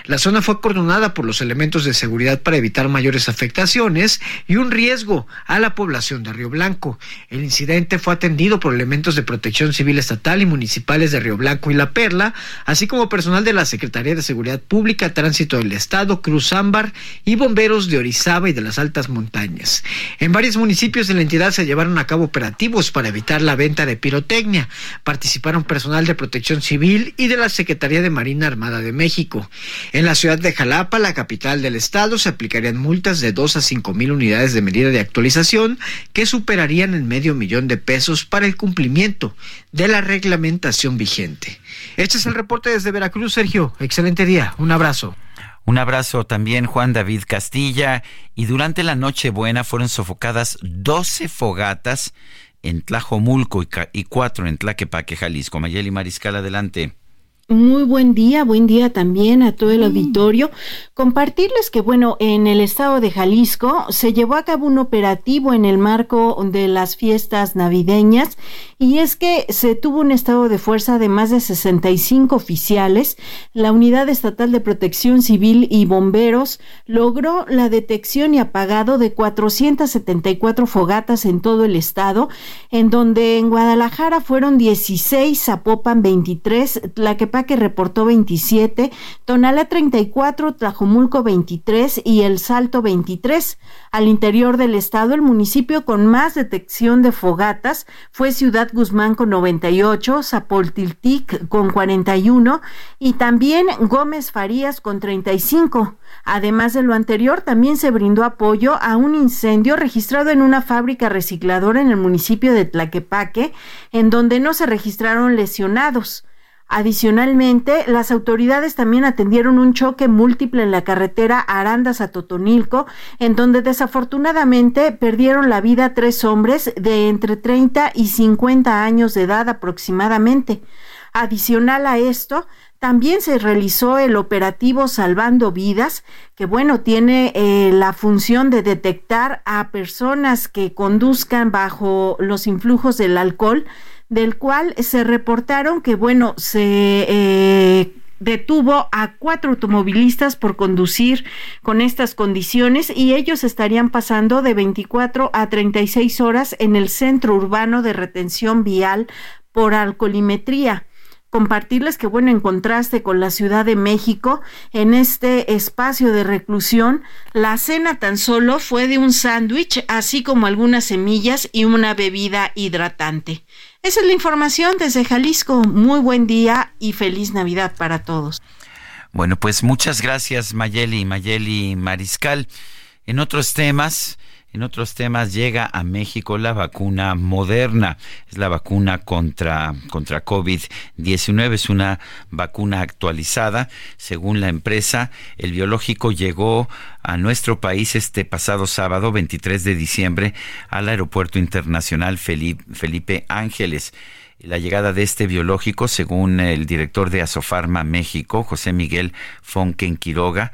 La zona fue acordonada por los elementos de seguridad para evitar mayores afectaciones y un riesgo a la población de Río Blanco. El incidente fue atendido por elementos de protección civil estatal y municipales de Río Blanco y La Perla, así como personal de la Secretaría de Seguridad Pública, Tránsito del Estado, Cruz Ámbar y bomberos de Orizaba y de las altas montañas. En varios municipios de la entidad se llevaron a cabo operativos para evitar la venta de pirotecnia. Participaron personal de protección civil y de la Secretaría de Marina Armada de México. En la ciudad de Jalapa, la capital del estado, se aplicarían multas de 2 a 5 mil unidades de medida de actualización que superarían el medio millón de pesos para el cumplimiento de la reglamentación vigente. Este es el reporte desde Veracruz, Sergio. Excelente día. Un abrazo. Un abrazo también Juan David Castilla. Y durante la Nochebuena fueron sofocadas 12 fogatas en Tlajomulco y, cuatro en Tlaquepaque, Jalisco. Mayeli Mariscal, adelante. Muy buen día, buen día también a todo el auditorio. Compartirles que, bueno, en el estado de Jalisco se llevó a cabo un operativo en el marco de las fiestas navideñas y es que se tuvo un estado de fuerza de más de 65 oficiales. La Unidad Estatal de Protección Civil y Bomberos logró la detección y apagado de 474 fogatas en todo el estado, en donde en Guadalajara fueron 16, Zapopan 23, Tlaquepaque Tlaquepaque reportó 27, Tonalá 34, Tlajomulco 23 y El Salto 23. Al interior del estado, el municipio con más detección de fogatas fue Ciudad Guzmán con 98, Zapoltiltic con 41 y también Gómez Farías con 35. Además de lo anterior, también se brindó apoyo a un incendio registrado en una fábrica recicladora en el municipio de Tlaquepaque, en donde no se registraron lesionados. Adicionalmente, las autoridades también atendieron un choque múltiple en la carretera Arandas a Totonilco, en donde desafortunadamente perdieron la vida tres hombres de entre 30 y 50 años de edad aproximadamente. Adicional a esto, también se realizó el operativo Salvando Vidas, que bueno, tiene eh, la función de detectar a personas que conduzcan bajo los influjos del alcohol, del cual se reportaron que bueno, se... Eh, detuvo a cuatro automovilistas por conducir con estas condiciones y ellos estarían pasando de 24 a 36 horas en el centro urbano de retención vial por alcoholimetría compartirles que, bueno, en contraste con la Ciudad de México, en este espacio de reclusión, la cena tan solo fue de un sándwich, así como algunas semillas y una bebida hidratante. Esa es la información desde Jalisco. Muy buen día y feliz Navidad para todos. Bueno, pues muchas gracias Mayeli, Mayeli Mariscal. En otros temas, en otros temas, llega a México la vacuna moderna. Es la vacuna contra, contra COVID-19. Es una vacuna actualizada. Según la empresa, el biológico llegó a nuestro país este pasado sábado, 23 de diciembre, al Aeropuerto Internacional Felipe, Felipe Ángeles. La llegada de este biológico, según el director de Asofarma México, José Miguel Fonken Quiroga,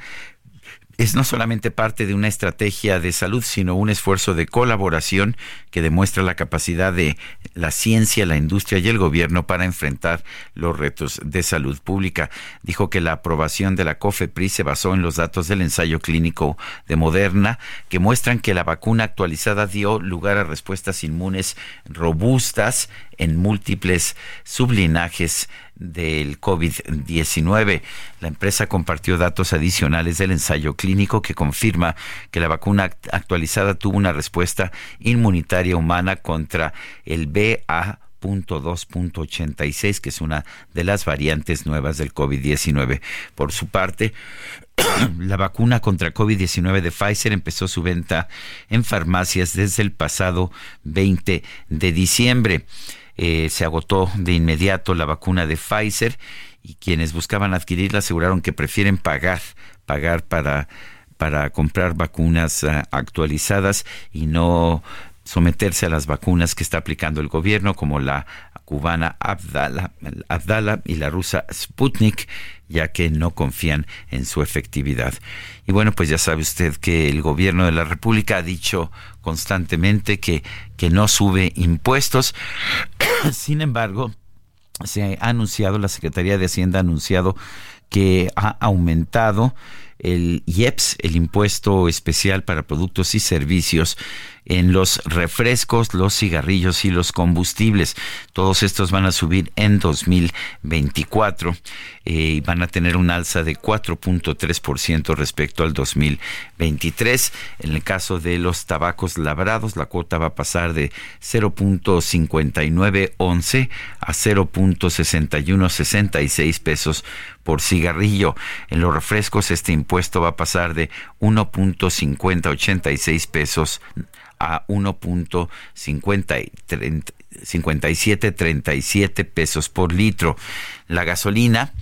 es no solamente parte de una estrategia de salud, sino un esfuerzo de colaboración que demuestra la capacidad de la ciencia, la industria y el gobierno para enfrentar los retos de salud pública. Dijo que la aprobación de la COFEPRIS se basó en los datos del ensayo clínico de Moderna que muestran que la vacuna actualizada dio lugar a respuestas inmunes robustas en múltiples sublinajes del COVID-19. La empresa compartió datos adicionales del ensayo clínico que confirma que la vacuna actualizada tuvo una respuesta inmunitaria humana contra el BA. que es una de las variantes nuevas del COVID-19. Por su parte, la vacuna contra COVID-19 de Pfizer empezó su venta en farmacias desde el pasado 20 de diciembre. Eh, se agotó de inmediato la vacuna de Pfizer y quienes buscaban adquirirla aseguraron que prefieren pagar, pagar para, para comprar vacunas uh, actualizadas y no someterse a las vacunas que está aplicando el gobierno, como la cubana Abdala, Abdala y la rusa Sputnik, ya que no confían en su efectividad. Y bueno, pues ya sabe usted que el gobierno de la República ha dicho constantemente que, que no sube impuestos. Sin embargo, se ha anunciado, la Secretaría de Hacienda ha anunciado que ha aumentado el IEPS, el impuesto especial para productos y servicios, en los refrescos, los cigarrillos y los combustibles. Todos estos van a subir en 2024 eh, y van a tener un alza de 4.3% respecto al 2023. En el caso de los tabacos labrados, la cuota va a pasar de 0.5911 a 0.6166 pesos por cigarrillo. En los refrescos este impuesto va a pasar de 1.5086 pesos a 1.5737 pesos por litro. La gasolina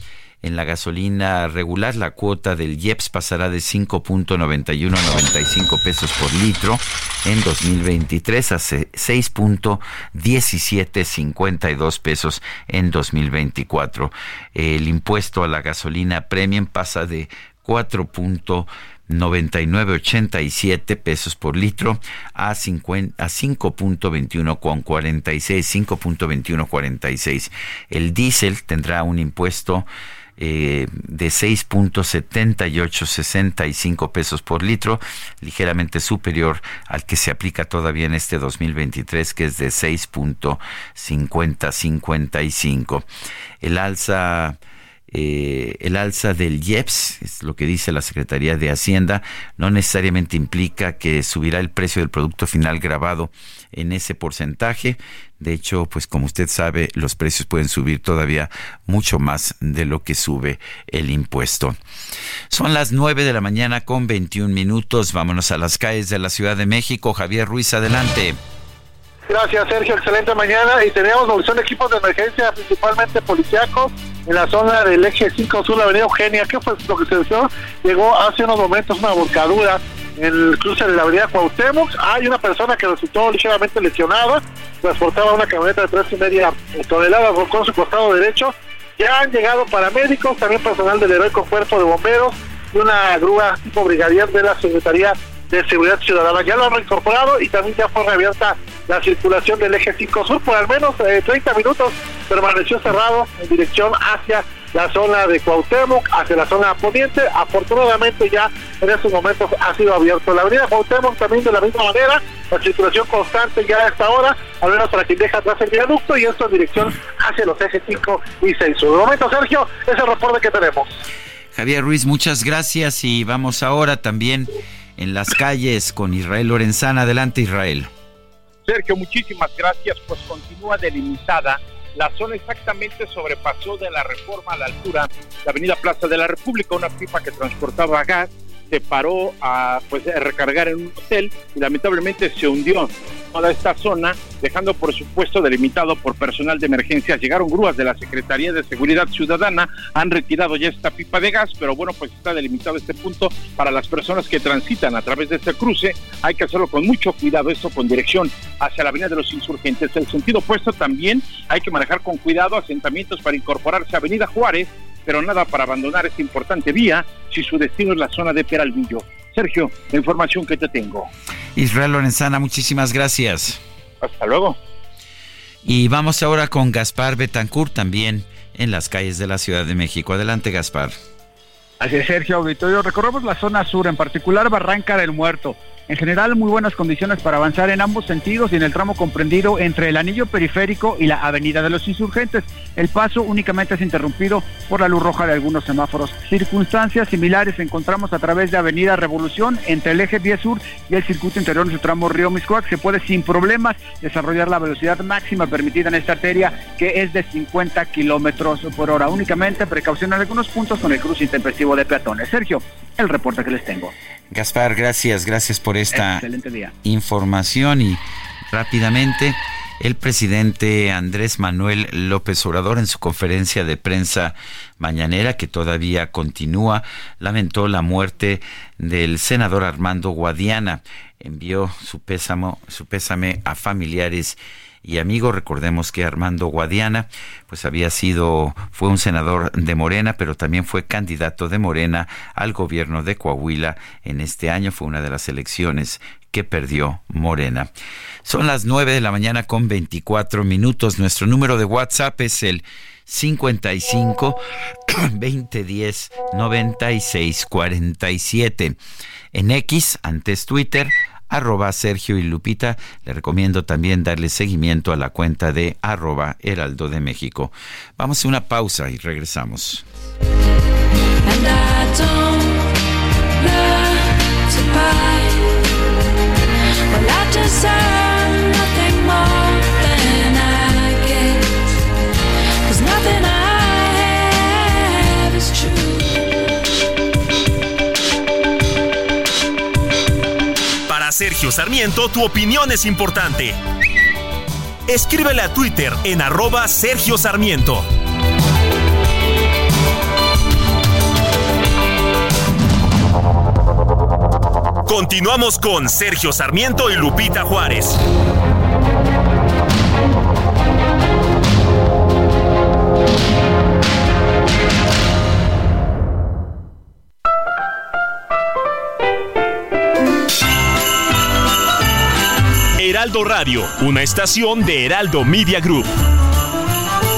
en la gasolina regular, la cuota del IEPS pasará de 5.91 a 95 pesos por litro en 2023 a 6.1752 pesos en 2024. El impuesto a la gasolina premium pasa de 4. 99.87 pesos por litro a, 50, a 5.21 con 46, 5.2146. El diésel tendrá un impuesto eh, de 6.7865 pesos por litro, ligeramente superior al que se aplica todavía en este 2023, que es de 6.5055. El alza eh, el alza del IEPS, es lo que dice la Secretaría de Hacienda, no necesariamente implica que subirá el precio del producto final grabado en ese porcentaje. De hecho, pues como usted sabe, los precios pueden subir todavía mucho más de lo que sube el impuesto. Son las 9 de la mañana con 21 minutos. Vámonos a las calles de la Ciudad de México. Javier Ruiz, adelante. Gracias, Sergio. Excelente mañana. Y teníamos movilización de equipos de emergencia, principalmente policíacos, en la zona del eje 5 sur, avenida Eugenia. ¿Qué fue lo que se dio? Llegó hace unos momentos una volcadura en el cruce de la avenida Cuauhtémoc. Hay una persona que resultó ligeramente lesionada. Transportaba una camioneta de tres y media toneladas, volcó su costado derecho. Ya han llegado paramédicos, también personal del heroico cuerpo de bomberos y una grúa tipo brigadier de la Secretaría de Seguridad Ciudadana. Ya lo han reincorporado y también ya fue reabierta la circulación del eje 5 sur por al menos eh, 30 minutos. Permaneció cerrado en dirección hacia la zona de Cuauhtémoc, hacia la zona poniente. Afortunadamente ya en estos momentos ha sido abierto. La avenida Cuauhtémoc también de la misma manera, la circulación constante ya a esta hora, al menos para quien deja atrás el viaducto y esto en dirección hacia los ejes 5 y 6 sur. De momento, Sergio, es el reporte que tenemos. Javier Ruiz, muchas gracias y vamos ahora también en las calles con Israel Lorenzana. Adelante, Israel. Sergio, muchísimas gracias. Pues continúa delimitada. La zona exactamente sobrepasó de la reforma a la altura de Avenida Plaza de la República. Una pipa que transportaba gas se paró a pues a recargar en un hotel y lamentablemente se hundió toda esta zona, dejando por supuesto delimitado por personal de emergencia. Llegaron grúas de la Secretaría de Seguridad Ciudadana, han retirado ya esta pipa de gas, pero bueno, pues está delimitado este punto para las personas que transitan a través de este cruce. Hay que hacerlo con mucho cuidado, esto con dirección hacia la Avenida de los Insurgentes. El sentido opuesto también hay que manejar con cuidado asentamientos para incorporarse a Avenida Juárez, pero nada para abandonar esta importante vía si su destino es la zona de Peralvillo. Sergio, la información que te tengo. Israel Lorenzana, muchísimas gracias. Hasta luego. Y vamos ahora con Gaspar Betancourt también en las calles de la Ciudad de México. Adelante, Gaspar. Así es, Sergio Auditorio. Recorremos la zona sur, en particular Barranca del Muerto. En general, muy buenas condiciones para avanzar en ambos sentidos y en el tramo comprendido entre el anillo periférico y la avenida de los insurgentes. El paso únicamente es interrumpido por la luz roja de algunos semáforos. Circunstancias similares encontramos a través de avenida Revolución entre el eje 10 sur y el circuito interior en su tramo Río Miscoac. Se puede sin problemas desarrollar la velocidad máxima permitida en esta arteria que es de 50 kilómetros por hora. Únicamente precaución en algunos puntos con el cruce intempestivo de peatones. Sergio, el reporte que les tengo. Gaspar, gracias, gracias por esta información y rápidamente el presidente Andrés Manuel López Obrador en su conferencia de prensa mañanera que todavía continúa lamentó la muerte del senador Armando Guadiana. Envió su pésamo, su pésame a familiares y amigos. Recordemos que Armando Guadiana, pues había sido, fue un senador de Morena, pero también fue candidato de Morena al gobierno de Coahuila en este año. Fue una de las elecciones que perdió Morena. Son las 9 de la mañana con 24 minutos. Nuestro número de WhatsApp es el 55 2010 96 47. En X, antes Twitter, arroba Sergio y Lupita. Le recomiendo también darle seguimiento a la cuenta de arroba Heraldo de México. Vamos a una pausa y regresamos. Sergio Sarmiento, tu opinión es importante. Escríbele a Twitter en arroba Sergio Sarmiento. Continuamos con Sergio Sarmiento y Lupita Juárez. Heraldo Radio, una estación de Heraldo Media Group.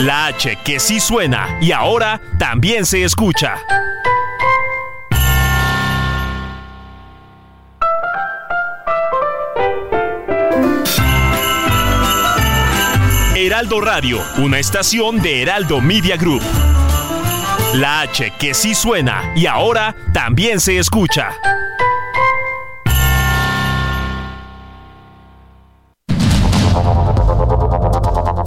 La H que sí suena y ahora también se escucha. Heraldo Radio, una estación de Heraldo Media Group. La H que sí suena y ahora también se escucha.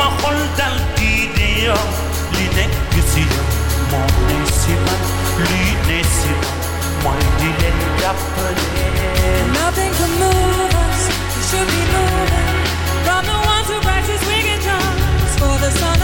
Ma di li nekk si moo ne si ne si mooy di leen jàppale. Nothing can move us. We should be moving. From the ones who practice wicked charms for the sun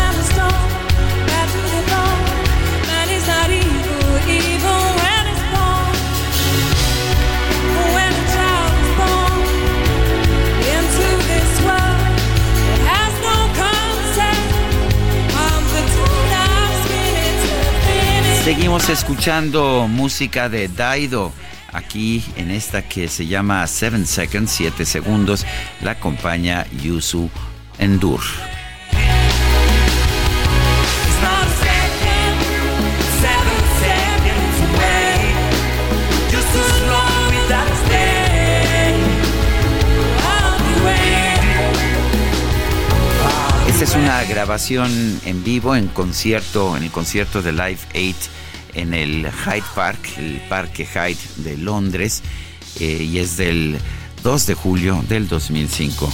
Seguimos escuchando música de Daido. Aquí en esta que se llama Seven Seconds, 7 segundos, la acompaña Yusu Endur. Una grabación en vivo en concierto, en el concierto de Live 8 en el Hyde Park, el Parque Hyde de Londres, eh, y es del 2 de julio del 2005.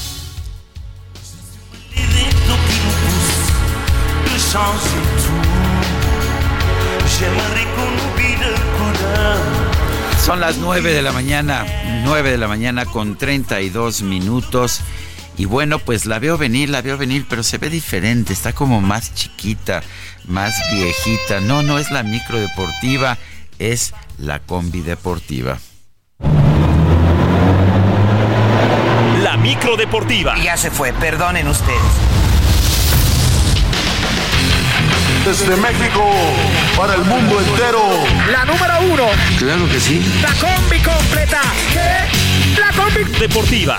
de changer tout. J'aimerais qu'on oublie le couleur. Son las 9 de la mañana, 9 de la mañana con 32 minutos. Y bueno, pues la veo venir, la veo venir, pero se ve diferente, está como más chiquita, más viejita. No, no es la micro deportiva, es la combi deportiva. La micro deportiva. Ya se fue, perdonen ustedes. Desde México para el mundo entero. La número uno. Claro que sí. La combi completa. ¿Qué? La combi deportiva.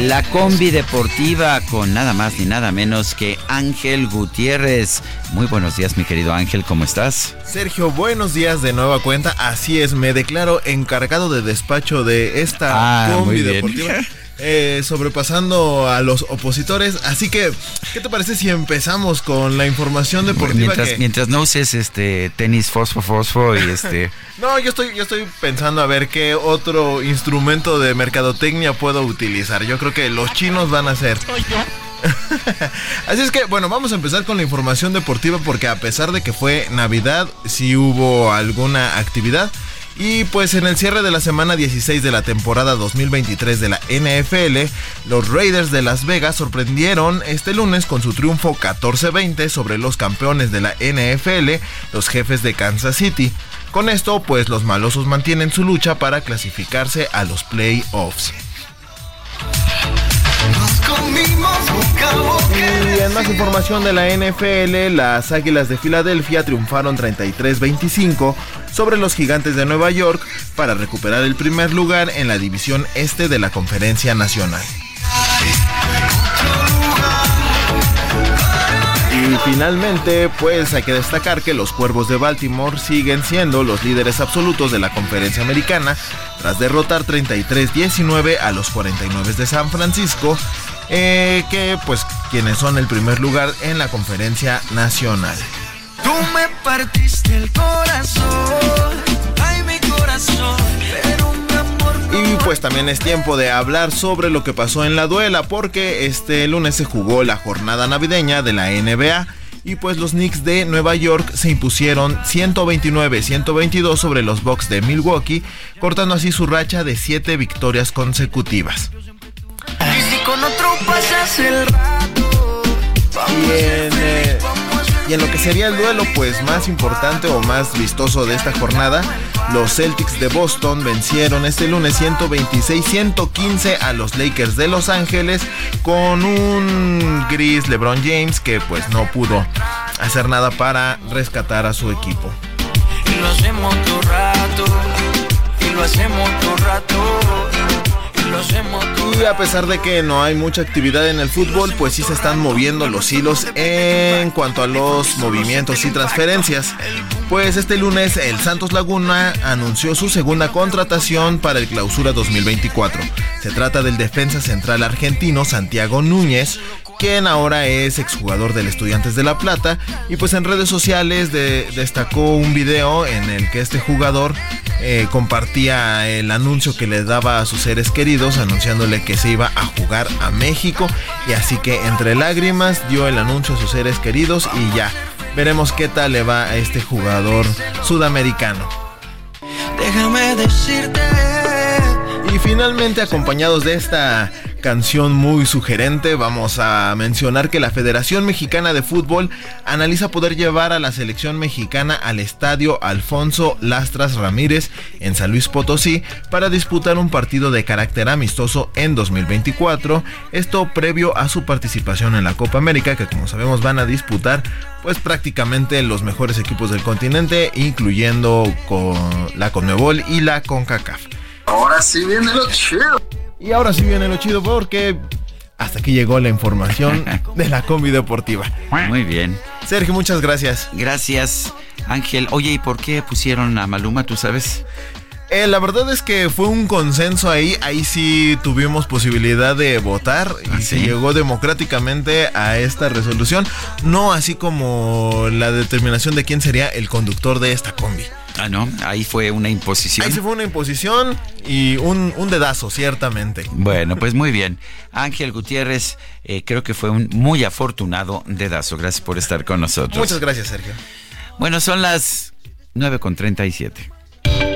la combi deportiva con nada más ni nada menos que Ángel Gutiérrez. Muy buenos días, mi querido Ángel, ¿cómo estás? Sergio, buenos días de nueva cuenta. Así es, me declaro encargado de despacho de esta Ah, combi deportiva. eh, sobrepasando a los opositores. Así que, ¿qué te parece si empezamos con la información deportiva? Mientras, que- mientras no uses este tenis fosfo fosfo y este No, yo estoy, yo estoy pensando a ver qué otro instrumento de mercadotecnia puedo utilizar. Yo creo que los chinos van a ser. Así es que, bueno, vamos a empezar con la información deportiva porque a pesar de que fue Navidad, sí hubo alguna actividad. Y pues en el cierre de la semana 16 de la temporada 2023 de la NFL, los Raiders de Las Vegas sorprendieron este lunes con su triunfo 14-20 sobre los campeones de la NFL, los jefes de Kansas City. Con esto, pues los malosos mantienen su lucha para clasificarse a los playoffs. Y en más información de la NFL, las Águilas de Filadelfia triunfaron 33-25 sobre los Gigantes de Nueva York para recuperar el primer lugar en la división este de la Conferencia Nacional. Y finalmente, pues hay que destacar que los Cuervos de Baltimore siguen siendo los líderes absolutos de la conferencia americana tras derrotar 33-19 a los 49 de San Francisco, eh, que pues quienes son el primer lugar en la conferencia nacional. Tú me partiste el corazón, ay mi corazón, pero mi amor Y pues también es tiempo de hablar sobre lo que pasó en la duela, porque este lunes se jugó la jornada navideña de la NBA. Y pues los Knicks de Nueva York se impusieron 129-122 sobre los Bucks de Milwaukee, cortando así su racha de 7 victorias consecutivas. Y si con otro pasas el rato, vamos Y en, eh, y en lo que sería el duelo pues más importante o más vistoso de esta jornada, los Celtics de Boston vencieron este lunes 126-115 a los Lakers de Los Ángeles con un gris LeBron James que pues no pudo hacer nada para rescatar a su equipo. Y lo hacemos todo rato, y lo hacemos todo rato, y a pesar de que no hay mucha actividad en el fútbol, pues sí se están moviendo los hilos en cuanto a los movimientos y transferencias. Pues este lunes el Santos Laguna anunció su segunda contratación para el Clausura 2024. Se trata del defensa central argentino Santiago Núñez, quien ahora es exjugador del Estudiantes de La Plata y pues en redes sociales de- destacó un video en el que este jugador eh, compartía el anuncio que le daba a sus seres queridos anunciándole que se iba a jugar a México y así que entre lágrimas dio el anuncio a sus seres queridos y ya veremos qué tal le va a este jugador sudamericano. Déjame decirte. Y finalmente, acompañados de esta canción muy sugerente, vamos a mencionar que la Federación Mexicana de Fútbol analiza poder llevar a la selección mexicana al estadio Alfonso Lastras Ramírez en San Luis Potosí para disputar un partido de carácter amistoso en 2024. Esto previo a su participación en la Copa América, que como sabemos van a disputar pues prácticamente los mejores equipos del continente, incluyendo con la Conmebol y la CONCACAF. Ahora sí viene lo chido. Y ahora sí viene lo chido porque hasta aquí llegó la información de la combi deportiva. Muy bien. Sergio, muchas gracias. Gracias, Ángel. Oye, ¿y por qué pusieron a Maluma, tú sabes? Eh, la verdad es que fue un consenso ahí, ahí sí tuvimos posibilidad de votar y se llegó democráticamente a esta resolución, no así como la determinación de quién sería el conductor de esta combi. Ah, no, ahí fue una imposición. Ahí sí fue una imposición y un, un dedazo, ciertamente. Bueno, pues muy bien. Ángel Gutiérrez, eh, creo que fue un muy afortunado dedazo. Gracias por estar con nosotros. Muchas gracias, Sergio. Bueno, son las 9.37.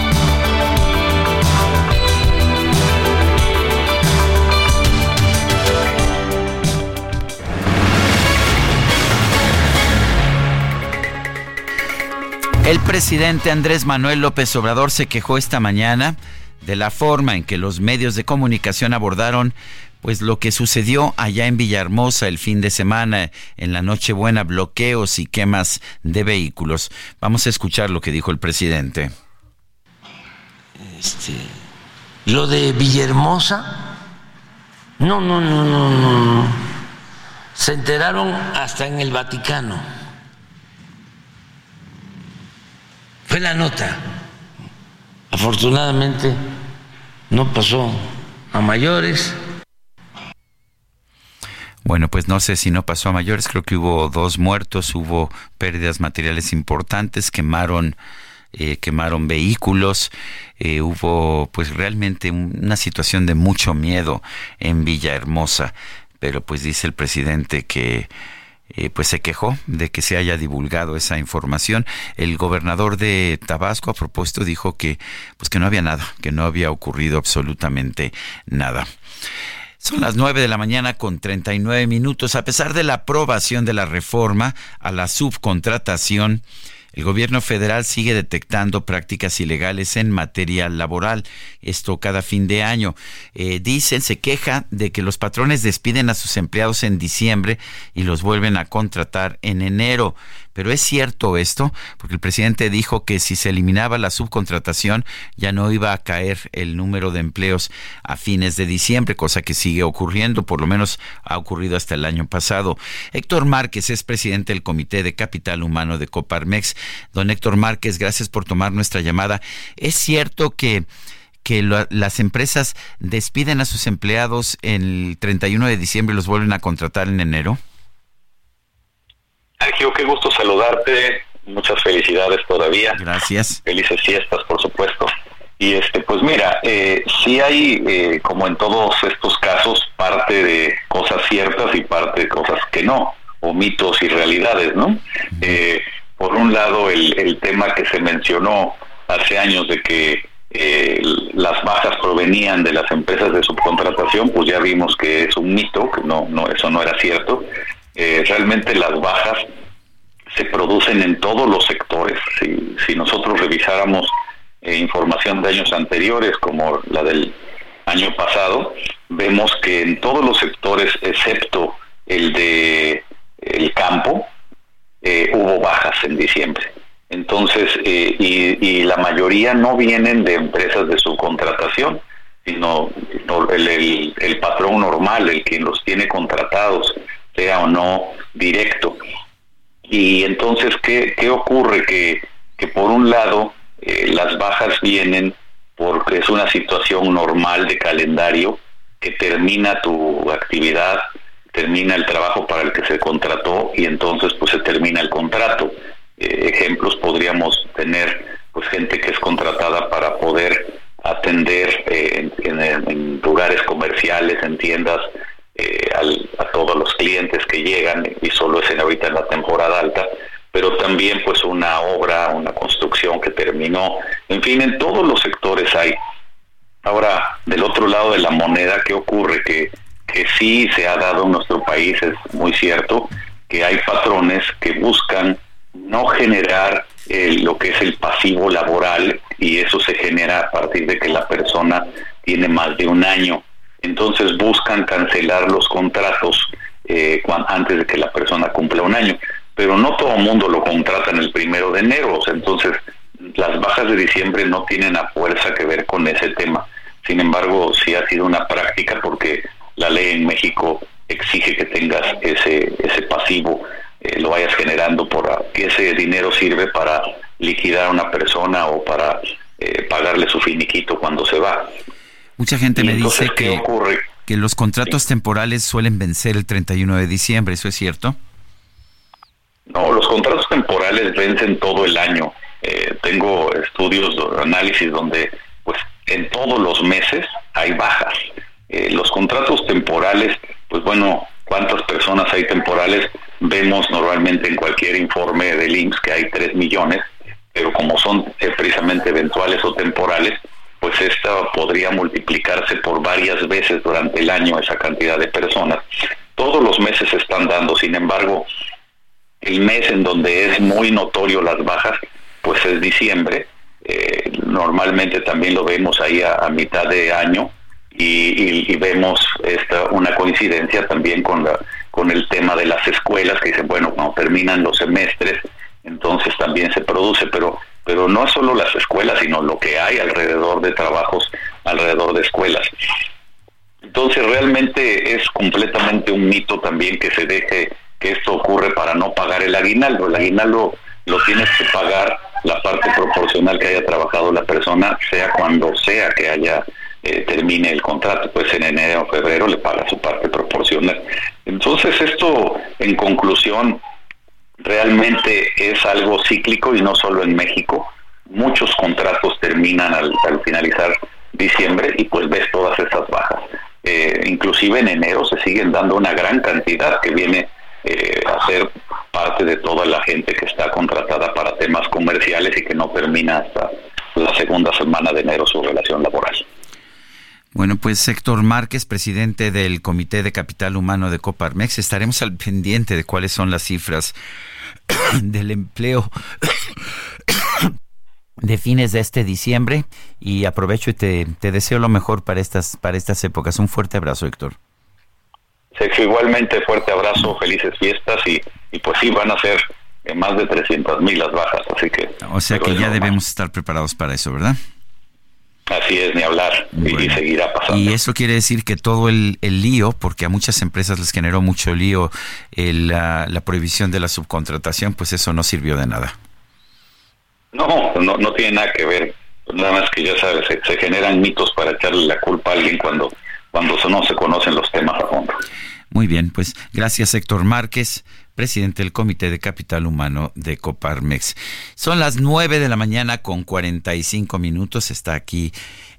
El presidente Andrés Manuel López Obrador se quejó esta mañana de la forma en que los medios de comunicación abordaron pues lo que sucedió allá en Villahermosa el fin de semana, en la Nochebuena, bloqueos y quemas de vehículos. Vamos a escuchar lo que dijo el presidente. Este, lo de Villahermosa, no, no, no, no, no, no. Se enteraron hasta en el Vaticano. Fue la nota. Afortunadamente no pasó a mayores. Bueno, pues no sé si no pasó a mayores, creo que hubo dos muertos, hubo pérdidas materiales importantes, quemaron, eh, quemaron vehículos, eh, hubo pues realmente un- una situación de mucho miedo en Villahermosa, pero pues dice el presidente que eh, pues se quejó de que se haya divulgado esa información. El gobernador de Tabasco a propósito dijo que pues que no había nada, que no había ocurrido absolutamente nada. Son las 9 de la mañana con 39 minutos. A pesar de la aprobación de la reforma a la subcontratación, el gobierno federal sigue detectando prácticas ilegales en materia laboral. Esto cada fin de año. Eh, dicen, se queja de que los patrones despiden a sus empleados en diciembre y los vuelven a contratar en enero. Pero es cierto esto, porque el presidente dijo que si se eliminaba la subcontratación ya no iba a caer el número de empleos a fines de diciembre, cosa que sigue ocurriendo, por lo menos ha ocurrido hasta el año pasado. Héctor Márquez es presidente del Comité de Capital Humano de Coparmex. Don Héctor Márquez, gracias por tomar nuestra llamada. ¿Es cierto que que las empresas despiden a sus empleados el 31 de diciembre y los vuelven a contratar en enero? Sergio, qué gusto saludarte. Muchas felicidades todavía. Gracias. Felices fiestas, por supuesto. Y este, pues mira, eh, sí hay, eh, como en todos estos casos, parte de cosas ciertas y parte de cosas que no, o mitos y realidades, ¿no? Eh, por un lado, el, el tema que se mencionó hace años de que eh, las bajas provenían de las empresas de subcontratación, pues ya vimos que es un mito, que no, no, eso no era cierto. Eh, realmente las bajas se producen en todos los sectores. Si, si nosotros revisáramos eh, información de años anteriores, como la del año pasado, vemos que en todos los sectores, excepto el de el campo, eh, hubo bajas en diciembre. Entonces, eh, y, la mayoría no vienen de empresas de subcontratación, sino no, el, el, el patrón normal, el que los tiene contratados, sea o no directo. Y entonces, ¿qué, qué ocurre? Que, que por un lado, eh, las bajas vienen porque es una situación normal de calendario que termina tu actividad, termina el trabajo para el que se contrató y entonces pues se termina el contrato. Eh, ejemplos podríamos tener pues gente que es contratada para poder atender eh, en, en, en, lugares comerciales, en tiendas, eh, al, a todos los clientes que llegan y solo es en ahorita en la temporada alta, pero también pues una obra, una construcción que terminó, en fin, en todos los sectores hay. Ahora, del otro lado de la moneda, ¿qué ocurre? Que, que sí se ha dado en nuestro país, es muy cierto, que hay patrones que buscan no generar eh, lo que es el pasivo laboral y eso se genera a partir de que la persona tiene más de un año. Entonces buscan cancelar los contratos eh, antes de que la persona cumpla un año. Pero no todo mundo lo contrata en el primero de enero. Entonces las bajas de diciembre no tienen a fuerza que ver con ese tema. Sin embargo, sí ha sido una práctica porque la ley en México exige que tengas ese, ese pasivo eh, lo vayas generando por que ese dinero sirve para liquidar a una persona o para eh, pagarle su finiquito cuando se va. Mucha gente y me dice que, ocurre? que los contratos sí. temporales suelen vencer el 31 de diciembre, ¿eso es cierto? No, los contratos temporales vencen todo el año. Eh, tengo estudios, análisis donde pues en todos los meses hay bajas. Eh, los contratos temporales, pues bueno, ¿cuántas personas hay temporales? Vemos normalmente en cualquier informe del IMSS que hay 3 millones, pero como son eh, precisamente eventuales o temporales, pues esta podría multiplicarse por varias veces durante el año esa cantidad de personas. Todos los meses se están dando, sin embargo, el mes en donde es muy notorio las bajas, pues es diciembre. Eh, normalmente también lo vemos ahí a, a mitad de año y, y, y, vemos esta una coincidencia también con la con el tema de las escuelas que dicen bueno cuando terminan los semestres entonces también se produce pero pero no solo las escuelas sino lo que hay alrededor de trabajos alrededor de escuelas entonces realmente es completamente un mito también que se deje que esto ocurre para no pagar el aguinaldo el aguinaldo lo tienes que pagar la parte proporcional que haya trabajado la persona sea cuando sea que haya eh, termine el contrato, pues en enero o febrero le paga su parte proporcional. Entonces esto, en conclusión, realmente es algo cíclico y no solo en México. Muchos contratos terminan al, al finalizar diciembre y pues ves todas esas bajas. Eh, inclusive en enero se siguen dando una gran cantidad que viene eh, a ser parte de toda la gente que está contratada para temas comerciales y que no termina hasta la segunda semana de enero su relación laboral. Bueno, pues Héctor Márquez, presidente del Comité de Capital Humano de Coparmex, estaremos al pendiente de cuáles son las cifras del empleo de fines de este diciembre y aprovecho y te, te, deseo lo mejor para estas, para estas épocas. Un fuerte abrazo, Héctor. Sexo, igualmente fuerte abrazo, felices fiestas y, y pues sí, van a ser más de 300 mil las bajas, así que... O sea que ya debemos estar preparados para eso, ¿verdad? Así es, ni hablar, bueno, y seguirá pasando. Y eso quiere decir que todo el, el, lío, porque a muchas empresas les generó mucho lío el, la, la, prohibición de la subcontratación, pues eso no sirvió de nada. No, no, no tiene nada que ver. Nada más que ya sabes, se, se generan mitos para echarle la culpa a alguien cuando, cuando no se conocen los temas a fondo. Muy bien, pues gracias Héctor Márquez. Presidente del Comité de Capital Humano de Coparmex. Son las 9 de la mañana con 45 minutos. Está aquí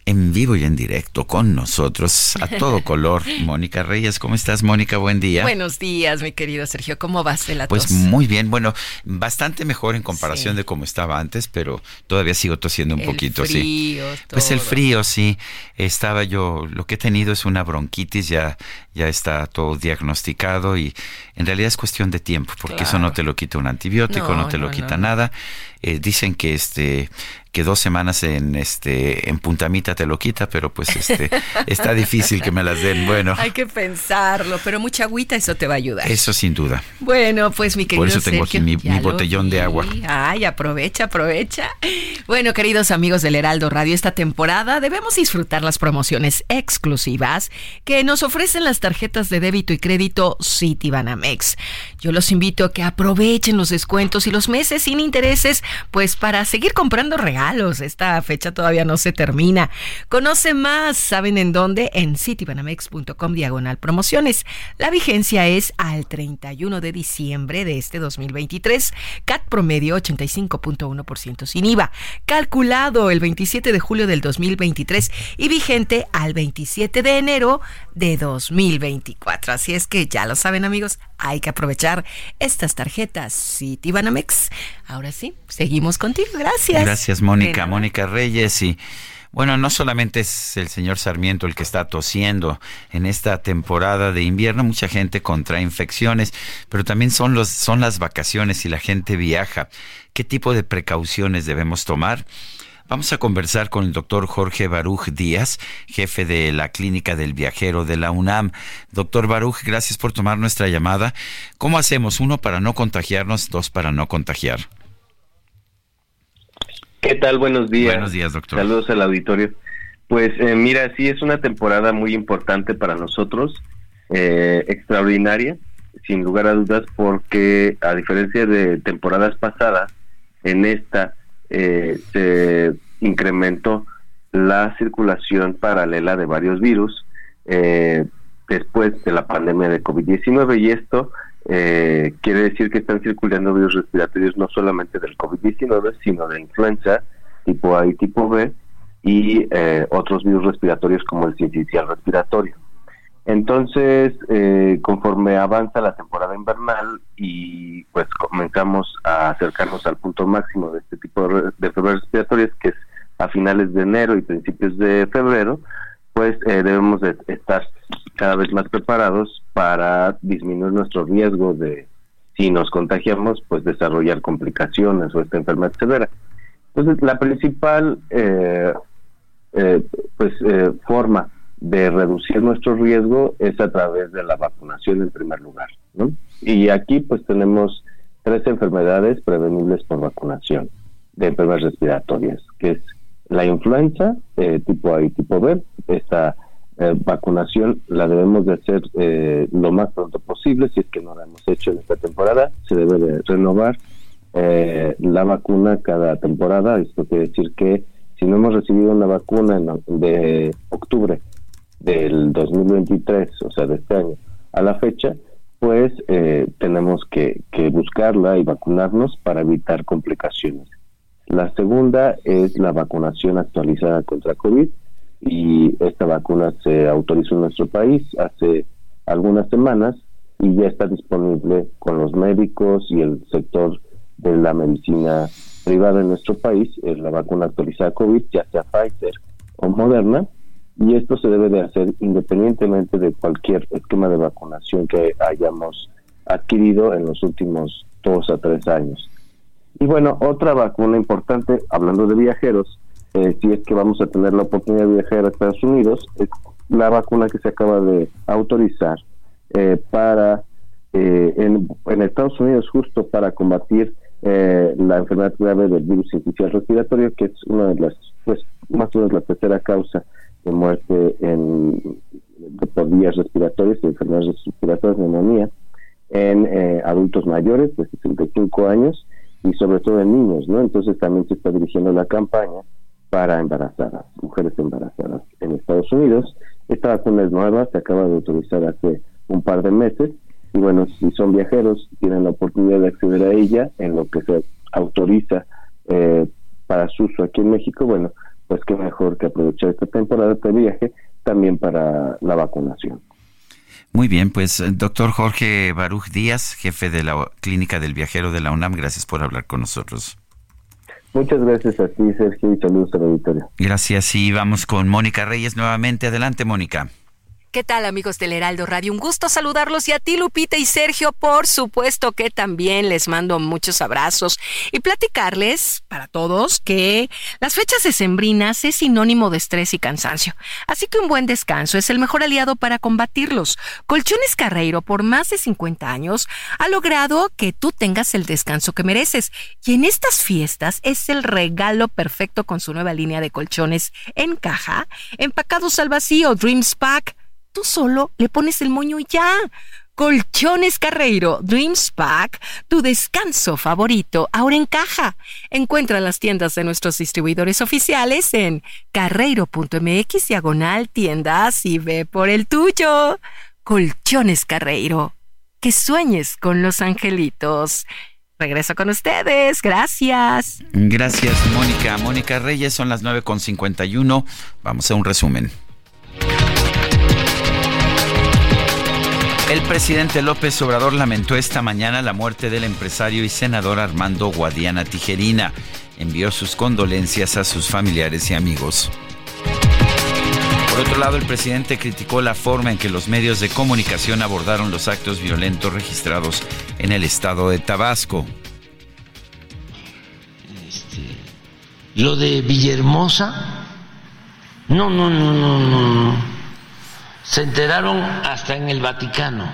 en vivo y en directo con nosotros a todo color. Mónica Reyes, ¿cómo estás, Mónica? Buen día. Buenos días, mi querido Sergio. ¿Cómo vas de la Pues tos? muy bien, bueno, bastante mejor en comparación Sí. de cómo estaba antes, pero todavía sigo tosiendo un El poquito, sí. frío, Pues el frío, sí. Estaba yo, lo que he tenido es una bronquitis, ya, ya está todo diagnosticado y en realidad es cuestión de tiempo, porque eso no te lo quita un antibiótico, no, No, te lo no, quita no. nada. Eh, dicen que este que dos semanas en este en puntamita te lo quita, pero pues este está difícil que me las den. Bueno, Hay que pensarlo, pero mucha agüita, eso te va a ayudar. eso sin duda. Bueno, pues mi querido Por eso tengo Sergio, aquí mi, botellón de agua. Ay, aprovecha, aprovecha. Bueno, queridos amigos del Heraldo Radio, esta temporada debemos disfrutar las promociones exclusivas que nos ofrecen las tarjetas de débito y crédito Citibanamex. Yo los invito a que aprovechen los descuentos y los meses sin intereses, pues para seguir comprando regalos. Esta fecha todavía no se termina. Conoce más, ¿saben en dónde? En citibanamex.com diagonal promociones. La vigencia es al 31 de diciembre de este 2023. CAT promedio 85.1% sin IVA. Calculado el 27 de julio del 2023 y vigente al 27 de enero de 2024. Así es que ya lo saben amigos, hay que aprovechar estas tarjetas Citibanamex. Ahora sí, seguimos contigo. Gracias. Gracias, Mónica. Mónica Reyes y bueno, no solamente es el señor Sarmiento el que está tosiendo en esta temporada de invierno, mucha gente contrae infecciones, pero también son los son las vacaciones y la gente viaja. ¿Qué tipo de precauciones debemos tomar? Vamos a conversar con el doctor Jorge Baruch Díaz, jefe de la Clínica del Viajero de la UNAM. Doctor Baruch, gracias por tomar nuestra llamada. ¿Cómo hacemos? Uno, para no contagiarnos, dos, para no contagiar. ¿Qué tal? Buenos días. Buenos días, doctor. Saludos al auditorio. Pues eh, mira, sí, es una temporada muy importante para nosotros, eh, extraordinaria, sin lugar a dudas, porque a diferencia de temporadas pasadas, en esta eh, se incrementó la circulación paralela de varios virus eh, después de la pandemia de COVID-19 y esto eh, quiere decir que están circulando virus respiratorios no solamente del COVID-19, sino de influenza tipo A y tipo B y eh, otros virus respiratorios como el sincicial respiratorio. Entonces, eh, conforme avanza la temporada invernal y pues comenzamos a acercarnos al punto máximo de este tipo de, de respiratorias, que es a finales de enero y principios de febrero, pues eh, debemos de estar cada vez más preparados para disminuir nuestro riesgo de, si nos contagiamos, pues desarrollar complicaciones o esta enfermedad severa. Entonces, la principal eh, eh, pues eh, forma de reducir nuestro riesgo es a través de la vacunación en primer lugar. ¿no? Y aquí pues tenemos tres enfermedades prevenibles por vacunación de enfermedades respiratorias, que es la influenza eh, tipo A y tipo B. Esta eh, vacunación la debemos de hacer eh, lo más pronto posible, si es que no la hemos hecho en esta temporada, se debe de renovar eh, la vacuna cada temporada. Esto quiere decir que si no hemos recibido una vacuna en, de octubre del 2023, o sea, de este año, a la fecha, pues eh, tenemos que, que buscarla y vacunarnos para evitar complicaciones. La segunda es la vacunación actualizada contra COVID y esta vacuna se autorizó en nuestro país hace algunas semanas y ya está disponible con los médicos y el sector de la medicina privada en nuestro país, es la vacuna actualizada COVID, ya sea Pfizer o Moderna, y esto se debe de hacer independientemente de cualquier esquema de vacunación que hayamos adquirido en los últimos dos a tres años. Y bueno, otra vacuna importante, hablando de viajeros, eh, si es que vamos a tener la oportunidad de viajar a Estados Unidos, es la vacuna que se acaba de autorizar eh, para eh, en, Estados Unidos justo para combatir eh, la enfermedad grave del virus sincicial respiratorio, que es una de las, pues más o menos la tercera causa de muerte en, de, por vías respiratorias, de enfermedades respiratorias, neumonía, en eh, adultos mayores de 65 años y sobre todo en niños, ¿no? Entonces también se está dirigiendo la campaña para embarazadas, mujeres embarazadas en Estados Unidos. Esta vacuna es nueva, se acaba de autorizar hace un par de meses y bueno, si son viajeros, tienen la oportunidad de acceder a ella en lo que se autoriza eh, para su uso aquí en México, bueno, pues qué mejor que aprovechar esta temporada de viaje también para la vacunación. Muy bien, pues doctor Jorge Baruch Díaz, jefe de la Clínica del Viajero de la UNAM, gracias por hablar con nosotros. Muchas gracias a ti, Sergio, y saludos a la auditorio. Gracias, y vamos con Mónica Reyes nuevamente. Adelante, Mónica. ¿Qué tal amigos del Heraldo Radio? Un gusto saludarlos y a ti Lupita y Sergio, por supuesto que también les mando muchos abrazos y platicarles para todos que las fechas decembrinas es sinónimo de estrés y cansancio, así que un buen descanso es el mejor aliado para combatirlos. Colchones Carreiro por más de 50 años ha logrado que tú tengas el descanso que mereces y en estas fiestas es el regalo perfecto con su nueva línea de colchones en caja, empacados al vacío Dreams Pack Tú solo le pones el moño y ya. Colchones Carreiro Dreams Pack, tu descanso favorito, ahora en caja. Encuentra las tiendas de nuestros distribuidores oficiales en carreiro.mx diagonal tiendas y ve por el tuyo. Colchones Carreiro. Que sueñes con los angelitos. Regreso con ustedes. Gracias. Gracias, Mónica. Mónica Reyes, son las 9.51. Vamos a un resumen. El presidente López Obrador lamentó esta mañana la muerte del empresario y senador Armando Guadiana Tijerina. Envió sus condolencias a sus familiares y amigos. Por otro lado, el presidente criticó la forma en que los medios de comunicación abordaron los actos violentos registrados en el estado de Tabasco. Este, lo de Villahermosa, no, no, no, no, no se enteraron hasta en el Vaticano.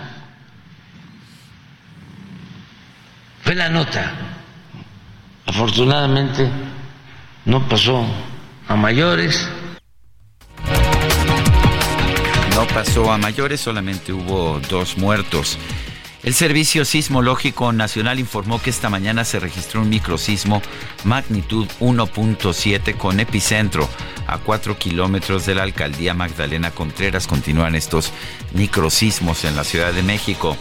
Fue la nota. Afortunadamente no pasó a mayores. No pasó a mayores, solamente hubo dos muertos. El Servicio Sismológico Nacional informó que esta mañana se registró un microsismo magnitud 1.7 con epicentro a 4 kilómetros de la alcaldía Magdalena Contreras. Continúan estos microsismos en la Ciudad de México.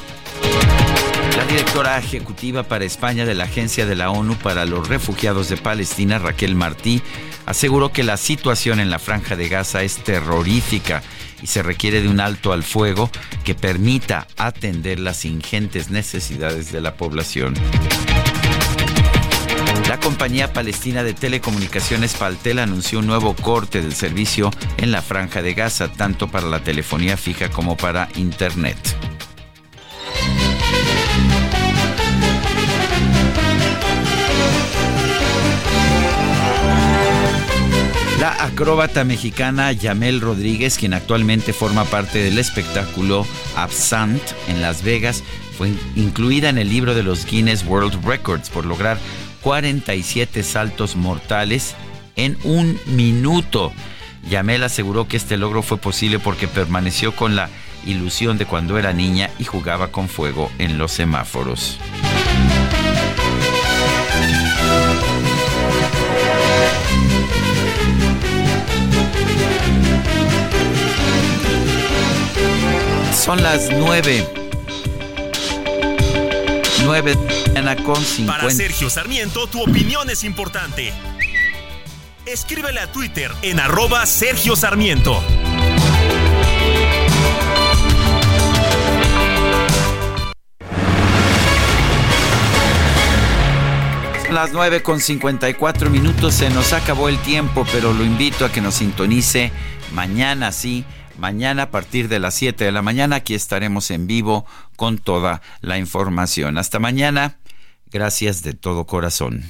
La directora ejecutiva para España de la Agencia de la ONU para los Refugiados de Palestina, Raquel Martí, aseguró que la situación en la franja de Gaza es terrorífica y se requiere de un alto al fuego que permita atender las ingentes necesidades de la población. La compañía palestina de telecomunicaciones Paltel anunció un nuevo corte del servicio en la franja de Gaza, tanto para la telefonía fija como para Internet. La acróbata mexicana Yamel Rodríguez, quien actualmente forma parte del espectáculo Absant en Las Vegas, fue incluida en el libro de los Guinness World Records por lograr 47 saltos mortales en un minuto. Yamel aseguró que este logro fue posible porque permaneció con la ilusión de cuando era niña y jugaba con fuego en los semáforos. Son las 9. 9 de con 50. Para Sergio Sarmiento, tu opinión es importante. Escríbele a Twitter en arroba Sergio Sarmiento. las 9 con 54 minutos se nos acabó el tiempo, pero lo invito a que nos sintonice mañana, sí, Mañana a partir de las 7 de la mañana aquí estaremos en vivo con toda la información. Hasta mañana. Gracias de todo corazón.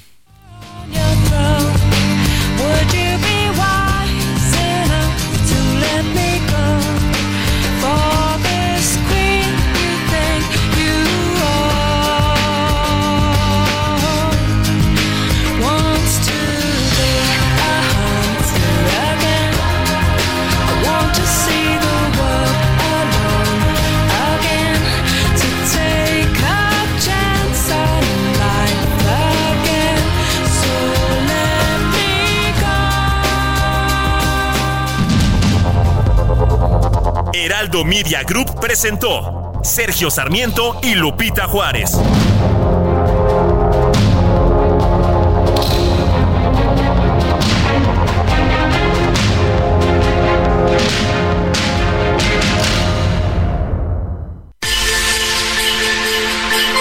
Heraldo Media Group presentó Sergio Sarmiento y Lupita Juárez.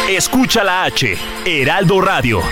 Escucha la H, Heraldo Radio.